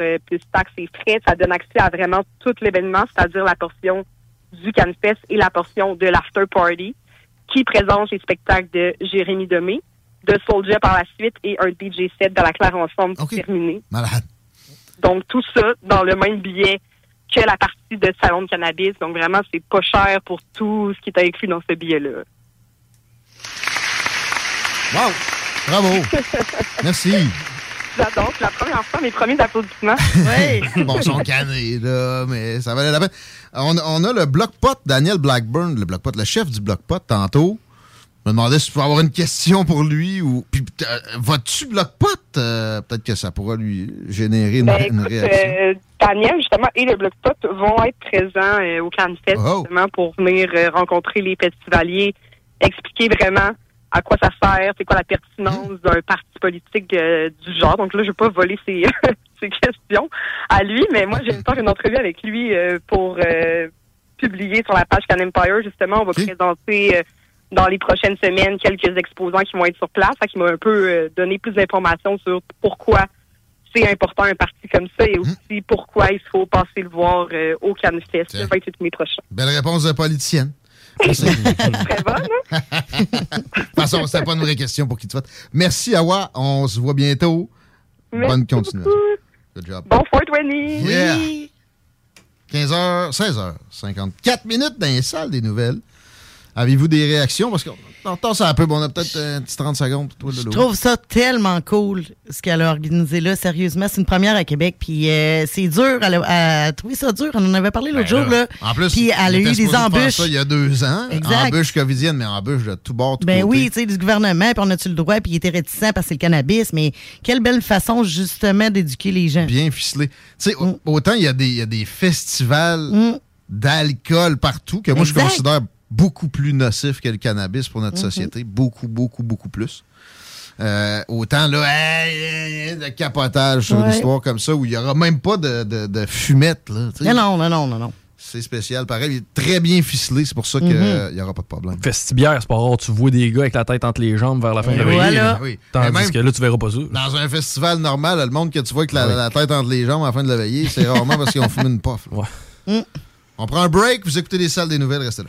S31: euh, plus taxes et frais, ça donne accès à vraiment tout l'événement, c'est-à-dire la portion du CanFest et la portion de l'After Party, qui présente les spectacles de Jérémy Demé, de Soulja par la suite et un DJ set de la Claire Ensemble.
S6: Malade.
S31: Donc, tout ça dans le même billet que la partie de salon de cannabis. Donc, vraiment, c'est pas cher pour tout ce qui est inclus dans ce billet-là.
S6: Wow! Bravo! Merci!
S31: J'adore. C'est la première fois, mes premiers applaudissements.
S6: bon, ils sont canés, là, mais ça valait la peine. On, on a le bloc-pot, Daniel Blackburn, le bloc-pot, le chef du bloc-pot, tantôt. Je me demandais si je pouvais avoir une question pour lui ou. Puis, euh, vas-tu bloc-pot? Euh, Peut-être que ça pourra lui générer une,
S31: Ben,
S6: une réaction.
S31: euh, Daniel, justement, et le Bloc Pot vont être présents euh, au CanFest,
S6: Oh.
S31: justement, pour venir euh, rencontrer les festivaliers, expliquer vraiment à quoi ça sert, c'est quoi la pertinence d'un parti politique euh, du genre. Donc là, je vais pas voler ses, ses questions à lui, mais moi, j'ai faire une entrevue avec lui euh, pour euh, publier sur la page Can Empire. Justement, on va présenter euh, dans les prochaines semaines quelques exposants qui vont être sur place, qu'il m'a un peu euh, donné plus d'informations sur pourquoi c'est important un parti comme ça et aussi pourquoi il faut passer le voir euh, au CanFest le 28 mai prochain.
S6: Belle réponse de politicienne.
S31: Très bonne, hein?
S6: De toute façon, c'était pas une vraie question pour qui tu votes. Merci, Awa. On se voit bientôt. Bonne continuation. Good job.
S31: Bon 420!
S6: Yeah. 15h, 16h, 54 minutes dans les salles des nouvelles. Avez-vous des réactions? Parce qu'on entend ça un peu. Bon, on a peut-être un petit 30 secondes pour toi,
S18: Je trouve ça tellement cool, ce qu'elle a organisé là. Sérieusement, c'est une première à Québec. Puis euh, c'est dur. Elle a, elle a trouvé ça dur. On en avait parlé l'autre
S6: Ben
S18: jour.
S6: là. En plus,
S18: puis elle a eu des embûches.
S6: ça il y a deux ans.
S18: Exact.
S6: Embûche covidienne, mais embûche de tout bord, tout
S18: Ben
S6: côté.
S18: oui, tu sais, du gouvernement, puis on a-tu le droit, puis il était réticent parce que c'est le cannabis, mais quelle belle façon, justement, d'éduquer les gens.
S6: Bien ficelé. Tu sais, au- autant il y, a des- il y a des festivals d'alcool partout que moi,
S18: Exact.
S6: je considère beaucoup plus nocif que le cannabis pour notre
S18: Mhm.
S6: société. Beaucoup, beaucoup, beaucoup plus. Euh, autant, là, hey, hey, hey, de capotage sur une histoire comme ça où il n'y aura même pas de, de- de fumette. Là.
S18: Non, non, non, non, non.
S6: C'est spécial. Pareil, il est très bien ficelé. C'est pour ça qu'il
S18: Mhm.
S6: n'y aura pas de problème.
S19: Festibière, c'est pas rare, tu vois des gars avec la tête entre les jambes vers la fin de la veillée.
S6: voilà.
S19: là.
S6: Oui.
S19: Tandis
S6: même-
S19: que là, tu verras pas ça.
S6: Dans un festival normal, le monde que tu vois avec la, la tête entre les jambes à la fin de la veillée, c'est rarement parce qu'ils ont fumé une puff. là. On prend un break, vous écoutez les salles des nouvelles, restez là.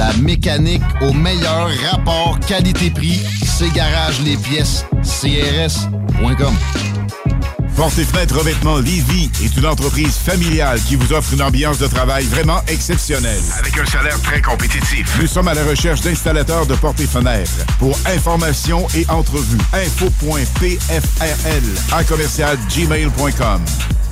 S6: La mécanique au meilleur rapport qualité-prix. C'est Garage les pièces CRS.com.
S23: Porte et fenêtres revêtement Lévy est une entreprise familiale qui vous offre une ambiance de travail vraiment exceptionnelle.
S28: Avec un salaire très compétitif.
S23: Nous sommes à la recherche d'installateurs de portes et fenêtres. Pour information et entrevue, info.pfrl à commercial gmail.com.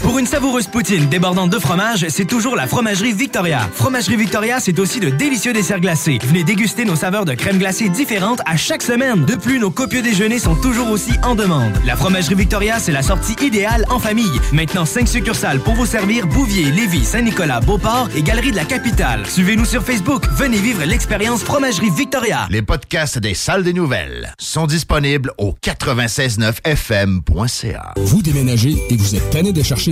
S9: Pour une savoureuse poutine débordante de fromage, c'est toujours la Fromagerie Victoria. Fromagerie Victoria, c'est aussi de délicieux desserts glacés. Venez déguster nos saveurs de crème glacée différentes à chaque semaine. De plus, nos copieux déjeuners sont toujours aussi en demande. La Fromagerie Victoria, c'est la sortie idéale en famille. Maintenant, 5 succursales pour vous servir Bouvier, Lévis, Saint-Nicolas, Beauport et Galerie de la Capitale. Suivez-nous sur Facebook. Venez vivre l'expérience Fromagerie Victoria.
S24: Les podcasts des salles des nouvelles sont disponibles au 969fm.ca.
S32: Vous déménagez et vous êtes tanné de chercher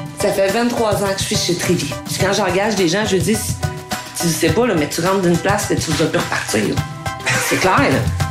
S33: Ça fait 23 ans que je suis chez Trévy. Puis quand j'engage des gens, je dis, tu sais pas, là, mais tu rentres d'une place et tu vas plus repartir. C'est clair, là.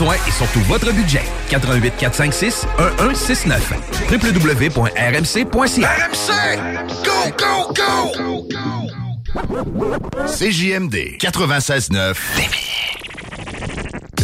S8: et surtout votre budget. 88 456 1169 www.rmc.ca
S28: RMC! Go, go, go!
S24: CJMD 96.9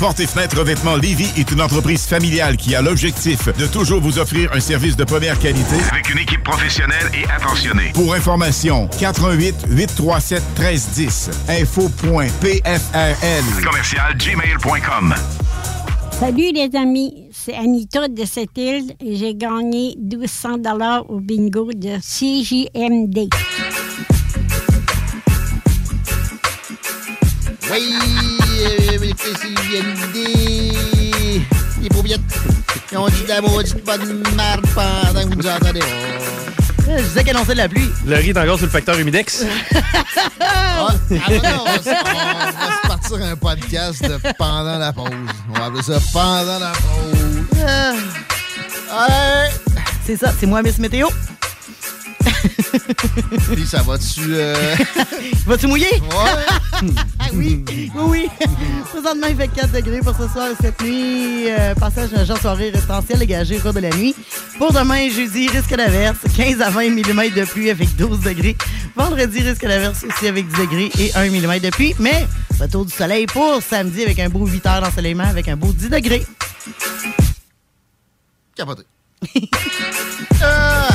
S23: Porte et fenêtre revêtement Lévis est une entreprise familiale qui a l'objectif de toujours vous offrir un service de première qualité
S28: Avec une équipe professionnelle et attentionnée.
S23: Pour information, 88 837 1310 info.pfrl
S28: Commercial gmail.com.
S34: Salut les amis, c'est Anita de cette île et j'ai gagné 1200 dollars au bingo de CJMD.
S6: Oui, CJMD. Les paupiètes. Ils ont dit de la maudite bonne merde pendant que vous nous entendez.
S18: Je disais qu'elle annonçait de la pluie.
S19: Le riz est encore sur le facteur humidex.
S6: Ah, ah, non, on, va, se- on va se partir un podcast de pendant la pause. On va appeler ça pendant la pause. Ouais.
S18: C'est ça, c'est moi, Miss Météo.
S6: Puis ça va-tu. Euh...
S18: Vas-tu mouiller?
S6: Ouais.
S18: Ah oui, oui, oui. Présentement, il fait 4 degrés pour ce soir et cette nuit. Euh, passage d'un genre soirée résidentielle dégagé au cours de la nuit. Pour demain, jeudi, risque d'averse, 15 à 20 mm de pluie avec 12 degrés. Vendredi, risque d'averse aussi avec 10 degrés et 1 mm de pluie. Mais retour du soleil pour samedi avec un beau 8 heures d'ensoleillement avec un beau 10 degrés.
S6: Capoté. Ah!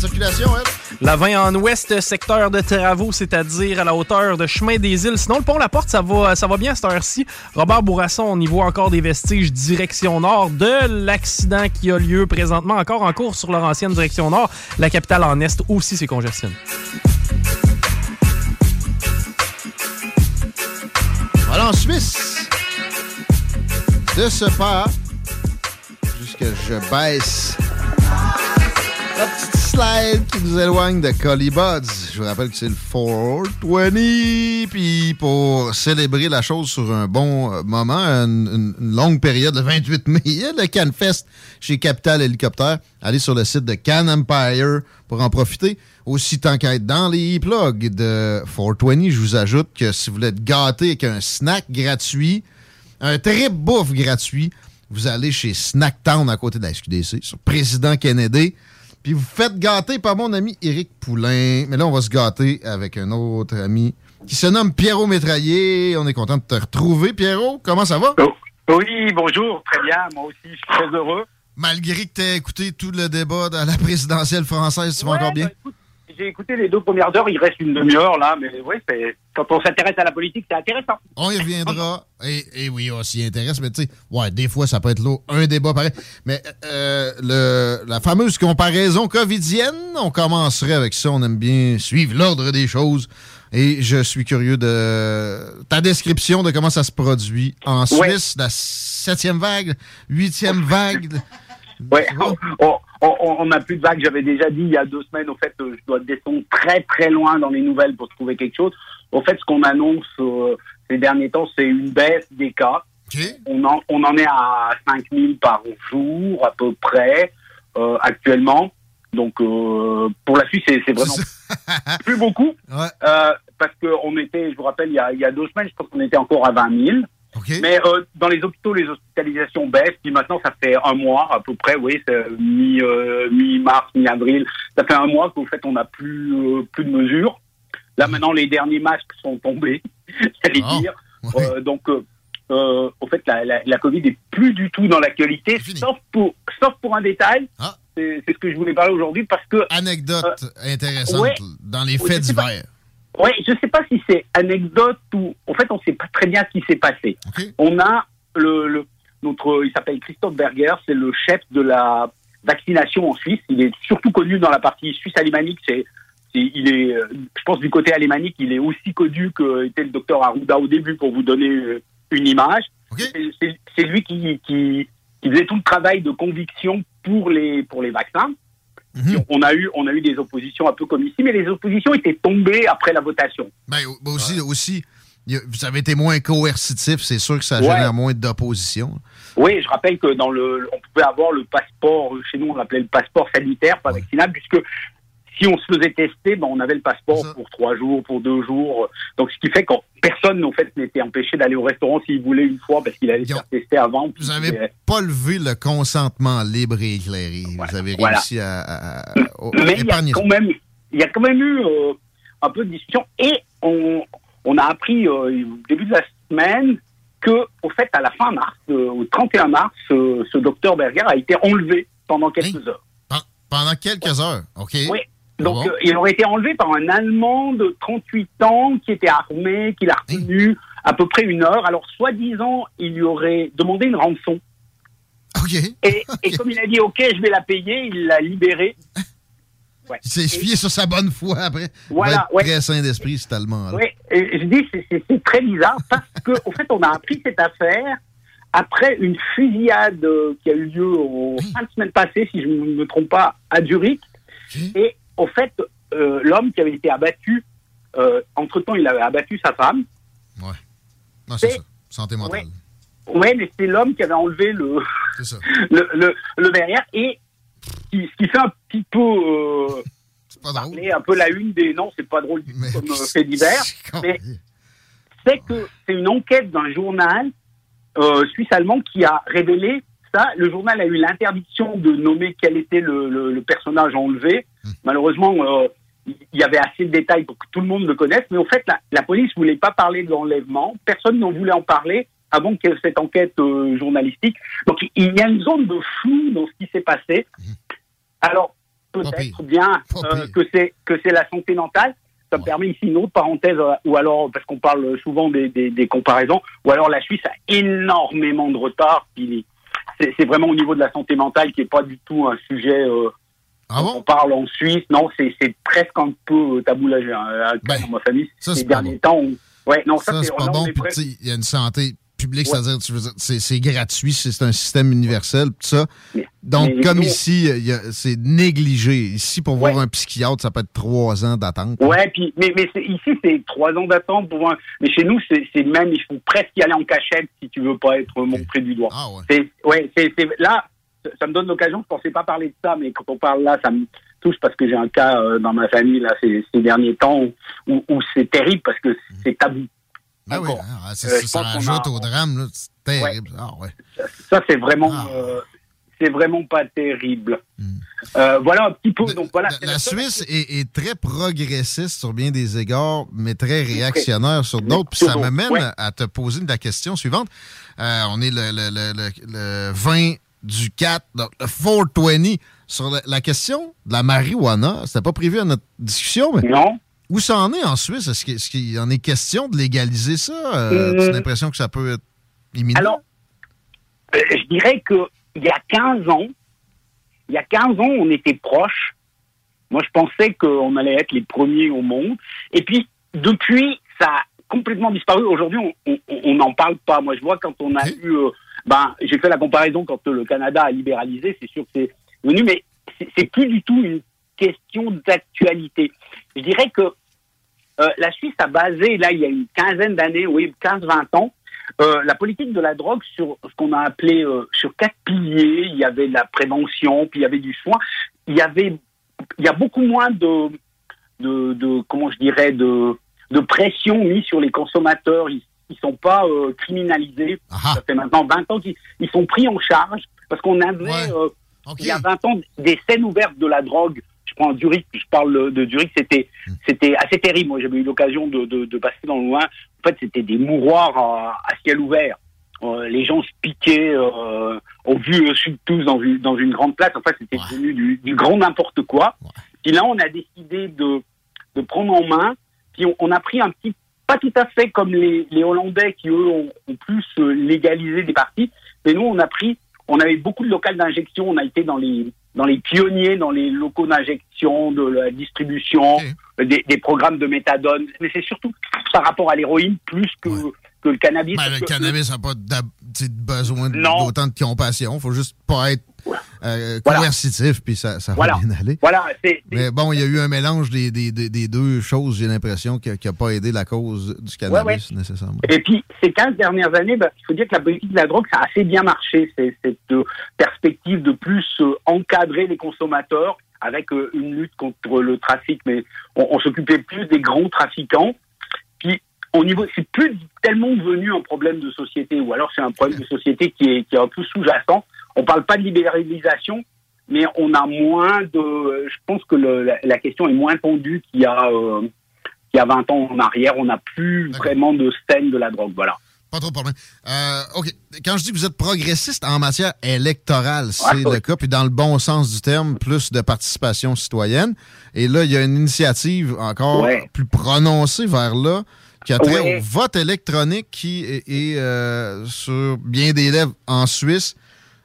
S6: Circulation, elle.
S19: La 20 en ouest, secteur de travaux, c'est-à-dire à la hauteur de Chemin des Îles. Sinon, le pont La Porte, ça va, ça va bien à cette heure-ci. Robert Bourasson, on y voit encore des vestiges direction nord de l'accident qui a lieu présentement encore en cours sur leur ancienne direction nord. La capitale en est aussi, c'est congestionné.
S6: Voilà en Suisse. De ce pas, jusque je baisse La petite slide qui nous éloigne de Collie Buds. Je vous rappelle que c'est le 420. Puis pour célébrer la chose sur un bon euh, moment, une, longue période, le 28 mai, il y a le CanFest chez Capital Hélicoptère. Allez sur le site de Can Empire pour en profiter. Aussi, tant qu'à être dans les plugs de 420, je vous ajoute que si vous voulez être gâté avec un snack gratuit, un trip bouffe gratuit, vous allez chez Snacktown à côté de la SQDC, sur Président Kennedy. Puis vous faites gâter par mon ami Éric Poulain. Mais là, on va se gâter avec un autre ami qui se nomme Pierrot Métraillé. On est content de te retrouver. Pierrot, comment ça va?
S35: Oui, bonjour, très bien. Moi aussi, je suis très heureux.
S6: Malgré que tu aies écouté tout le débat de la présidentielle française, tu vas encore bien?
S35: J'ai écouté les deux premières heures, il reste une demi-heure là, mais oui, quand on s'intéresse à la politique, c'est intéressant.
S6: On y reviendra. Et, et oui, on s'y intéresse, mais tu sais, ouais, des fois, ça peut être lourd, un débat pareil. Mais euh, le, la fameuse comparaison covidienne, on commencerait avec ça. On aime bien suivre l'ordre des choses. Et je suis curieux de ta description de comment ça se produit en
S35: Ouais.
S6: Suisse, la septième vague, huitième vague.
S35: Ouais, on- on- on on n'a plus de vagues. J'avais déjà dit il y a deux semaines, au fait, euh, je dois descendre très très loin dans les nouvelles pour trouver quelque chose. Au fait, ce qu'on annonce euh, ces derniers temps, c'est une baisse des cas. On, en, on en est à 5000 par jour à peu près euh, actuellement. Donc euh, pour la Suisse, c'est c'est vraiment plus beaucoup. Euh, parce qu'on était, je vous rappelle, il y, a, il y a deux semaines, je pense qu'on était encore à 20 000. Mais euh, dans les hôpitaux, les hospitalisations baissent. Puis maintenant, ça fait un mois à peu près, oui, c'est mi, euh, mi-mars, mi-avril. Ça fait un mois qu'au fait, on n'a plus, euh, plus de mesures. Là, maintenant, les derniers masques sont tombés, j'allais dire. Euh, donc, euh, euh, au fait, la, la, la Covid est plus du tout dans l'actualité, sauf pour, sauf pour un détail. C'est c'est ce que je voulais parler aujourd'hui parce que.
S6: Anecdote intéressante
S35: ouais.
S6: dans les
S35: Ouais,
S6: faits divers.
S35: Oui, je sais pas si c'est anecdote ou en fait on sait pas très bien ce qui s'est passé. On a le, le notre il s'appelle Christophe Berger, c'est le chef de la vaccination en Suisse. Il est surtout connu dans la partie suisse alémanique. C'est il est euh, je pense du côté alémanique, il est aussi connu que était le docteur Arruda au début pour vous donner euh, une image. C'est lui qui, qui qui faisait tout le travail de conviction pour les pour les vaccins. On a eu on a eu des oppositions un peu comme ici, mais les oppositions étaient tombées après la votation.
S6: Ben, ben aussi, aussi, vous avez été moins coercitif, c'est sûr que ça
S35: Ouais.
S6: génère moins d'opposition.
S35: Oui, je rappelle que dans le, on pouvait avoir le passeport, chez nous on l'appelait le passeport sanitaire, pas vaccinable, puisque si on se faisait tester, ben, on avait le passeport pour trois jours, pour deux jours. Donc, ce qui fait que personne, en fait, n'était empêché d'aller au restaurant s'il voulait une fois parce qu'il allait se faire tester avant.
S6: Vous n'avez pas levé le consentement libre et éclairé. vous avez
S35: voilà.
S6: réussi à, à-
S35: Mais il y, a quand même, il y a quand même eu euh, un peu de discussion et on, on a appris euh, au début de la semaine que, au fait, à la fin mars, euh, au 31 mars, euh, ce docteur Berger a été enlevé pendant quelques heures.
S6: Pendant quelques heures, OK?
S35: Oui. Donc, euh, il aurait été enlevé par un Allemand de 38 ans qui était armé, qui l'a retenu à peu près une heure. Alors, soi-disant, il lui aurait demandé une rançon. Et, et comme il a dit, OK, je vais la payer, il l'a libéré. Ouais.
S6: Il s'est fié sur sa bonne foi après.
S35: Voilà, ouais.
S6: très sain d'esprit, cet Allemand-là.
S35: Oui, je dis, c'est- très bizarre parce qu'au au fait, on a appris cette affaire après une fusillade euh, qui a eu lieu au fin de semaine passée, si je ne me trompe pas, à Zurich. Et au fait, euh, l'homme qui avait été abattu, euh, entre-temps, il avait abattu sa femme.
S6: Non, c'est ça. Santé mentale.
S35: Oui, mais c'est l'homme qui avait enlevé le,
S6: ça.
S35: le, le, le derrière et qui, ce qui fait un petit peu euh, parler un peu la une des non c'est pas drôle du tout comme euh, fait divers mais c'est que c'est une enquête d'un journal euh, suisse allemand qui a révélé ça le journal a eu l'interdiction de nommer quel était le, le, le personnage enlevé malheureusement euh, il y avait assez de détails pour que tout le monde le connaisse mais au fait la, la police voulait pas parler de l'enlèvement personne n'en voulait en parler avant ait cette enquête euh, journalistique. Donc il y a une zone de flou dans ce qui s'est passé. Alors peut-être bien euh, que c'est que c'est la santé mentale. Ça me permet ici une autre parenthèse, ou alors parce qu'on parle souvent des, des, des comparaisons, ou alors la Suisse a énormément de retard. puis C'est vraiment au niveau de la santé mentale qui est pas du tout un sujet. Euh, dont on parle en Suisse, non, c'est presque un peu euh, tabou là. J'ai un- un cas dans ma famille.
S6: ça,
S35: Ces derniers temps, on- ouais, non, ça,
S6: Ça,
S35: c'est
S6: pas
S35: on
S6: bon. il y a une santé public, c'est-à-dire, c'est gratuit, c'est un système universel, tout ça. Donc,
S35: mais
S6: comme ici, c'est négligé. Ici, pour voir un psychiatre, ça peut être trois ans d'attente.
S35: Ouais, puis mais ici c'est trois ans d'attente pour un. Mais chez nous c'est même il faut presque y aller en cachette si tu veux pas être montré du doigt. C'est ouais c'est là ça- me donne l'occasion. Je pensais pas parler de ça, mais quand on parle là, ça me touche parce que j'ai un cas euh, dans ma famille là ces, ces derniers temps où, où, où c'est terrible parce que c'est tabou.
S6: Ah oui, ah,
S35: Euh,
S6: ça rajoute
S35: a-
S6: au drame, c'est terrible. Ah, ouais.
S35: Ça c'est vraiment euh, c'est vraiment pas terrible. Euh, voilà un petit peu. Donc voilà. c'est
S6: La Suisse est, est très progressiste sur bien des égards, mais très réactionnaire sur d'autres. Puis ça m'amène
S35: ouais.
S6: à te poser la question suivante. On est le, le, le, le- le 20 du 4, donc le 420. Sur la, la question de la marijuana, c'était pas prévu à notre discussion, mais.
S35: Non.
S6: Où ça en est en Suisse? Est-ce qu'il qu'il en est question de légaliser ça? Euh, as l'impression que ça peut être imminent?
S35: Alors, euh, je dirais que il y a 15 ans, il y a 15 ans, on était proches. Moi, je pensais qu'on allait être les premiers au monde. Et puis, depuis, ça a complètement disparu. Aujourd'hui, on- n'en parle pas. Moi, je vois quand on a eu... euh, ben, j'ai fait la comparaison quand euh, le Canada a libéralisé. C'est sûr que c'est venu, mais c'est plus du tout une question d'actualité. Je dirais que euh, la Suisse a basé, là, il y a une quinzaine d'années, oui, 15-20 ans, euh, la politique de la drogue sur ce qu'on a appelé euh, sur quatre piliers. Il y avait de la prévention, puis il y avait du soin. Il y avait, il y a beaucoup moins de, de, de comment je dirais, de, de pression mise sur les consommateurs. Ils, ils sont pas euh, criminalisés. Ça fait maintenant 20 ans qu'ils ils sont pris en charge parce qu'on avait, euh, il y a 20 ans, des scènes ouvertes de la drogue. Je prends Zurich, je parle de Zurich, c'était c'était assez terrible. Moi, j'avais eu l'occasion de, de, de passer dans le loin. En fait, c'était des mouroirs à, à ciel ouvert. Euh, les gens se piquaient euh, au vu euh, sud tous dans une, dans une grande place. En fait, c'était devenu du, du grand n'importe quoi. Puis là, on a décidé de, de prendre en main. Puis on, on a pris un petit, pas tout à fait comme les, les Hollandais qui, eux, ont, ont plus euh, légalisé des parties. Mais nous, on a pris, on avait beaucoup de locales d'injection. On a été dans les, dans les pionniers, dans les locaux d'injection, de la distribution, des, des programmes de méthadone. Mais c'est surtout par rapport à l'héroïne plus que, que le cannabis.
S6: Ben, le cannabis n'a pas besoin de-
S35: Non.
S6: d'autant de compassion. Il faut juste pas être euh, coercitif, puis ça, ça
S35: Voilà.
S6: va bien aller.
S35: Voilà,
S6: Mais bon, il y a eu un mélange des, des, des- des deux choses, j'ai l'impression, qui n'a pas aidé la cause du cannabis, nécessairement.
S35: Et puis, ces 15 dernières années, bah, il faut dire que la politique de la drogue, ça a assez bien marché. Cette euh, perspective de plus euh, encadrer les consommateurs avec euh, une lutte contre le trafic. Mais on, on s'occupait plus des grands trafiquants. Puis, au niveau, c'est plus tellement devenu un problème de société, ou alors c'est un problème de société qui est, qui est un peu sous-jacent. On parle pas de libéralisation, mais on a moins de. Je pense que le- la, la question est moins tendue qu'il y a. euh, qu'il y a 20 ans en arrière, on n'a plus vraiment de scène de la drogue. Voilà.
S6: Pas trop problème. Euh, OK. Quand je dis que vous êtes progressiste en matière électorale, c'est
S35: Ouais,
S6: le cas, puis dans le bon sens du terme, plus de participation citoyenne. Et là, il y a une initiative encore
S35: Ouais.
S6: plus prononcée vers là, qui a trait
S35: Ouais.
S6: au vote électronique qui est, est, euh, sur bien des lèvres en Suisse.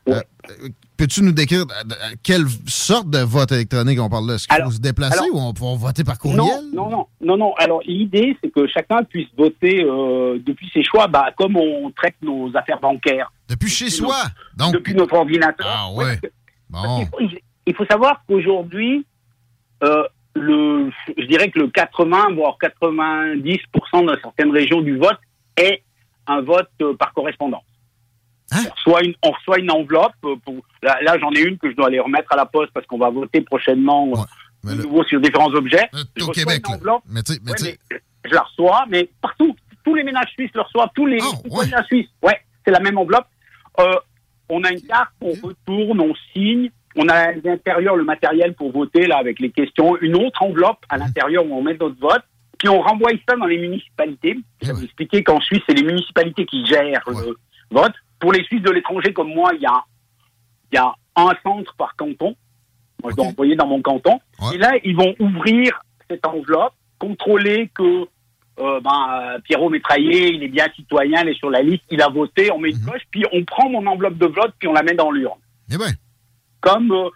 S6: Euh, euh, Peux-tu nous décrire euh, quelle sorte de vote électronique on parle là? Est-ce qu'il faut se déplacer
S35: alors-
S6: ou on peut voter par courriel?
S35: Non, non, non, non, non. Alors l'idée, c'est que chacun puisse voter euh, depuis ses choix, bah, comme on traite nos affaires bancaires.
S6: Depuis chez
S35: nos-
S6: soi. Donc,
S35: depuis notre ordinateur.
S6: Ah ouais. Bon.
S35: Il faut, il- il faut savoir qu'aujourd'hui, euh, le, je dirais que le 80 voire 90% dans certaines régions du vote est un vote euh, par correspondance.
S6: Hein?
S35: On, reçoit une, on reçoit une enveloppe. euh, Pour, là, là, j'en ai une que je dois aller remettre à la poste parce qu'on va voter prochainement euh, de nouveau sur différents objets.
S6: Au Québec, là. Mais tu sais, mais
S35: Ouais,
S6: tu sais-
S35: mais je la reçois, mais partout, tous les ménages suisses le reçoivent, tous les citoyens suisses. Ouais, c'est la même enveloppe. Euh, on a une carte, on retourne, on signe. On a à l'intérieur le matériel pour voter là avec les questions. Une autre enveloppe à l'intérieur où on met notre vote. Puis on renvoie ça dans les municipalités. Je vais vous expliquer qu'en Suisse, c'est les municipalités qui gèrent le vote. Pour les Suisses de l'étranger comme moi, il y a, il y a un centre par canton. Moi, je dois envoyer dans mon canton. Et là, ils vont ouvrir cette enveloppe, contrôler que euh, ben, euh, Pierrot Métraillé, il est bien citoyen, il est sur la liste, il a voté, on met une coche, puis on prend mon enveloppe de vote, puis on la met dans l'urne.
S6: Eh ben.
S35: Comme euh,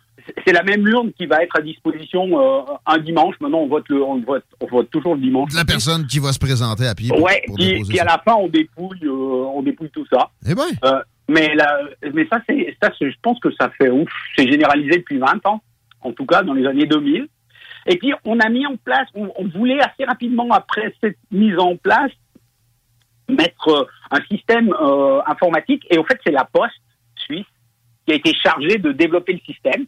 S35: c'est la même urne qui va être à disposition euh, un dimanche. Maintenant, on vote, le, on, vote, on vote toujours le dimanche.
S6: La personne qui va se présenter à pied.
S35: Ouais,
S6: pour
S35: puis,
S6: déposer
S35: puis à la fin, on dépouille, euh, on dépouille tout ça.
S6: Eh ben.
S35: Euh, mais, là, mais ça, c'est, ça, je pense que ça fait ouf. C'est généralisé depuis 20 ans, en tout cas dans les années 2000. Et puis, on a mis en place, on, on voulait assez rapidement, après cette mise en place, mettre un système informatique. Et en fait, c'est la Poste qui a été chargée de développer le système.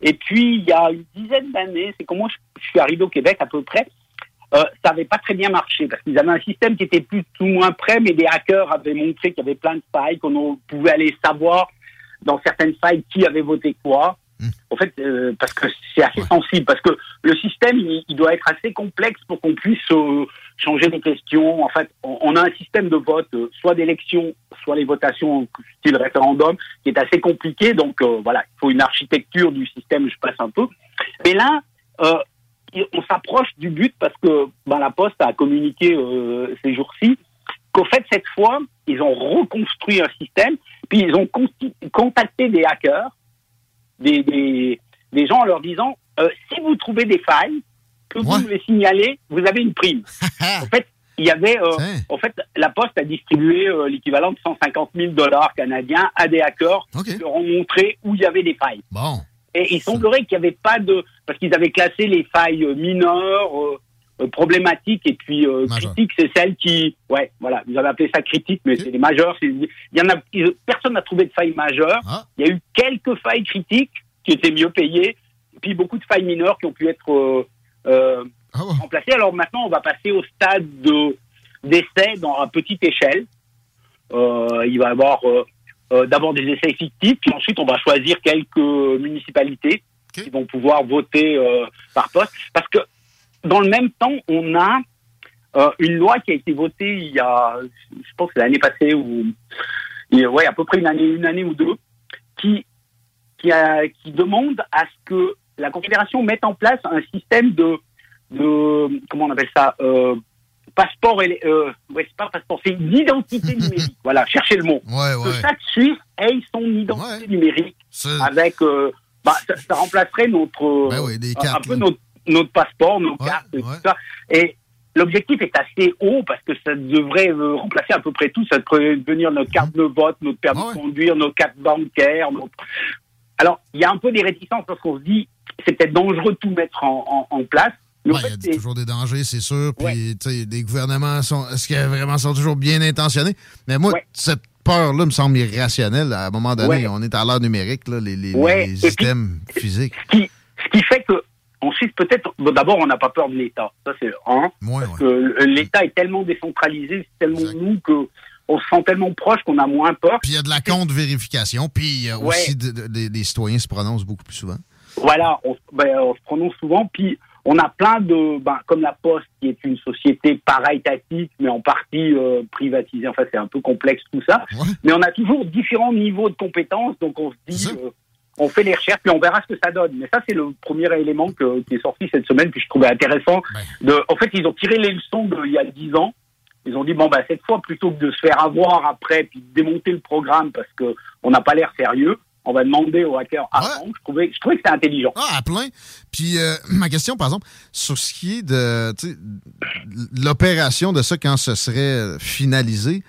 S35: Et puis, il y a une dizaine d'années, c'est comment je, je suis arrivé au Québec à peu près, euh, ça n'avait pas très bien marché parce qu'ils avaient un système qui était plus ou moins prêt, mais des hackers avaient montré qu'il y avait plein de failles, qu'on pouvait aller savoir dans certaines failles qui avait voté quoi. En fait, euh, parce que c'est assez sensible, parce que le système, il, il doit être assez complexe pour qu'on puisse euh, changer les questions. En fait, on, a un système de vote, euh, soit d'élection, soit les votations style référendum, qui est assez compliqué. Donc euh, voilà, il faut une architecture du système, je passe un peu. Mais là, euh, on s'approche du but parce que ben, la Poste a communiqué ces jours-ci qu'au fait, cette fois, ils ont reconstruit un système, puis ils ont contacté des hackers, des, des, gens en leur disant si vous trouvez des failles, que vous nous les signalez, vous avez une prime. en fait, il y avait, euh, en fait, la Poste a distribué euh, l'équivalent de 150 000 dollars canadiens à des hackers qui leur ont montré où il y avait des failles.
S6: Bon.
S35: Et il semblerait qu'il n'y avait pas de... Parce qu'ils avaient classé les failles euh, mineures, euh, problématiques, et puis critiques, c'est celles qui... Ouais, voilà, vous avez appelé ça critique, mais c'est les majeures. Il y en a... Personne n'a trouvé de failles majeures. Il y a eu quelques failles critiques qui étaient mieux payées, puis beaucoup de failles mineures qui ont pu être euh, remplacées. Alors maintenant, on va passer au stade de d'essai dans à petite échelle. Euh, il va y avoir euh, euh, d'abord des essais fictifs, puis ensuite on va choisir quelques municipalités qui vont pouvoir voter par poste. Parce que dans le même temps, on a une loi qui a été votée il y a, je pense l'année passée ou il y a- ouais à peu près une année, une année ou deux, qui qui, a- qui demande à ce que la Confédération mette en place un système de de comment on appelle ça euh, passeport euh, ouais c'est pas passeport c'est une identité numérique. Voilà cherchez le mot. Que chaque Suisse ait son identité numérique avec euh, bah, ça, ça remplacerait notre euh, un, un peu notre, notre passeport nos cartes et tout ça. Et L'objectif est assez haut parce que ça devrait euh, remplacer à peu près tout. Ça devrait devenir notre carte de vote, notre permis de conduire, nos cartes bancaires. notre- Alors, il y a un peu des réticences parce qu'on se dit c'est peut-être dangereux de tout mettre en, en- en place.
S6: Ouais, il y a toujours des dangers, c'est sûr. Puis, tu sais, les gouvernements sont. Est-ce qu'ils vraiment sont toujours bien intentionnés? Mais moi, cette peur-là me semble irrationnelle. À un moment donné,
S35: Ouais.
S6: on est à l'ère numérique, là, les, les-
S35: Ouais,
S6: les
S35: puis-
S6: systèmes physiques.
S35: ce qui, ce qui fait que en Suisse, peut-être, bon, d'abord, on n'a pas peur de l'État. Ça, c'est un. parce que l'État est tellement décentralisé, c'est tellement nous que on se sent tellement proche qu'on a moins peur.
S6: Puis il y a de la contre-vérification. Puis il y a
S35: Ouais.
S6: aussi de- de- des- des citoyens se prononcent beaucoup plus souvent.
S35: Voilà, on, ben, on se prononce souvent. Puis on a plein de, ben, comme la Poste, qui est une société para-étatique, mais en partie euh, privatisée. Enfin, c'est un peu complexe tout ça. Mais on a toujours différents niveaux de compétences. Donc on se dit, euh, on fait les recherches, puis on verra ce que ça donne. Mais ça, c'est le premier élément que- qui est sorti cette semaine, que je trouvais intéressant. De, en fait, ils ont tiré les leçons d'il y a dix ans. Ils ont dit bon bah cette fois plutôt que de se faire avoir après puis de démonter le programme parce que on n'a pas l'air sérieux, on va demander aux hackers avant. Je trouvais je trouvais que c'était intelligent.
S6: Ah, à plein. Puis euh, ma question, par exemple, sur ce qui est de l'opération de ça quand ce serait finalisé,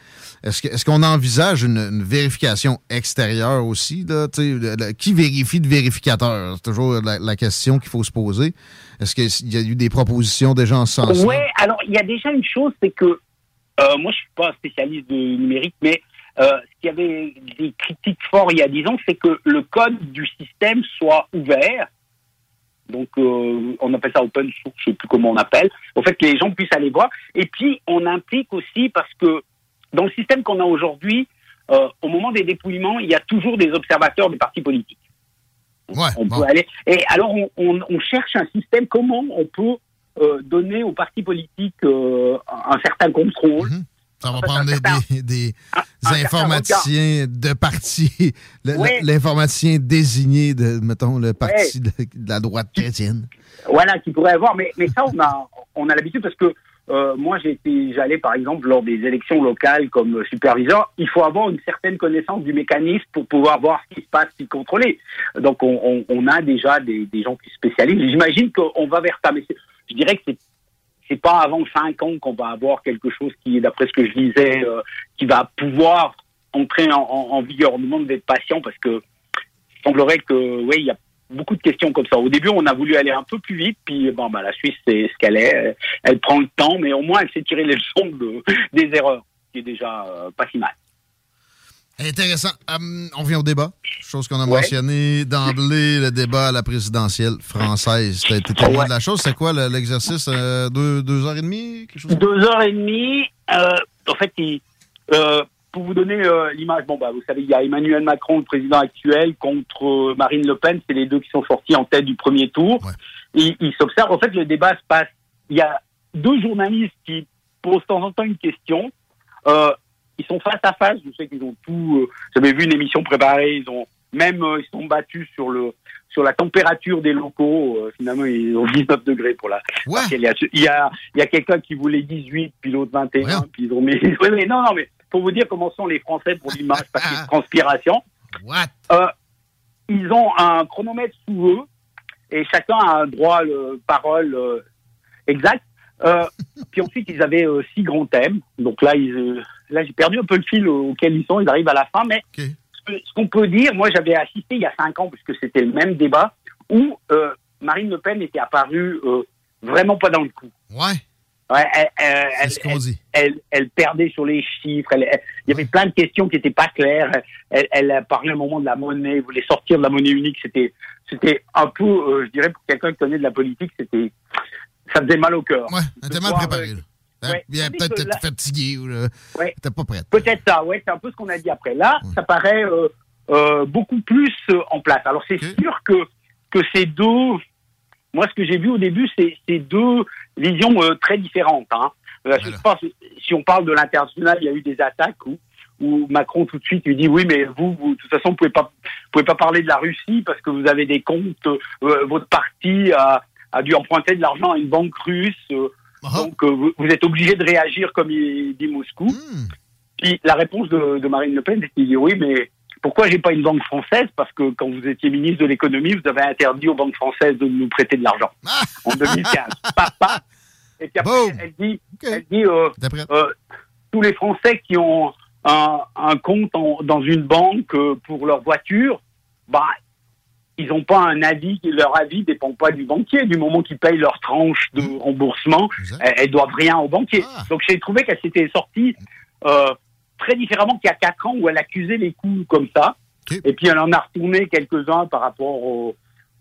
S6: est-ce qu'on envisage une, une vérification extérieure aussi? Là, le- le- qui vérifie de vérificateur? C'est toujours la, la question qu'il faut se poser. Est-ce qu'il y a eu des propositions déjà en ce sens
S35: Ouais, alors il y a déjà une chose, c'est que euh, moi je suis pas spécialiste de numérique, mais euh, ce qui avait des critiques fortes il y a dix ans, c'est que le code du système soit ouvert. Donc euh, on appelle ça open source, je sais plus comment on appelle. Au fait que les gens puissent aller voir. Et puis on implique aussi parce que dans le système qu'on a aujourd'hui, euh, au moment des dépouillements, il y a toujours des observateurs des partis politiques. on peut aller. Et alors, on, on- on cherche un système, comment on peut donner aux partis politiques un certain contrôle.
S6: Ça va prendre des,
S35: certain
S6: informaticiens de parti, l'informaticien désigné de, mettons, le parti de, de la droite chrétienne.
S35: Voilà, qui pourrait avoir. Mais, mais ça, on a, on a l'habitude parce que euh, moi, j'allais par exemple lors des élections locales comme superviseur. Il faut avoir une certaine connaissance du mécanisme pour pouvoir voir ce qui se passe, y contrôler. Donc, on, on, on a déjà des, des gens qui se spécialisent. J'imagine qu'on va vers ça, mais je dirais que c'est c'est pas avant cinq ans qu'on va avoir quelque chose qui, d'après ce que je disais, euh, qui va pouvoir entrer en, en, en vigueur. On demande d'être patient parce que il semblerait que, oui, il y a beaucoup de questions comme ça. Au début, on a voulu aller un peu plus vite, puis bon, bah, la Suisse, c'est ce qu'elle est. Elle, prend le temps, mais au moins, elle sait tirer les leçons de, des erreurs, qui est déjà euh, pas si mal.
S6: Intéressant. Hum, on vient au débat. Chose qu'on a
S35: Ouais.
S6: mentionné d'emblée, le débat à la présidentielle française. T'as été témoin de la chose. C'est quoi le- l'exercice? euh, deux, deux heures et demie? Quelque chose
S35: Deux heures et demie. euh, en fait, euh, pour vous donner euh, l'image, bon bah vous savez, il y a Emmanuel Macron, le président actuel, contre Marine Le Pen. C'est les deux qui sont sortis en tête du premier tour. Et ils s'observent. En fait, le débat se passe. Il y a deux journalistes qui posent de temps en temps une question. Euh, ils sont face à face. Je sais qu'ils ont tout. Euh, J'avais vu une émission préparée. Ils ont même euh, ils sont battus sur le sur la température des locaux. Euh, finalement, ils ont 19 degrés pour la. y a il y a il y a quelqu'un qui voulait 18 puis l'autre 21 puis ils ont mis. Mais non non mais pour vous dire comment sont les Français pour l'image parce a transpiration. Euh, ils ont un chronomètre sous eux et chacun a un droit de parole euh, exact. Euh, puis ensuite, ils avaient euh, six grands thèmes. Donc là, ils, euh, là, j'ai perdu un peu le fil auquel ils sont. Ils arrivent à la fin, mais ce ce qu'on peut dire, moi, j'avais assisté il y a cinq ans, puisque c'était le même débat, où euh, Marine Le Pen était apparue vraiment pas dans le coup.
S6: Ouais.
S35: Ouais, elle, elle, elle- elle- elle perdait sur les chiffres. il y avait plein de questions qui n'étaient pas claires. Elle, parlait au moment de la monnaie, voulait sortir de la monnaie unique. C'était, c'était un peu, je dirais, pour quelqu'un qui connaît de la politique, c'était, ça faisait mal au cœur.
S6: Ouais, était mal
S35: voir,
S6: préparée.
S35: euh.
S6: Hein?
S35: ouais,
S6: Bien, peut-être
S35: là-
S6: fatiguée ou
S35: Ouais.
S6: t'es pas prête.
S35: Peut-être ça, ouais, c'est un peu ce qu'on a dit après. Là, ça paraît euh, euh, beaucoup plus euh, en place. Alors c'est sûr que que ces deux, moi ce que j'ai vu au début, c'est c'est deux visions très différentes. Hein. Je pense, si on parle de l'international, il y a eu des attaques où où Macron tout de suite lui dit oui mais vous, vous de toute façon vous pouvez pas vous pouvez pas parler de la Russie parce que vous avez des comptes euh, votre parti a, a dû emprunter de l'argent à une banque russe euh, donc euh, vous, vous êtes obligé de réagir comme il dit Moscou. Puis la réponse de, de Marine Le Pen c'est qu'il dit oui mais pourquoi j'ai pas une banque française? Parce que quand vous étiez ministre de l'économie vous avez interdit aux banques françaises de nous prêter de l'argent. En 2015 Papa. et puis après elle dit elle dit euh, euh, tous les Français qui ont un, un compte en- dans une banque pour leur voiture, bah, ils n'ont pas un avis, leur avis dépend pas du banquier. Du moment qu'ils payent leur tranche de remboursement, elles, elles doivent rien au banquier. Donc j'ai trouvé qu'elle s'était sortie euh, très différemment qu'il y a quatre ans où elle accusait les coups comme ça. Et puis elle en a retourné quelques-uns par rapport au,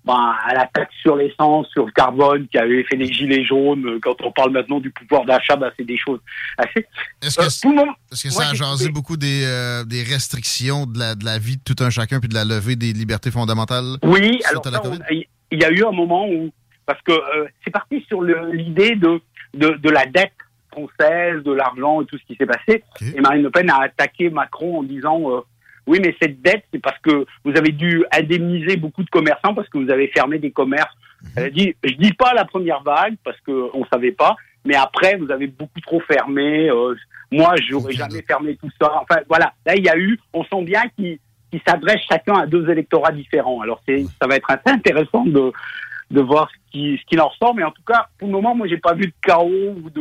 S35: bah, à la taxe sur l'essence, sur le carbone, qui avait fait les gilets jaunes. Quand on parle maintenant du pouvoir d'achat, bah, c'est des choses assez.
S6: Est-ce que,
S35: Euh, tout le monde-
S6: est-ce que
S35: moi,
S6: ça a jasé beaucoup des, euh, des restrictions de la, de la vie de tout un chacun puis de la levée des libertés fondamentales?
S35: Oui, alors il y a eu un moment où parce que euh, c'est parti sur l'idée de, de de la dette française, de l'argent et tout ce qui s'est passé. Et Marine Le Pen a attaqué Macron en disant euh, oui, mais cette dette, c'est parce que vous avez dû indemniser beaucoup de commerçants parce que vous avez fermé des commerces. Elle a dit, je dis pas la première vague parce que on savait pas, mais après vous avez beaucoup trop fermé. euh, moi, j'aurais jamais fermé tout ça. Enfin, voilà. Là, il y a eu, on sent bien qu'ils qu'ils s'adressent chacun à deux électorats différents. Alors, c'est, ça va être assez intéressant de de voir ce qui ce qu'il en ressort. Mais en tout cas, pour le moment, moi, j'ai pas vu de chaos ou de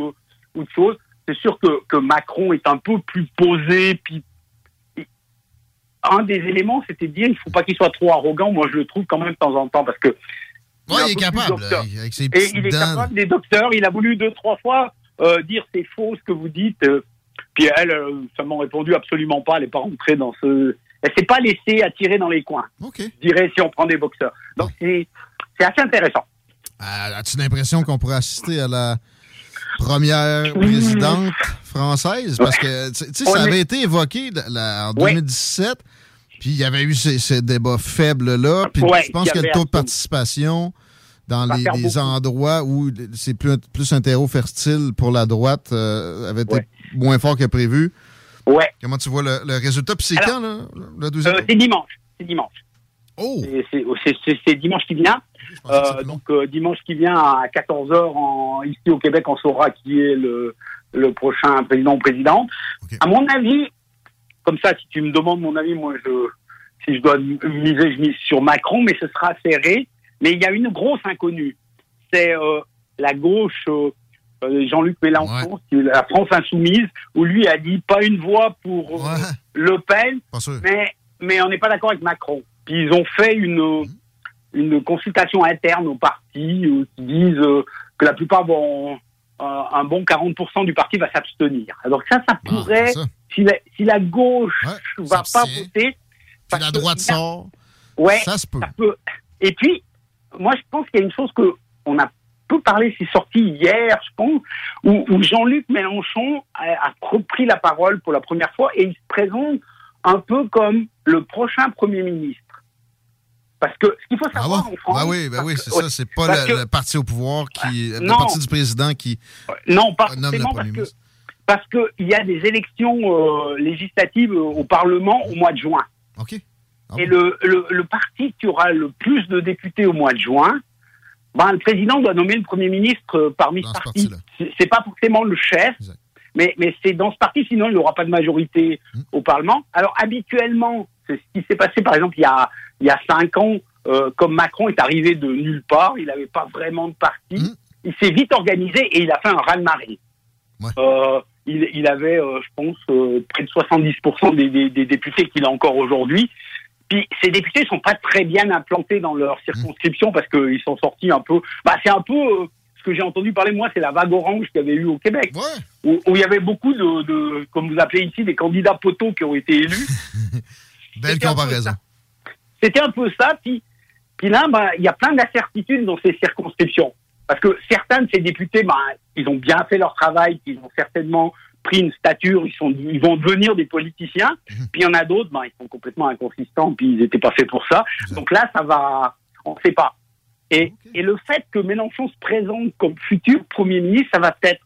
S35: ou de choses. C'est sûr que que Macron est un peu plus posé, puis un des éléments, c'était de dire il faut pas qu'il soit trop arrogant. Moi, je le trouve quand même de temps en temps parce que
S6: Ouais, il est capable, avec ses
S35: Et il est capable des docteurs. Il a voulu deux, trois fois euh, dire c'est faux ce que vous dites. euh, puis elle, euh, ça m'a répondu absolument pas. Elle n'est pas rentrée dans ce. Elle s'est pas laissée attirer dans les coins. Je dirais si on prend des boxeurs. Donc c'est c'est assez intéressant.
S6: Euh, As-tu l'impression qu'on pourrait assister à la première présidente française? Parce que, tu sais- ça avait été évoqué la- la- en
S35: Ouais.
S6: 2017, puis il y avait eu ces, ces débats faibles-là, puis
S35: Ouais,
S6: je pense que le taux de participation dans les, endroits où c'est plus, plus un terreau fertile pour la droite euh, avait été moins fort que prévu.
S35: Ouais.
S6: Comment tu vois le, le résultat? Puis c'est quand, là, le deuxième?
S35: Euh, c'est dimanche. C'est dimanche.
S6: Oh!
S35: C'est- dimanche qui vient. Euh, donc euh, dimanche qui vient à 14h en, ici au Québec, on saura qui est le, le prochain président ou présidente. À mon avis, comme ça, si tu me demandes mon avis, moi, je, si je dois miser, je mise sur Macron, mais ce sera serré. Mais il y a une grosse inconnue. C'est euh, la gauche, euh, euh, Jean-Luc Mélenchon, la France insoumise, où lui a dit pas une voix pour euh, Le Pen, mais, mais on n'est pas d'accord avec Macron. Puis ils ont fait une, une consultation interne au parti euh, qui disent euh, que la plupart vont, un bon 40% du parti va s'abstenir. Alors ça, ça pourrait, si, la, si la gauche va pas voter,
S6: Si la droite sort,
S35: ouais,
S6: ça se peut.
S35: Et puis, moi, je pense qu'il y a une chose que on a peu parlé, c'est sorti hier, je pense, où, où Jean-Luc Mélenchon a, a repris la parole pour la première fois et il se présente un peu comme le prochain Premier ministre. Parce que ce qu'il faut savoir en France...
S6: Ah oui, ben oui, c'est ça. C'est pas le,
S35: que-
S6: le parti au pouvoir qui. Le
S35: non.
S6: parti du président qui
S35: Non, pas
S6: nomme le premier
S35: parce que parce que il y a des élections euh, législatives euh, au Parlement au mois de juin.
S6: OK.
S35: Et le, le, le parti qui aura le plus de députés au mois de juin, ben, le président doit nommer le premier ministre euh, parmi ce parti. C'est- pas forcément le chef, mais, mais c'est dans ce parti, sinon il n'aura pas de majorité au Parlement. Alors habituellement, c'est ce qui s'est passé par exemple il y a, il y a cinq ans, euh, comme Macron est arrivé de nulle part, il n'avait pas vraiment de parti, il s'est vite organisé et il a fait un raz-de-marée. Euh, il, il avait, euh, je pense, près de 70% des, des, des députés qu'il a encore aujourd'hui. Puis ces députés sont pas très bien implantés dans leur circonscription parce qu'ils sont sortis un peu. Bah, c'est un peu ce que j'ai entendu parler moi, c'est la vague orange qu'il y avait eu au Québec, où, où il y avait beaucoup de, de, comme vous appelez ici, des candidats poteaux qui ont été élus.
S6: Belle comparaison.
S35: C'était un peu ça. Puis, puis là, bah, il y a plein d'incertitudes dans ces circonscriptions. Parce que certains de ces députés, bah, ils ont bien fait leur travail, ils ont certainement pris une stature, ils, sont, ils vont devenir des politiciens. Puis il y en a d'autres, bah, ils sont complètement inconsistants, puis ils n'étaient pas faits pour ça. Donc là, ça va, on ne sait pas. Et, et le fait que Mélenchon se présente comme futur Premier ministre, ça va peut-être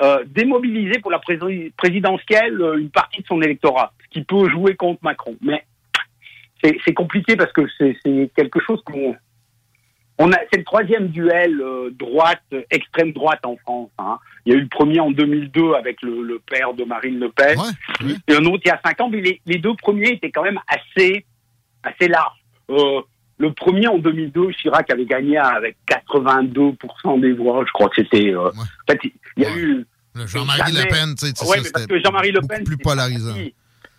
S35: euh, démobiliser pour la prési- présidentielle euh, une partie de son électorat, qui peut jouer contre Macron. Mais c'est compliqué parce que c'est quelque chose qu'on on a c'est le troisième duel euh, droite extrême droite en France. hein. Il y a eu le premier en 2002 avec le, le père de Marine Le Pen, et un autre il y a cinq ans. Mais les, les deux premiers étaient quand même assez assez larges. Euh, le premier en 2002, Chirac avait gagné avec 82% des voix. Je crois que c'était. euh, En fait, il y a eu.
S6: Jean-Marie Le Pen, tu sais,
S35: Ouais,
S6: ça,
S35: mais parce
S6: c'était
S35: que Jean-Marie Le
S6: beaucoup
S35: Pen,
S6: plus polarisant.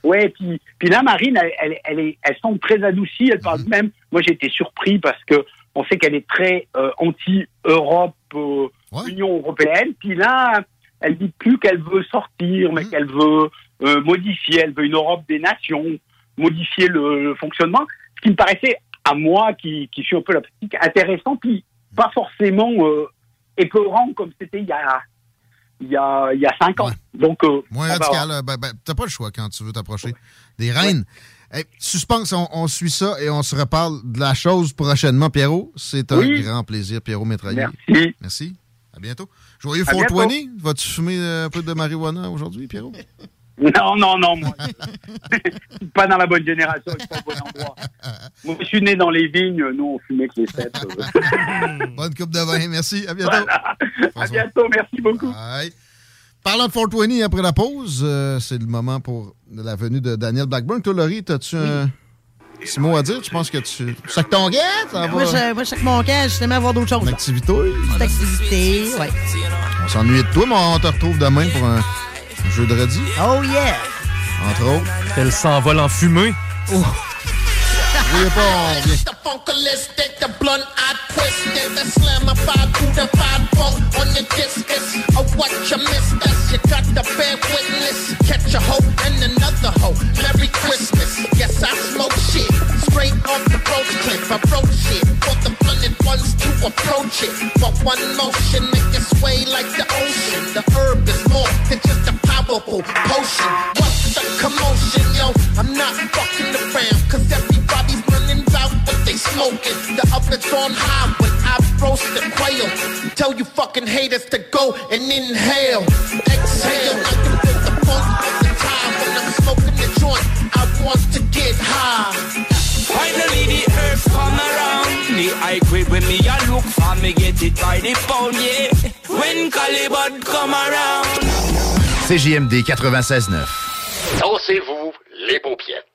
S35: Ouais, puis, puis là, Marine, elle, elle, elle, est, elle semble très adoucie. Elle
S6: Mhm.
S35: parle même. Moi, j'ai été surpris parce que on sait qu'elle est très euh, anti-Europe, euh, Union européenne. Puis là, elle dit plus qu'elle veut sortir,
S6: Mhm.
S35: mais qu'elle veut euh, modifier. Elle veut une Europe des nations, modifier le, le fonctionnement. Ce qui me paraissait à moi, qui, qui suis un peu la politique, intéressant, puis pas forcément épeurant comme c'était il y a il y a il y a cinq ans. Donc euh,
S6: Moins
S35: va
S6: radical, euh, ben, ben, t'as pas le choix quand tu veux t'approcher des reines. Hey, suspense, on, on suit ça et on se reparle de la chose prochainement, Pierrot. C'est un
S35: Oui.
S6: grand plaisir, Pierrot Métraillé.
S35: Merci.
S6: Merci. À bientôt. Joyeux
S35: À
S6: 420. Vas-tu fumer euh, un peu de marijuana aujourd'hui, Pierrot?
S35: Non, non, non, moi. je suis pas dans la bonne génération, je suis pas au bon endroit. Moi, je suis né dans les vignes, nous, on fumait que les sept. euh.
S6: Bonne coupe de vin. Merci. À bientôt.
S35: Voilà. À bientôt, merci beaucoup.
S6: Bye. Parlant de 420 après la pause, euh, c'est le moment pour la venue de Daniel Blackburn. Toi, Laurie, as-tu un petit mot à dire? Tu penses que tu. Ça que ton gars? Ça va?
S18: Moi, je, moi, je sais que mon camp, justement, avoir d'autres choses.
S6: Une activité?
S18: Petite activité, ouais.
S6: On s'ennuie de toi, mais on te retrouve demain pour un jeu de radis.
S18: Oh yeah!
S6: Entre autres.
S19: Elle s'envole en fumée.
S6: Riez pas, on revient.
S36: The funkalistic, the blunt, I twisted, the slamified, crudified funk on your discus. Oh, what you missed us, you got the bear witness. Catch a hoe and another hoe. Merry Christmas. Yes, I smoke shit. Straight off the roach clip, I wrote shit. For the blunted ones to approach it. For one motion, make it sway like the ocean. The herb is more than just a powerful potion. What's the commotion, yo? I'm not fucking around, cause out smoking. The oven's on high when I roast the quail. Tell you fucking haters to go and inhale. Exhale, I can feel the funk all the time when I'm smoking the joint. I want to get high.
S37: Finally the herbs come around, the
S36: I quit when me a look for me get it by the pound, yeah. When Calibut come around.
S24: CJMD 96.9.
S37: Dansez-vous les paupiètes.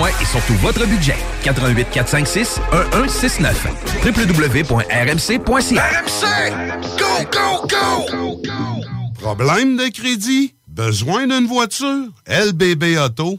S8: et surtout votre budget. 88 456 1169 www.rmc.ca
S28: RMC! Go, go, go! Problème de crédit? Besoin d'une voiture? LBBauto.com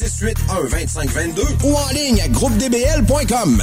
S11: 681 2522 ou en ligne à groupedbl.com.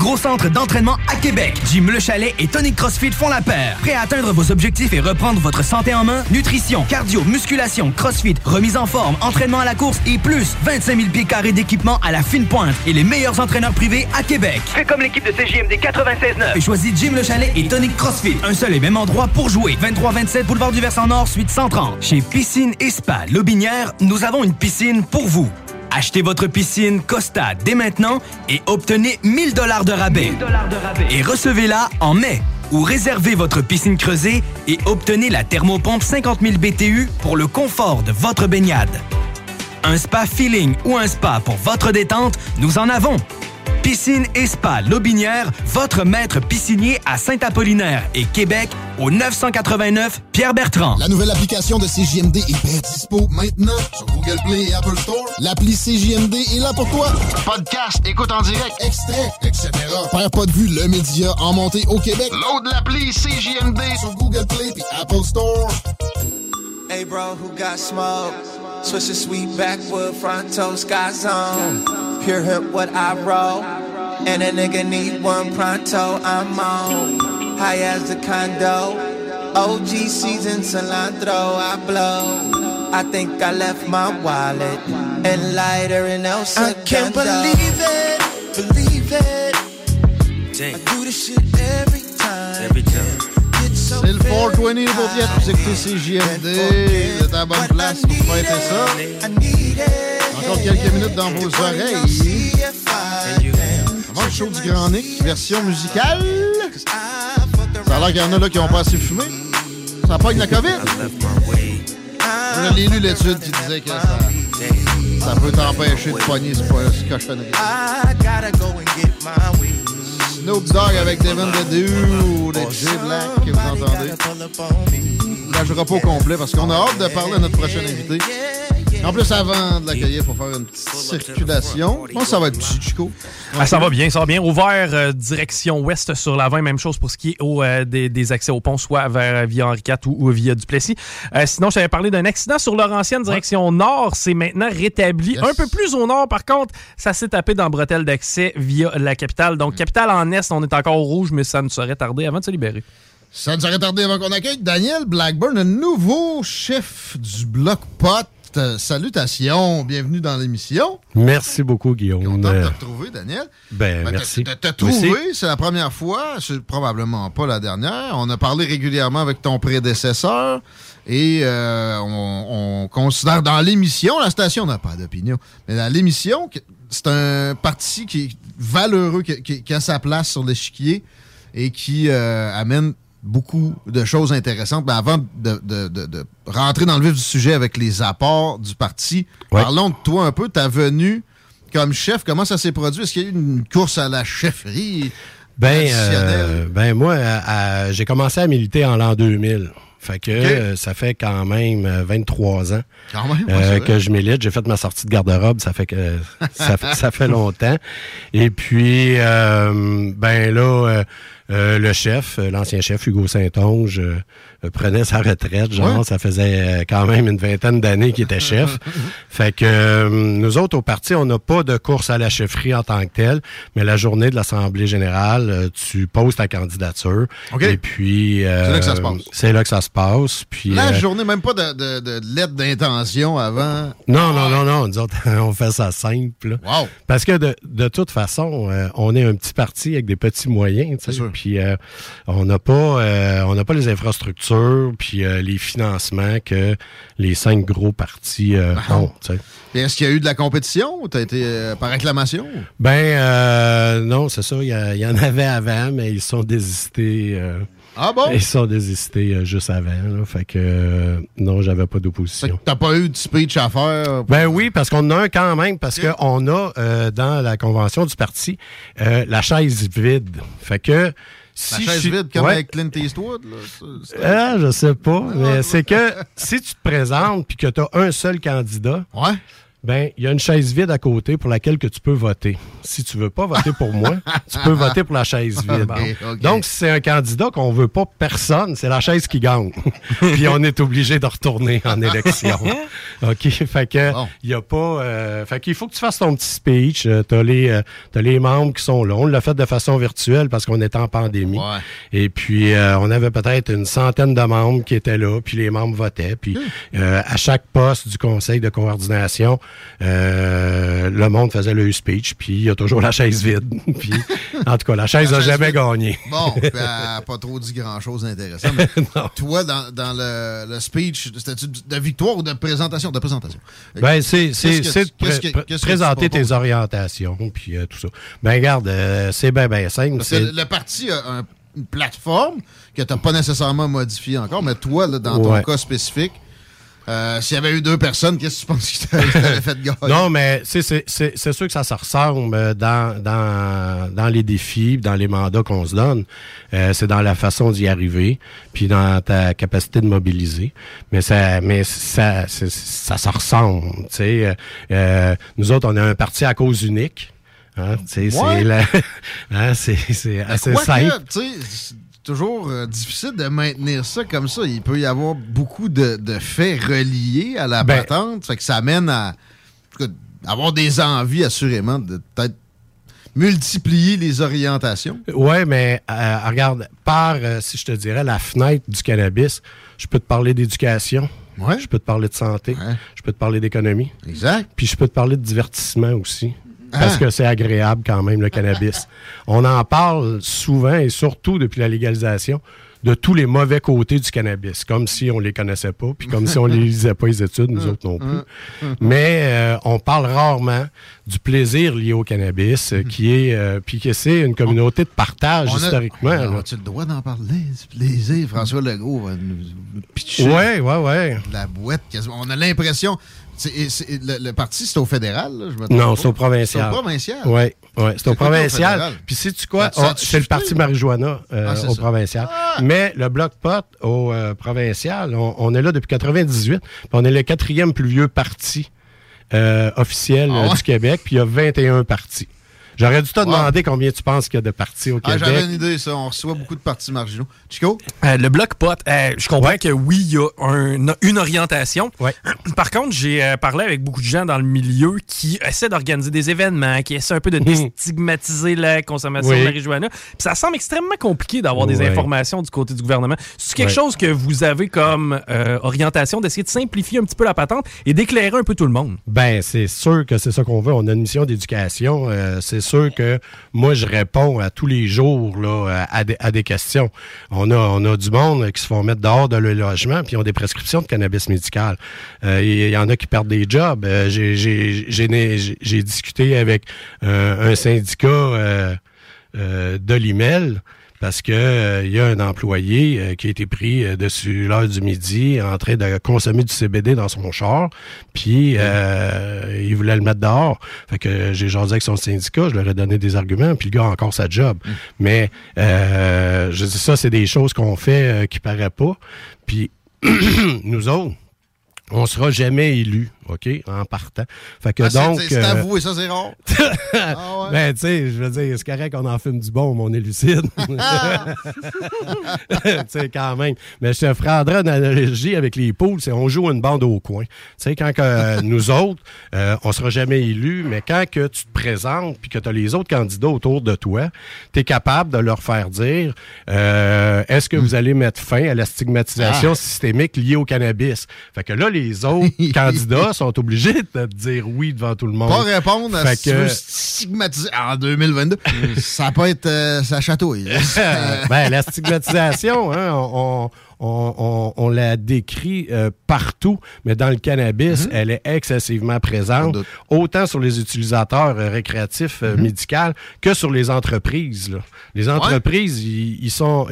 S9: gros centre d'entraînement à Québec. Jim Le Chalet et Tonic CrossFit font la paire. Prêt à atteindre vos objectifs et reprendre votre santé en main? Nutrition, cardio, musculation, CrossFit, remise en forme, entraînement à la course et plus 25 000 pieds carrés d'équipement à la fine pointe et les meilleurs entraîneurs privés à Québec.
S37: Fais comme l'équipe de CJMD 96.9.
S9: Et choisis Jim Le Chalet et Tonic CrossFit. Un seul et même endroit pour jouer. 23-27 Boulevard du Versant Nord, suite 130. Chez Piscine et Spa Lobinière, nous avons une piscine pour vous. Achetez votre piscine Costa dès maintenant et obtenez 1000 dollars de rabais. Et recevez-la en mai. Ou réservez votre piscine creusée et obtenez la thermopompe 50 000 BTU pour le confort de votre baignade. Un spa feeling ou un spa pour votre détente, nous en avons. Piscine et Spa Lobinière, votre maître piscinier à Saint-Apollinaire et Québec au 989 Pierre-Bertrand.
S12: La nouvelle application de CJMD est bien dispo maintenant sur Google Play et Apple Store. L'appli CJMD est là pour toi. Podcast, écoute en direct, extrait, etc. Père pas de vue, le média en montée au Québec. Load l'appli CJMD sur Google Play et Apple Store.
S38: Hey bro, who got smoke? Switch the sweet backwood fronto sky zone. Pure hip what I roll. And a nigga need one pronto, I'm on. High as a condo. OG season cilantro, I blow. I think I left my wallet and lighter in El
S14: I can't believe it, believe it. I do this shit every time.
S6: Every time. C'est le 420 les paupiètes, vous écoutez CJMD, vous êtes à bonne place pour fêter ça. Encore quelques minutes dans vos oreilles. Avant le show du Grand Nick, version musicale. Ça a l'air qu'il y en a là qui n'ont pas assez fumé. Ça pogne la COVID. A lu l'étude qui disait que ça, ça peut t'empêcher de pogner ce, ce cochonnerie. Snoop Dogg avec Devin the Dude et J Black que vous entendez. Là, je pas au complet parce qu'on a hâte de parler à notre prochain invité. En plus, avant de l'accueillir pour faire une petite circulation, je pense que ça va être petit, Chico.
S19: Ah, ça va bien, ça va bien. Ouvert euh, direction ouest sur la 20, même chose pour ce qui est au, euh, des, des accès au pont, soit vers euh, via Henri IV ou, ou via Duplessis. Euh, sinon, je t'avais parlé d'un accident sur Laurentienne, direction nord. C'est maintenant rétabli. Un peu plus au nord, par contre, ça s'est tapé dans bretelle d'accès via la capitale. Donc, capitale en est, on est encore au rouge, mais ça ne saurait tarder avant de se libérer.
S6: Ça nous aurait tardé avant qu'on accueille Daniel Blackburn, le nouveau chef du Bloc Pot. Salutations, bienvenue dans l'émission.
S39: Merci beaucoup, Guillaume.
S6: Content de
S39: Euh,
S6: te retrouver, Daniel.
S39: Ben,
S6: Ben,
S39: merci. Moi aussi.
S6: trouvé, c'est la première fois, c'est probablement pas la dernière. On a parlé régulièrement avec ton prédécesseur et euh, on, on considère dans l'émission, la station n'a pas d'opinion, mais dans l'émission, c'est un parti qui est valeureux, qui, qui- qui a sa place sur l'échiquier et qui euh, amène beaucoup de choses intéressantes. Mais avant de, de- de- de rentrer dans le vif du sujet avec les apports du parti, parlons de toi un peu, ta venue comme chef, comment ça s'est produit? Est-ce qu'il y a eu une course à la chefferie
S39: Ben, euh, ben moi, j'ai commencé à militer en l'an 2000. Fait que euh, ça fait quand même euh, 23 ans
S6: Quand même, ouais,
S39: euh,
S6: vrai.
S39: que je milite. J'ai fait ma sortie de garde-robe, ça fait que ça, fait- ça fait longtemps. Et puis, ben là, le chef, euh, l'ancien chef Hugo Saint-Onge, euh, euh, prenait sa retraite. Genre,
S6: Ouais.
S39: ça faisait euh, quand même une vingtaine d'années qu'il était chef. fait que euh, nous autres, au parti, on n'a pas de course à la chefferie en tant que telle, mais la journée de l'Assemblée générale, euh, tu poses ta candidature. Et puis... euh,
S6: C'est là que ça se passe.
S39: C'est là que ça se passe. Puis,
S6: La
S39: euh,
S6: journée, même pas de, de- de lettre d'intention avant.
S39: non, non, non, non. Nous autres, on fait ça simple. là. Parce que de, de toute façon, euh, on est un petit parti avec des petits moyens. tu sais. Puis euh, on n'a pas, euh, on n'a pas les infrastructures puis euh, les financements que les cinq gros partis euh, ont. sais.
S6: Et Est-ce qu'il y a eu de la compétition ou t'as été euh, par acclamation?
S39: Ben non, c'est ça. Il y, en avait avant, mais ils sont désistés.
S6: Ah bon?
S39: Ils sont désistés juste avant. là. fait que non, j'avais pas d'opposition.
S6: T'as pas eu de speech à faire?
S39: Ben oui, parce qu'on en a un quand même, parce qu'on a dans la convention du parti la chaise vide. Fait que. Si
S6: La chaise
S39: je suis-
S6: vide comme
S39: Ouais.
S6: avec Clint Eastwood. Là. Ça, c'est-
S39: Ah, je sais pas, mais c'est que si tu te présentes puis que tu as un seul candidat, ben il y a une chaise vide à côté pour laquelle que tu peux voter. Si tu veux pas voter pour moi, tu peux voter pour la chaise vide.
S6: Ok, ok.
S39: Donc si c'est un candidat qu'on veut pas personne, c'est la chaise qui gagne. puis on est obligé de retourner en élection. OK, fait que il y a pas euh, fait qu'il faut que tu fasses ton petit speech, Euh, t'as les euh, t'as les membres qui sont là. On l'a fait de façon virtuelle parce qu'on était en pandémie. Et puis euh, on avait peut-être une centaine de membres qui étaient là, puis les membres votaient, puis euh, à chaque poste du conseil de coordination, euh, le monde faisait le speech, puis il y a toujours la chaise vide. puis en tout cas, la chaise n'a jamais
S6: vide.
S39: gagné.
S6: Bon, ben, pas trop dit grand-chose d'intéressant. mais toi, dans, dans le, le speech, c'était-tu de victoire ou de présentation? De présentation.
S39: Ben, c'est de présenter tes orientations, puis euh, tout ça. Ben, regarde, euh, c'est bien, bien simple.
S6: Parce que
S39: c'est-
S6: le parti a un- une plateforme que tu n'as pas nécessairement modifiée encore, mais toi, là, dans ton cas spécifique, euh, s'il y avait eu deux personnes, qu'est-ce que tu penses que t'aurais fait gagner?
S39: Non, mais c'est sûr que ça se ressemble euh, dans, dans, dans les défis, dans les mandats qu'on se donne. Euh, c'est dans la façon d'y arriver, puis dans ta capacité de mobiliser. Mais ça, mais ça, ça se ressemble. tu sais. Euh, euh, nous autres, on a un parti à cause unique. Hein, tu sais,
S6: Ouais.
S39: c'est hein, assez simple.
S6: C'est toujours euh, difficile de maintenir ça comme ça. Il peut y avoir beaucoup de, de faits reliés à la
S39: Ben-
S6: patente. Fait que ça amène à cas, avoir des envies, assurément, de peut-être multiplier les orientations.
S39: Ouais, mais euh, regarde, par, euh, si je te dirais, la fenêtre du cannabis, je peux te parler d'éducation. Je peux te parler de santé. Je peux te parler d'économie.
S6: Exact.
S39: Puis je peux te parler de divertissement aussi. Parce
S6: Ah.
S39: que c'est agréable quand même, le cannabis. On en parle souvent et surtout depuis la légalisation de tous les mauvais côtés du cannabis, comme si on les connaissait pas, puis comme si on les lisait pas les études, nous autres non plus. Mais euh, on parle rarement du plaisir lié au cannabis, euh, qui est, euh, puis que c'est une communauté de partage
S6: On a-
S39: historiquement.
S6: on a-tu le droit d'en parler? du plaisir? François Legault va nous, pitcher
S39: Ouais, ouais, ouais.
S6: la boîte. On a l'impression... le, le parti, c'est au fédéral, là, je me
S39: Non, c'est au provincial.
S6: C'est au provincial?
S39: Oui, ouais, c'est au
S6: quoi,
S39: provincial. Puis sais-tu quoi?
S6: Ça- ça
S39: Oh,
S6: a-tu
S39: c'est le parti marijuana euh,
S6: Ah,
S39: au
S6: ça.
S39: provincial. Mais le bloc pot au euh, provincial, on, on est là depuis 98. puis on est le quatrième plus vieux parti euh, officiel
S6: Ah ouais?
S39: du Québec, puis il y a 21 partis. J'aurais dû te
S6: Wow.
S39: demander combien tu penses qu'il y a de partis au
S6: Ah,
S39: Québec.
S6: J'avais une idée, ça. On reçoit beaucoup de partis marginaux. Chico?
S19: Euh, le bloc pot, euh, je comprends que oui, il y a un- une orientation. Par contre, j'ai euh, parlé avec beaucoup de gens dans le milieu qui essaient d'organiser des événements, qui essaient un peu de déstigmatiser la consommation
S39: Oui.
S19: de marijuana. Puis ça semble extrêmement compliqué d'avoir des informations du côté du gouvernement. C'est quelque
S39: Ouais.
S19: chose que vous avez comme euh, orientation d'essayer de simplifier un petit peu la patente et d'éclairer un peu tout le monde?
S39: Ben, c'est sûr que c'est ça qu'on veut. On a une mission d'éducation. Euh, c'est sûr que moi, je réponds à tous les jours là, à, des, à des questions. On a, on a du monde qui se font mettre dehors de leur logement puis ils ont des prescriptions de cannabis médical. Euh, Il y en a qui perdent des jobs. Euh, j'ai- discuté avec euh, un syndicat de l'IMEL parce que euh, il y a un employé euh, qui a été pris euh, dessus l'heure du midi en train de consommer du CBD dans son char, puis euh, il voulait le mettre dehors. Fait que j'ai jasé avec son syndicat, je leur ai donné des arguments, puis le gars a encore sa job. Mais euh, je dis ça, c'est des choses qu'on fait euh, qui paraît pas. Puis nous autres, on sera jamais élus, OK, en partant. Fait que
S6: Ah,
S39: donc...
S6: c'est
S39: euh,
S6: avoué, ça, c'est rare. Ah ouais?
S39: ben, tu sais, je veux dire, c'est correct qu'on en fume du bon, mais on est lucide. tu sais, quand même. Mais je te ferai une analogie avec les poules, c'est on joue une bande au coin. Tu sais, quand que, euh, nous autres, euh, on sera jamais élus, mais quand que tu te présentes puis que tu as les autres candidats autour de toi, tu es capable de leur faire dire euh, est-ce que vous allez mettre fin à la stigmatisation
S6: Ah.
S39: systémique liée au cannabis? Fait que là, les autres candidats sont obligés de te dire oui devant tout le monde.
S6: Pas répondre à tu
S39: que-
S6: veux stigmatiser en 2022. ça peut être euh, ça chatouille.
S39: ben, la stigmatisation, hein, on, on- on, on- on la décrit euh, partout, mais dans le cannabis,
S6: Mhm.
S39: elle est excessivement présente, autant sur les utilisateurs euh, récréatifs euh,
S6: Mhm.
S39: médicaux que sur les entreprises. là. Les entreprises, ils, sont,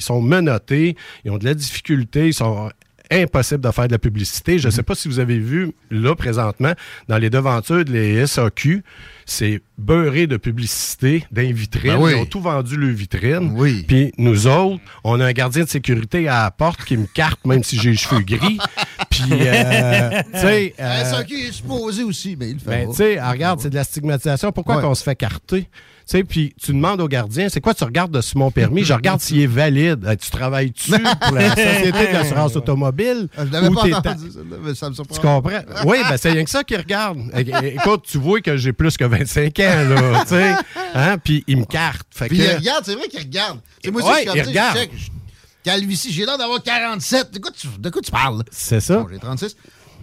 S39: sont menottés, ils ont de la difficulté, ils sont impossible de faire de la publicité. Je ne sais pas si vous avez vu, là, présentement, dans les devantures de les SAQ, c'est beurré de publicité, d'invitrines.
S6: Ben oui.
S39: Ils ont tout vendu le vitrine.
S6: Oui.
S39: Puis nous autres, on a un gardien de sécurité à la porte qui me carte, même si j'ai les cheveux gris. Puis, euh, tu sais... euh,
S6: SAQ est supposé aussi, mais il le fait
S39: ben, tu sais, ah, regarde, c'est de la stigmatisation. Pourquoi
S6: Ouais.
S39: qu'on se fait carter? Tu sais, puis tu demandes au gardien, c'est quoi tu regardes de mon permis? Je regarde s'il est valide. Tu travailles-tu pour la Société d'assurance automobile?
S6: Je l'avais pas entendu, celle-là, mais ça me surprend.
S39: tu comprends? Oui, ben c'est rien que ça qu'il regarde. Écoute, tu vois que j'ai plus que 25 ans, là, tu sais. Hein? Puis il me carte. Fait
S6: Puis
S39: que-
S6: il regarde, c'est vrai qu'il regarde. Sais, moi aussi,
S39: Ouais,
S6: je- Calvitie, j'ai l'air d'avoir 47. De quoi tu, de quoi tu parles?
S39: C'est ça.
S6: Bon, j'ai 36.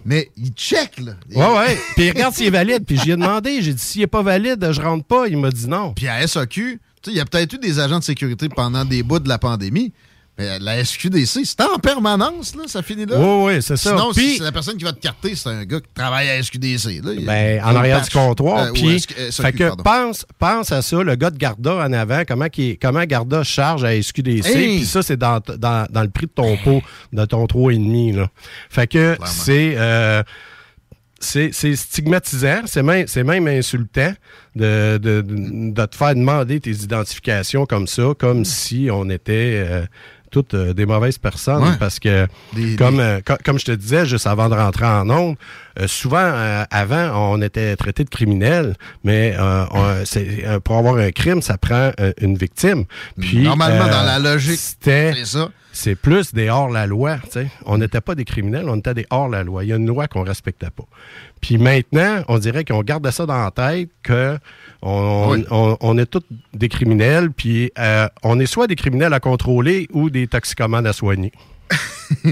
S6: Mais il check, là.
S39: Ouais, ouais. Puis il regarde s'il est valide. Puis j'y ai demandé. J'ai dit, s'il n'est pas valide, je rentre pas. Il m'a dit non.
S6: Puis à SAQ, tu sais, il y a peut-être eu des agents de sécurité pendant des bouts de la pandémie. Mais la SQDC, c'est en permanence, là, ça finit là.
S39: Oui, oui, c'est ça.
S6: Sinon,
S39: Puis-
S6: si c'est la personne qui va te carter, c'est un gars qui travaille à SQDC. Là.
S39: Ben, en arrière
S6: patch.
S39: du comptoir.
S6: Euh,
S39: puis,
S6: SQ, euh,
S39: fait que
S6: pardon.
S39: pense, pense à ça, le gars de Garda en avant, comment, qu'il- comment Garda charge à SQDC.
S6: Hey!
S39: Puis ça, c'est dans, dans, dans le prix de ton pot, de ton 3,5. Là. Fait que c'est. euh, c'est stigmatisant, c'est même, même insultant de, de, de- de te faire demander tes identifications comme ça, comme si on était euh, toutes euh, des mauvaises personnes.
S6: Ouais.
S39: Parce que,
S6: Des-
S39: comme,
S6: des-
S39: euh, co- comme je te disais, juste avant de rentrer en ondes, euh, souvent, avant, on était traité de criminels, mais on- pour avoir un crime, ça prend une victime. Puis,
S6: Normalement, dans la logique,
S39: c'était
S6: c'est ça.
S39: c'est plus des hors-la-loi. On n'était pas des criminels, on était des hors-la-loi. Il y a une loi qu'on respectait pas. Puis maintenant, on dirait qu'on garde ça dans la tête que on,
S6: Oui.
S39: on- on est tous des criminels, puis euh, on est soit des criminels à contrôler ou des toxicomanes à soigner.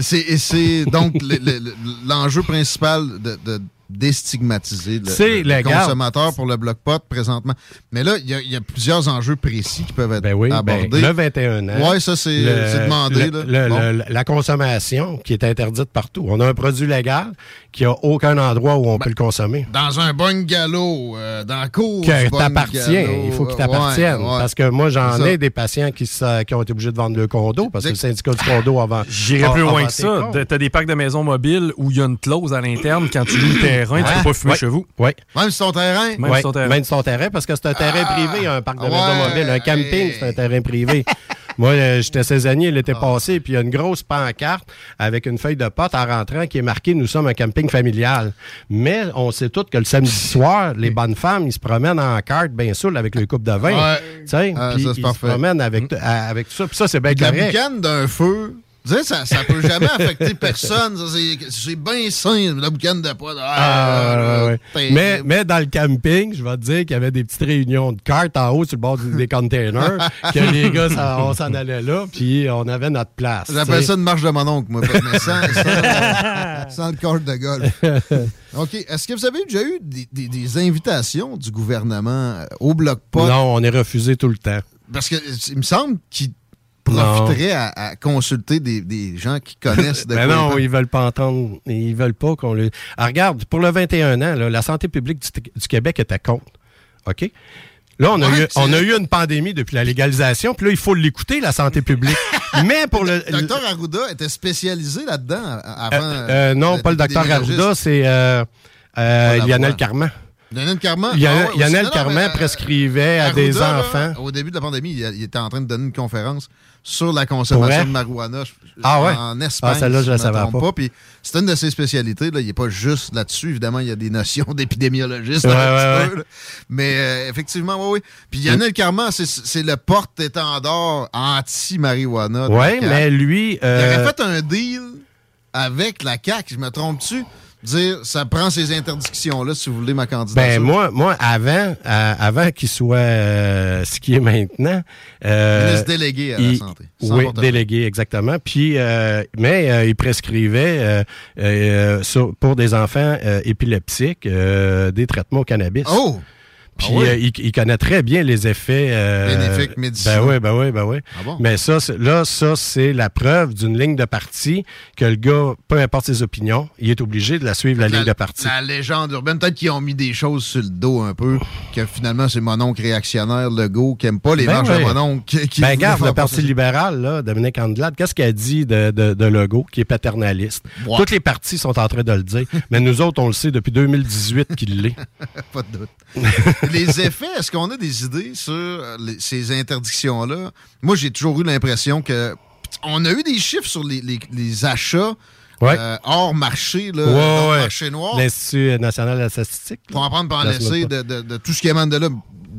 S6: C'est, donc le- le- le- l'enjeu principal de, de déstigmatiser le, consommateur pour le bloc pot présentement. Mais là, il y, a- il y a plusieurs enjeux précis qui peuvent être
S39: Ben oui, ben,
S6: abordés.
S39: le 21 ans.
S6: Oui, ça, c'est, demandé.
S39: le-
S6: là.
S39: le-
S6: Bon.
S39: le- la consommation qui est interdite partout. On a un produit légal qui a aucun endroit où on peut le consommer.
S6: Dans un bungalow, euh, dans la cour. bungalow,
S39: t'appartient. Il faut qu'il
S6: euh,
S39: t'appartienne.
S6: ouais, ouais.
S39: Parce que moi, j'en ai des patients qui, ont été obligés de vendre le condo parce que le syndicat du condo avant.
S19: J'irais plus loin que ça. T'as- T'as des parcs de maisons mobiles où il y a une clause à l'interne. Quand tu loues le terrain, tu peux pas fumer
S39: Ouais.
S19: chez vous.
S39: Oui.
S6: Même si ton terrain?
S19: Même
S39: Ouais,
S19: si ton terrain.
S39: Même ton terrain, parce que c'est un terrain privé, un parc de
S6: ouais,
S39: maisons mobiles. Un camping, c'est un terrain privé. Moi, euh, j'étais saisonnier l'été
S6: Ah.
S39: passé, puis il y a une grosse pancarte avec une feuille de pote en rentrant qui est marquée Nous sommes un camping familial. Mais on sait tous que le samedi soir, les bonnes femmes, ils se promènent en carte, bien sûr, avec le coupe de vin.
S6: Ouais. Ah, ça,
S39: ils
S6: parfait.
S39: se promènent avec, à- avec tout ça. Puis ça, c'est bien
S6: la
S39: correct.
S6: boucane d'un feu. Ça, ça peut jamais affecter personne. C'est, bien sain, la boucane de poids.
S39: Ah, ouais, ouais.
S6: t'es-
S39: Mais, mais dans le camping, je vais te dire qu'il y avait des petites réunions de cartes en haut sur le bord des containers, que les gars, ça- on s'en allait là, puis on avait notre place.
S6: J'appelle ça une marche de mon oncle, moi. Mais sans, sans, sans le corps de golf. OK. Est-ce que vous avez déjà eu des, des- des invitations du gouvernement euh, au bloc pot?
S39: Non, on est refusé tout le temps.
S6: Parce que il me semble qu'il profiterait à, à consulter des, des gens qui connaissent de
S39: Ben
S6: quoi
S39: non,
S6: ils
S39: veulent pas entendre. Ils veulent pas qu'on le. Ah, regarde, pour le 21 ans, là, la santé publique du, du Québec était contre. OK? Là, on a,
S6: Ouais,
S39: eu,
S6: c'est-
S39: on a eu une pandémie depuis la légalisation, puis là, il faut l'écouter, la santé publique. Mais pour le.
S6: Le docteur Arruda était spécialisé là-dedans avant.
S39: Euh, euh, non, pas le docteur. Arruda, c'est euh, euh, Lionel. Carman.
S6: Lionel Carman? Ah ouais,
S39: Lionel Carman
S6: euh,
S39: prescrivait à des
S6: Arruda,
S39: enfants.
S6: au début de la pandémie, il, il était en train de donner une conférence sur la consommation de marijuana
S39: Ah ouais?
S6: en Espagne.
S39: Ah, celle-là, je la savais pas.
S6: Puis c'est une de ses spécialités. Là. Il n'est pas juste là-dessus. Évidemment, il y a des notions d'épidémiologiste.
S39: Ouais, ouais,
S6: peu. Mais euh, effectivement, oui, oui. Puis Lionel Carman, c'est- le porte-étendard anti-marijuana.
S39: Oui, mais lui.
S6: Il
S39: euh,
S6: aurait fait un deal avec la CAQ, je me trompe-tu? Dire, ça prend ces interdictions-là si vous voulez ma candidature.
S39: Ben moi, moi avant, à- avant qu'il soit euh, ce qui est maintenant, euh,
S6: Ministre délégué à la
S39: il-
S6: santé,
S39: Oui, délégué exactement. Puis, euh, mais euh, il prescrivait euh, euh, sur- pour des enfants euh, épileptiques euh, des traitements au cannabis.
S6: Oh!
S39: Puis
S6: Ah ouais?
S39: euh, il, il connaît très bien les effets. euh,
S6: Bénéfiques médicinaux.
S39: Ben oui, ben oui, ben oui.
S6: Ah bon?
S39: Mais ça, là, ça, c'est la preuve d'une ligne de parti que le gars, peu importe ses opinions, il est obligé de la suivre, la, ligne de parti.
S6: La légende urbaine, peut-être qu'ils ont mis des choses sur le dos un peu, que finalement c'est mon oncle réactionnaire, Legault, qui aime pas les
S39: Ben
S6: marches
S39: oui.
S6: de mon oncle. Qui, qui
S39: ben, regarde, le Parti libéral, là, Dominique Andelade, qu'est-ce qu'il a dit de, de, de Legault, qui est paternaliste? Toutes les partis sont en train de le dire, mais nous autres, on le sait depuis 2018 qu'il l'est.
S6: pas de doute. les effets, est-ce qu'on a des idées sur les- ces interdictions-là? Moi, j'ai toujours eu l'impression que. On a eu des chiffres sur les, les- les achats
S39: Ouais.
S6: euh, hors marché, là,
S39: Ouais,
S6: hors
S39: ouais.
S6: marché noir.
S39: L'Institut national de la statistique.
S6: En prendre pour en
S39: Laisse-moi
S6: laisser
S39: pas.
S6: de, de- de tout ce qui émane de là,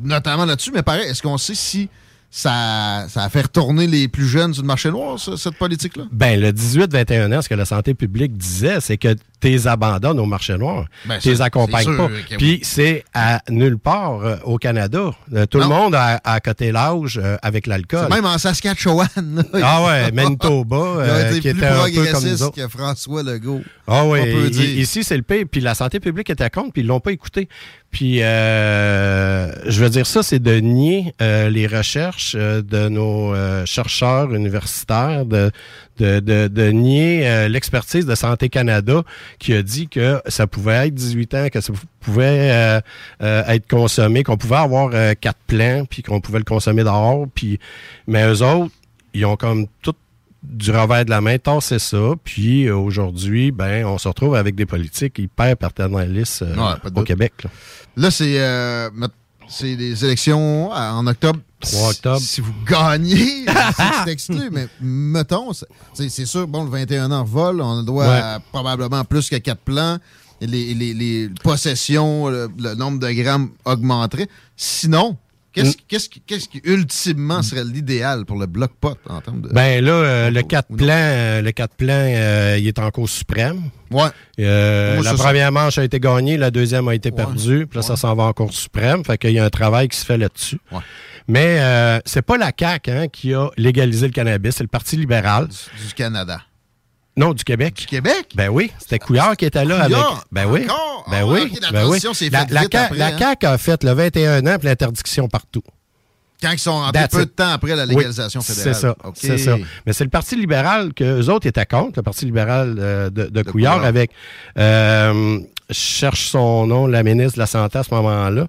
S6: notamment là-dessus. Mais pareil, est-ce qu'on sait si ça, ça a fait retourner les plus jeunes sur le marché noir, ça, cette politique-là?
S39: Ben, le 18-21 ans, ce que la santé publique disait, c'est que t'es abandonnes au marché noir.
S6: Ben,
S39: t'es accompagnes pas.
S6: oui.
S39: Puis c'est à nulle part euh, au Canada. Euh, tout le monde a, a coté l'âge euh, avec l'alcool.
S6: Même en Saskatchewan. là.
S39: Ah ouais, Manitoba,
S6: Il a
S39: euh, qui
S6: plus
S39: était un peu comme nous autres.
S6: que François Legault.
S39: Ah oui,
S6: On peut
S39: i-
S6: dire.
S39: ici c'est le pays. Puis la santé publique était contre, puis ils l'ont pas écouté. Puis euh, je veux dire ça, c'est de nier euh, les recherches euh, de nos euh, chercheurs universitaires, de de, de, de nier euh, l'expertise de Santé Canada qui a dit que ça pouvait être 18 ans, que ça pouvait euh, euh, être consommé, qu'on pouvait avoir quatre plants, puis qu'on pouvait le consommer dehors. Puis mais eux autres, ils ont comme tout du revers de la main, tassé ça, puis aujourd'hui, ben, on se retrouve avec des politiques hyper paternalistes euh,
S6: Ouais,
S39: au
S6: doute.
S39: Québec. là.
S6: Là, c'est euh, c'est des élections à- en octobre.
S39: 3 octobre.
S6: Si vous gagnez, c'est exclu, mais mettons, c'est- sûr, bon, le 21 ans vol, on doit
S39: Ouais.
S6: à probablement plus que 4 plans. Les, les- les possessions, le, le nombre de grammes augmenterait. Sinon, qu'est-ce qui, ultimement, serait l'idéal pour le bloc pot en termes de.
S39: Ben là, euh, le 4 plan, euh, le 4 plan, euh, il est en cause suprême.
S6: Ouais. Moi,
S39: la
S6: ça-
S39: première manche a été gagnée, la deuxième a été perdue, puis là, ça s'en va en cour suprême. Fait qu'il y a un travail qui se fait là-dessus. Mais euh, c'est pas la CAQ hein, qui a légalisé le cannabis, c'est le Parti libéral.
S6: Du Canada.
S39: Non, du Québec.
S6: Du Québec?
S39: Ben oui, c'était Couillard qui était là
S6: Couillard?
S39: avec. Ben oui.
S6: Encore?
S39: Ben
S6: Ah,
S39: oui.
S6: la
S39: ben oui.
S6: transition s'est
S39: La, la CAQ
S6: après,
S39: la
S6: hein?
S39: CAQ a fait le 21 ans puis l'interdiction partout.
S6: Quand ils sont rentrés
S39: That's
S6: peu
S39: it.
S6: de temps après la légalisation
S39: Oui,
S6: fédérale.
S39: C'est ça.
S6: OK.
S39: C'est ça. Mais c'est le Parti libéral que eux autres étaient contre, le Parti libéral euh, de, de Couillard,
S6: Couillard.
S39: avec euh, je cherche son nom, la ministre de la Santé à ce moment-là.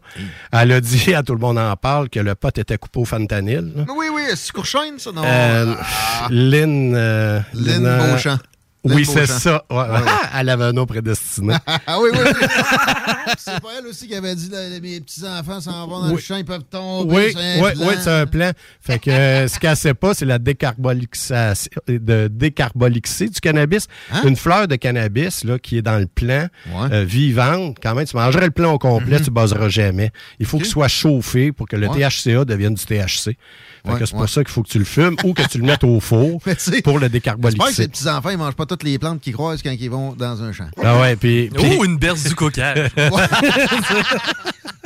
S39: Elle a dit à tout le monde en parle que le pot était coupé au fentanyl. là.
S6: Oui, oui, c'est Courchaine, ça, non?
S39: Euh,
S6: Ah.
S39: Lynn. euh,
S6: Lynn
S39: euh,
S6: Beauchamp.
S39: Oui, c'est ça. Ouais,
S6: Ouais, ouais.
S39: Elle avait un nom prédestiné.
S6: Ah oui, oui, oui. c'est pas elle aussi qui avait dit là, mes petits-enfants s'en vont dans le
S39: Oui.
S6: champ, ils peuvent tomber.
S39: Oui,
S6: c'est un
S39: oui,
S6: plan.
S39: oui, c'est un plan. Fait que euh, ce qu'elle sait pas, c'est la décarbolixation, de décarbolixer du cannabis.
S6: Hein?
S39: Une fleur de cannabis là, qui est dans le plant, euh, vivante. Quand même, tu mangerais le plant au complet, tu buzzeras jamais. Il faut qu'il soit chauffé pour que le.
S6: Ouais.
S39: THCA devienne du THC. Fait
S6: Ouais,
S39: que c'est pour
S6: ouais.
S39: ça qu'il faut que tu le fumes ou que tu le mettes au four pour le
S6: J'espère que ces petits-enfants, ils mangent pas toutes les plantes qu'ils croisent quand ils vont dans un champ.
S39: Ah ouais, puis... puis-
S19: Oh, une berce du coquage.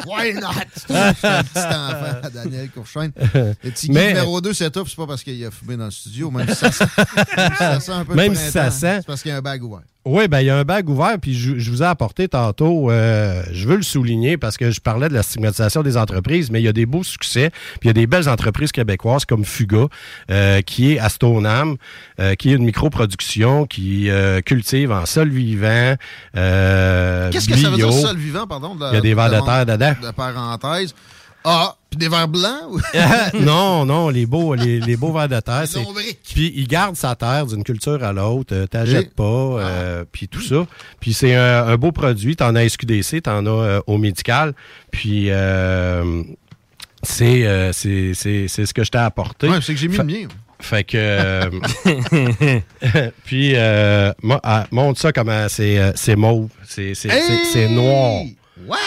S6: Why not? C'est un petit enfant, Daniel Courchaine. Le petit
S39: Mais-
S6: numéro 2 s'étouffe, c'est pas parce qu'il a fumé dans le studio, même si ça sent, même si ça sent un peu
S39: Même si ça sent.
S6: C'est parce qu'il y a un bag ouvert.
S39: Oui, ben il y a un bag ouvert, puis je, je vous ai apporté tantôt, euh, je veux le souligner parce que je parlais de la stigmatisation des entreprises, mais il y a des beaux succès, puis il y a des belles entreprises québécoises comme Fuga, euh, qui est à Stoneham, euh, qui est une microproduction qui cultive en sol vivant,
S6: Qu'est-ce que ça veut dire, sol vivant, pardon? de la-
S39: Il y a des vers de terre dedans.
S6: De parenthèse. Ah, puis des verres blancs?
S39: non, non, les beaux, les, les beaux vers de terre. c'est-. Puis ils gardent sa terre d'une culture à l'autre. euh, T'achètes
S6: Oui.
S39: pas, euh, puis tout ça. Puis c'est un, un beau produit. T'en as à SQDC, t'en as euh, au médical. Puis euh, c'est euh, c'est c'est- c'est ce que je t'ai apporté.
S6: Ouais, c'est que j'ai mis
S39: Fait-
S6: le mien.
S39: Fait que. puis, euh, mo- ah, montre ça comment c'est c'est mauve. C'est c'est- c'est- c'est noir.
S6: What?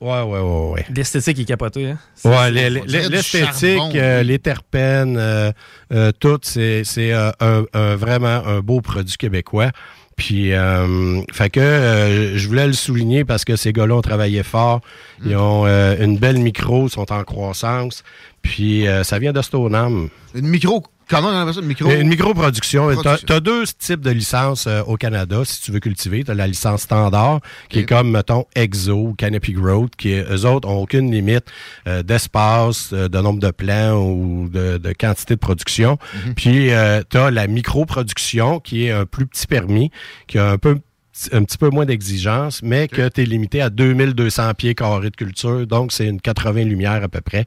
S39: Ouais, ouais, ouais, ouais.
S19: L'esthétique est capotée. Hein?
S39: Ouais, les-
S6: du
S39: l'esthétique, euh, les terpènes, euh, euh, tout, c'est c'est, euh, un, un- vraiment un beau produit québécois. Puis, euh, fait que euh, je voulais le souligner parce que ces gars-là ont travaillé fort.
S6: Mm.
S39: Ils ont euh, une belle micro, sont en croissance. Puis, euh, ça vient de Stoneham.
S6: Une micro Comment on appelle ça? Une micro...
S39: Une microproduction. Tu as, deux types de licences euh, au Canada si tu veux cultiver. Tu as la licence standard, qui est comme, mettons, Exo ou Canopy Growth, qui, est- eux autres, ont aucune limite euh, d'espace, euh, de nombre de plants ou de, de quantité de production.
S6: Mhm.
S39: Puis, tu as la microproduction, qui est un plus petit permis, qui a un peu un petit peu moins d'exigence, mais que tu es limité à 2200 pieds carrés de culture, donc c'est une 80 lumières à peu près.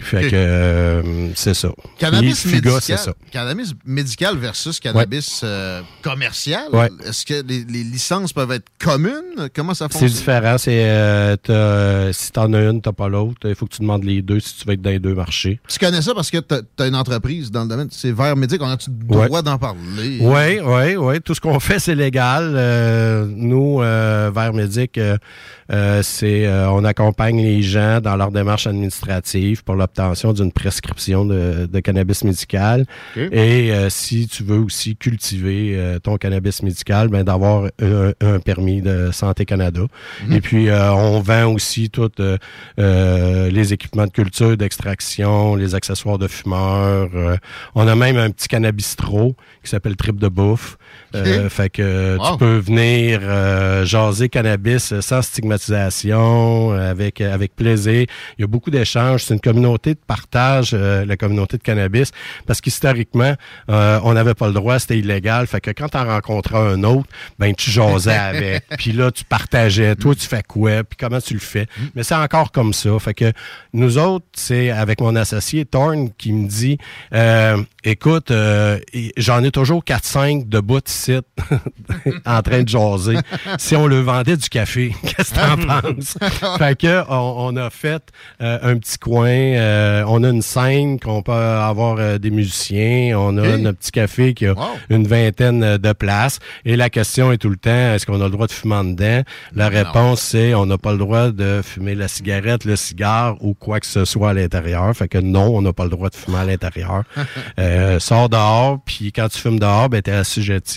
S39: Fait que euh, c'est ça.
S6: Cannabis
S39: Puis
S6: médical,
S39: c'est ça.
S6: cannabis médical versus cannabis euh, commercial.
S39: Ouais.
S6: Est-ce que les, les licences peuvent être communes? Comment ça
S39: C'est
S6: fonctionne?
S39: différent. C'est euh, t'as- si t'en as une, t'as pas l'autre. Il faut que tu demandes les deux si tu veux être dans les deux marchés.
S6: Tu connais ça parce que tu as, une entreprise dans le domaine. C'est vers médic. On a-tu le droit
S39: Ouais.
S6: d'en parler?
S39: Oui, oui, oui. Tout ce qu'on fait, c'est légal. Euh, nous, euh, vers Médic, euh, c'est euh, on accompagne les gens dans leur démarche administrative pour l'obtention d'une prescription de, de cannabis médical. Et euh, si tu veux aussi cultiver euh, ton cannabis médical, ben d'avoir un, un permis de Santé Canada.
S6: Mhm.
S39: Et puis euh, on vend aussi tous euh, euh, les équipements de culture, d'extraction, les accessoires de fumeurs. euh, on a même un petit cannabistro qui s'appelle Trip de bouffe. Euh, fait que
S6: Wow.
S39: tu peux venir euh, jaser cannabis sans stigmatisation, euh, avec avec plaisir. Il y a beaucoup d'échanges. C'est une communauté de partage, euh, la communauté de cannabis, parce qu'historiquement, euh, on n'avait pas le droit, c'était illégal. Fait que quand tu en rencontrais un autre, ben tu jasais avec. Puis là, tu partageais. Toi, tu fais quoi? Puis comment tu le fais? Mais c'est encore comme ça. Fait que nous autres, c'est avec mon associé Thorne qui me dit euh, écoute, euh, j'en ai toujours 4-5 de bout ici en train de jaser. Si on le vendait du café, qu'est-ce que t'en penses? fait que on, on a fait euh, un petit coin, euh, on a une scène qu'on peut avoir euh, des musiciens, on a
S6: Ok.
S39: notre petit café qui a une vingtaine de places. Et la question est tout le temps, est-ce qu'on a le droit de fumer en dedans? La réponse, c'est on n'a pas le droit de fumer la cigarette, le cigare ou quoi que ce soit à l'intérieur. Fait que non, on n'a pas le droit de fumer à l'intérieur. Sors dehors, puis quand tu fumes dehors, ben t'es assujetti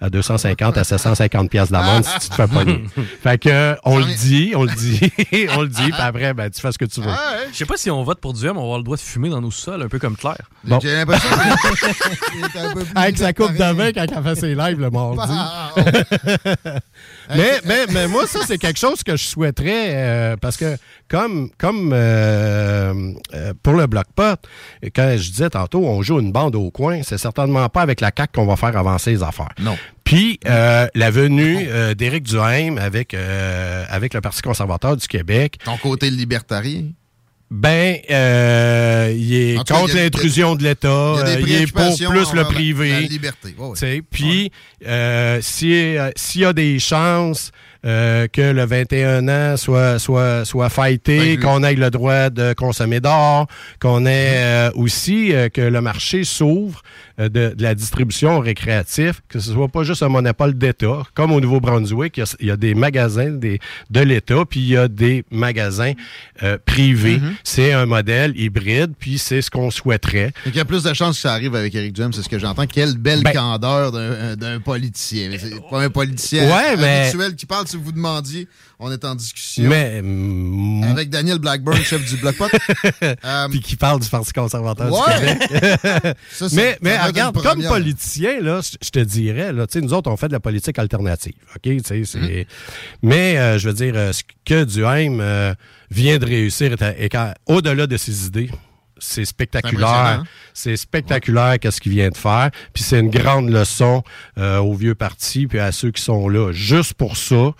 S39: à 250 à 750 pièces d'amende si tu te fais pogner. fait que on le dit, on le dit, on le dit, puis après, ben tu fais ce que tu veux.
S19: Je sais pas si on vote pour du M, on va avoir le droit de fumer dans nos sols, un peu comme Claire.
S39: Bon.
S6: J'ai l'impression
S39: Avec sa coupe de vin quand elle fait ses lives le mardi.
S6: Ah,
S39: mais, mais, mais moi, ça, c'est quelque chose que je souhaiterais euh, parce que comme, comme euh, euh, pour le bloc pot, quand je disais tantôt, on joue une bande au coin, c'est certainement pas avec la CAQ qu'on va faire avancer les affaires.
S6: Non.
S39: Puis euh, la venue d'Éric Duhaime avec, avec le Parti conservateur du Québec.
S6: Ton côté libertarien?
S39: Ben, euh, il est
S6: cas,
S39: contre l'intrusion de l'État,
S6: il
S39: est pour plus le privé.
S6: la liberté.
S39: Puis, euh, si, euh, s'il y a des chances euh, que le 21 ans soit, soit, soit fighté, qu'on ait le droit de consommer d'or, qu'on ait euh, aussi euh, que le marché s'ouvre de, de la distribution récréative, que ce soit pas juste un monopole d'État, comme au Nouveau-Brunswick, il y a- il y, a des magasins des, de l'État, puis il y a des magasins euh, privés.
S6: Mm-hmm.
S39: C'est un modèle hybride, puis c'est ce qu'on souhaiterait.
S6: Il y a plus de chances que ça arrive avec Eric Duhem, c'est ce que j'entends. Quelle belle
S39: Ben-
S6: candeur d'un d'un politicien. C'est pas un politicien
S39: Ouais, mais-
S6: qui parle. Si vous demandiez, on est en discussion.
S39: Mais, mm,
S6: Avec Daniel Blackburn, chef du Bloc Pot. Euh,
S39: puis qui parle du Parti conservateur
S6: Ouais.
S39: du Québec.
S6: Ça, ça-
S39: mais
S6: ça
S39: mais regarde, comme
S6: première.
S39: politicien, là, je te dirais, là, tu sais, nous autres, on fait de la politique alternative. OK? Tu sais, c'est-
S6: Mm-hmm.
S39: Mais, euh, je veux dire, euh, ce que Duhaime euh, vient de réussir, au-delà de ses idées, c'est spectaculaire. C'est spectaculaire qu'est-ce qu'il vient de faire. Puis c'est une grande leçon euh, aux vieux partis puis à ceux qui sont là. Juste pour ça,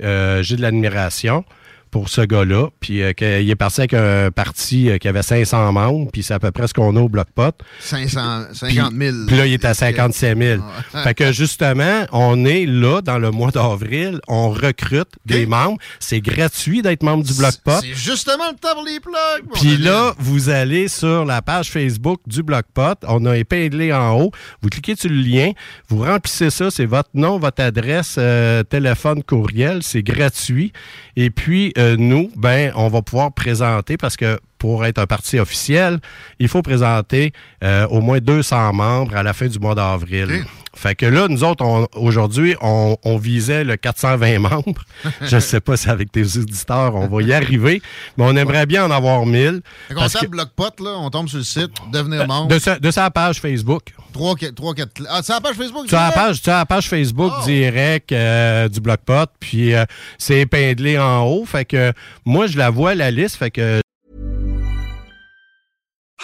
S39: j'ai de l'admiration pour ce gars-là. Puis euh, qu'il est parti avec un parti euh, qui avait 500 membres, puis c'est à peu près ce qu'on a au bloc pot.
S6: 500,
S39: Puis,
S6: 50 000.
S39: puis là, il est à 57 000.
S6: Ouais.
S39: Fait que justement, on est là dans le mois d'avril, on recrute des membres. C'est gratuit d'être membre du bloc pot.
S6: C'est justement le temps pour les plugs.
S39: Puis là, vous allez sur la page Facebook du Bloc Pot. On a épinglé en haut. Vous cliquez sur le lien. Vous remplissez ça. C'est votre nom, votre adresse, euh, téléphone, courriel. C'est gratuit. Et puis, euh, nous, ben, on va pouvoir présenter parce que pour être un parti officiel, il faut présenter euh, au moins 200 membres à la fin du mois d'avril. Fait que là, nous autres, aujourd'hui, on, visait le 420 membres. Je ne sais pas si avec tes auditeurs, on va y arriver, mais on aimerait bien en avoir 1000.
S6: Fait qu'on tape Blockpot, là, on tombe sur le site, devenir membre.
S39: De sa, de sa page Facebook.
S6: 3, 3, 4... Ah, c'est la page Facebook?
S39: Tu as la page, tu as la page Facebook oh. direct euh, du Blockpot, puis euh, c'est épinglé en haut. Fait que moi, je la vois, la liste, fait que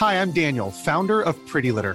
S40: Hi, I'm Daniel, founder of Pretty Litter.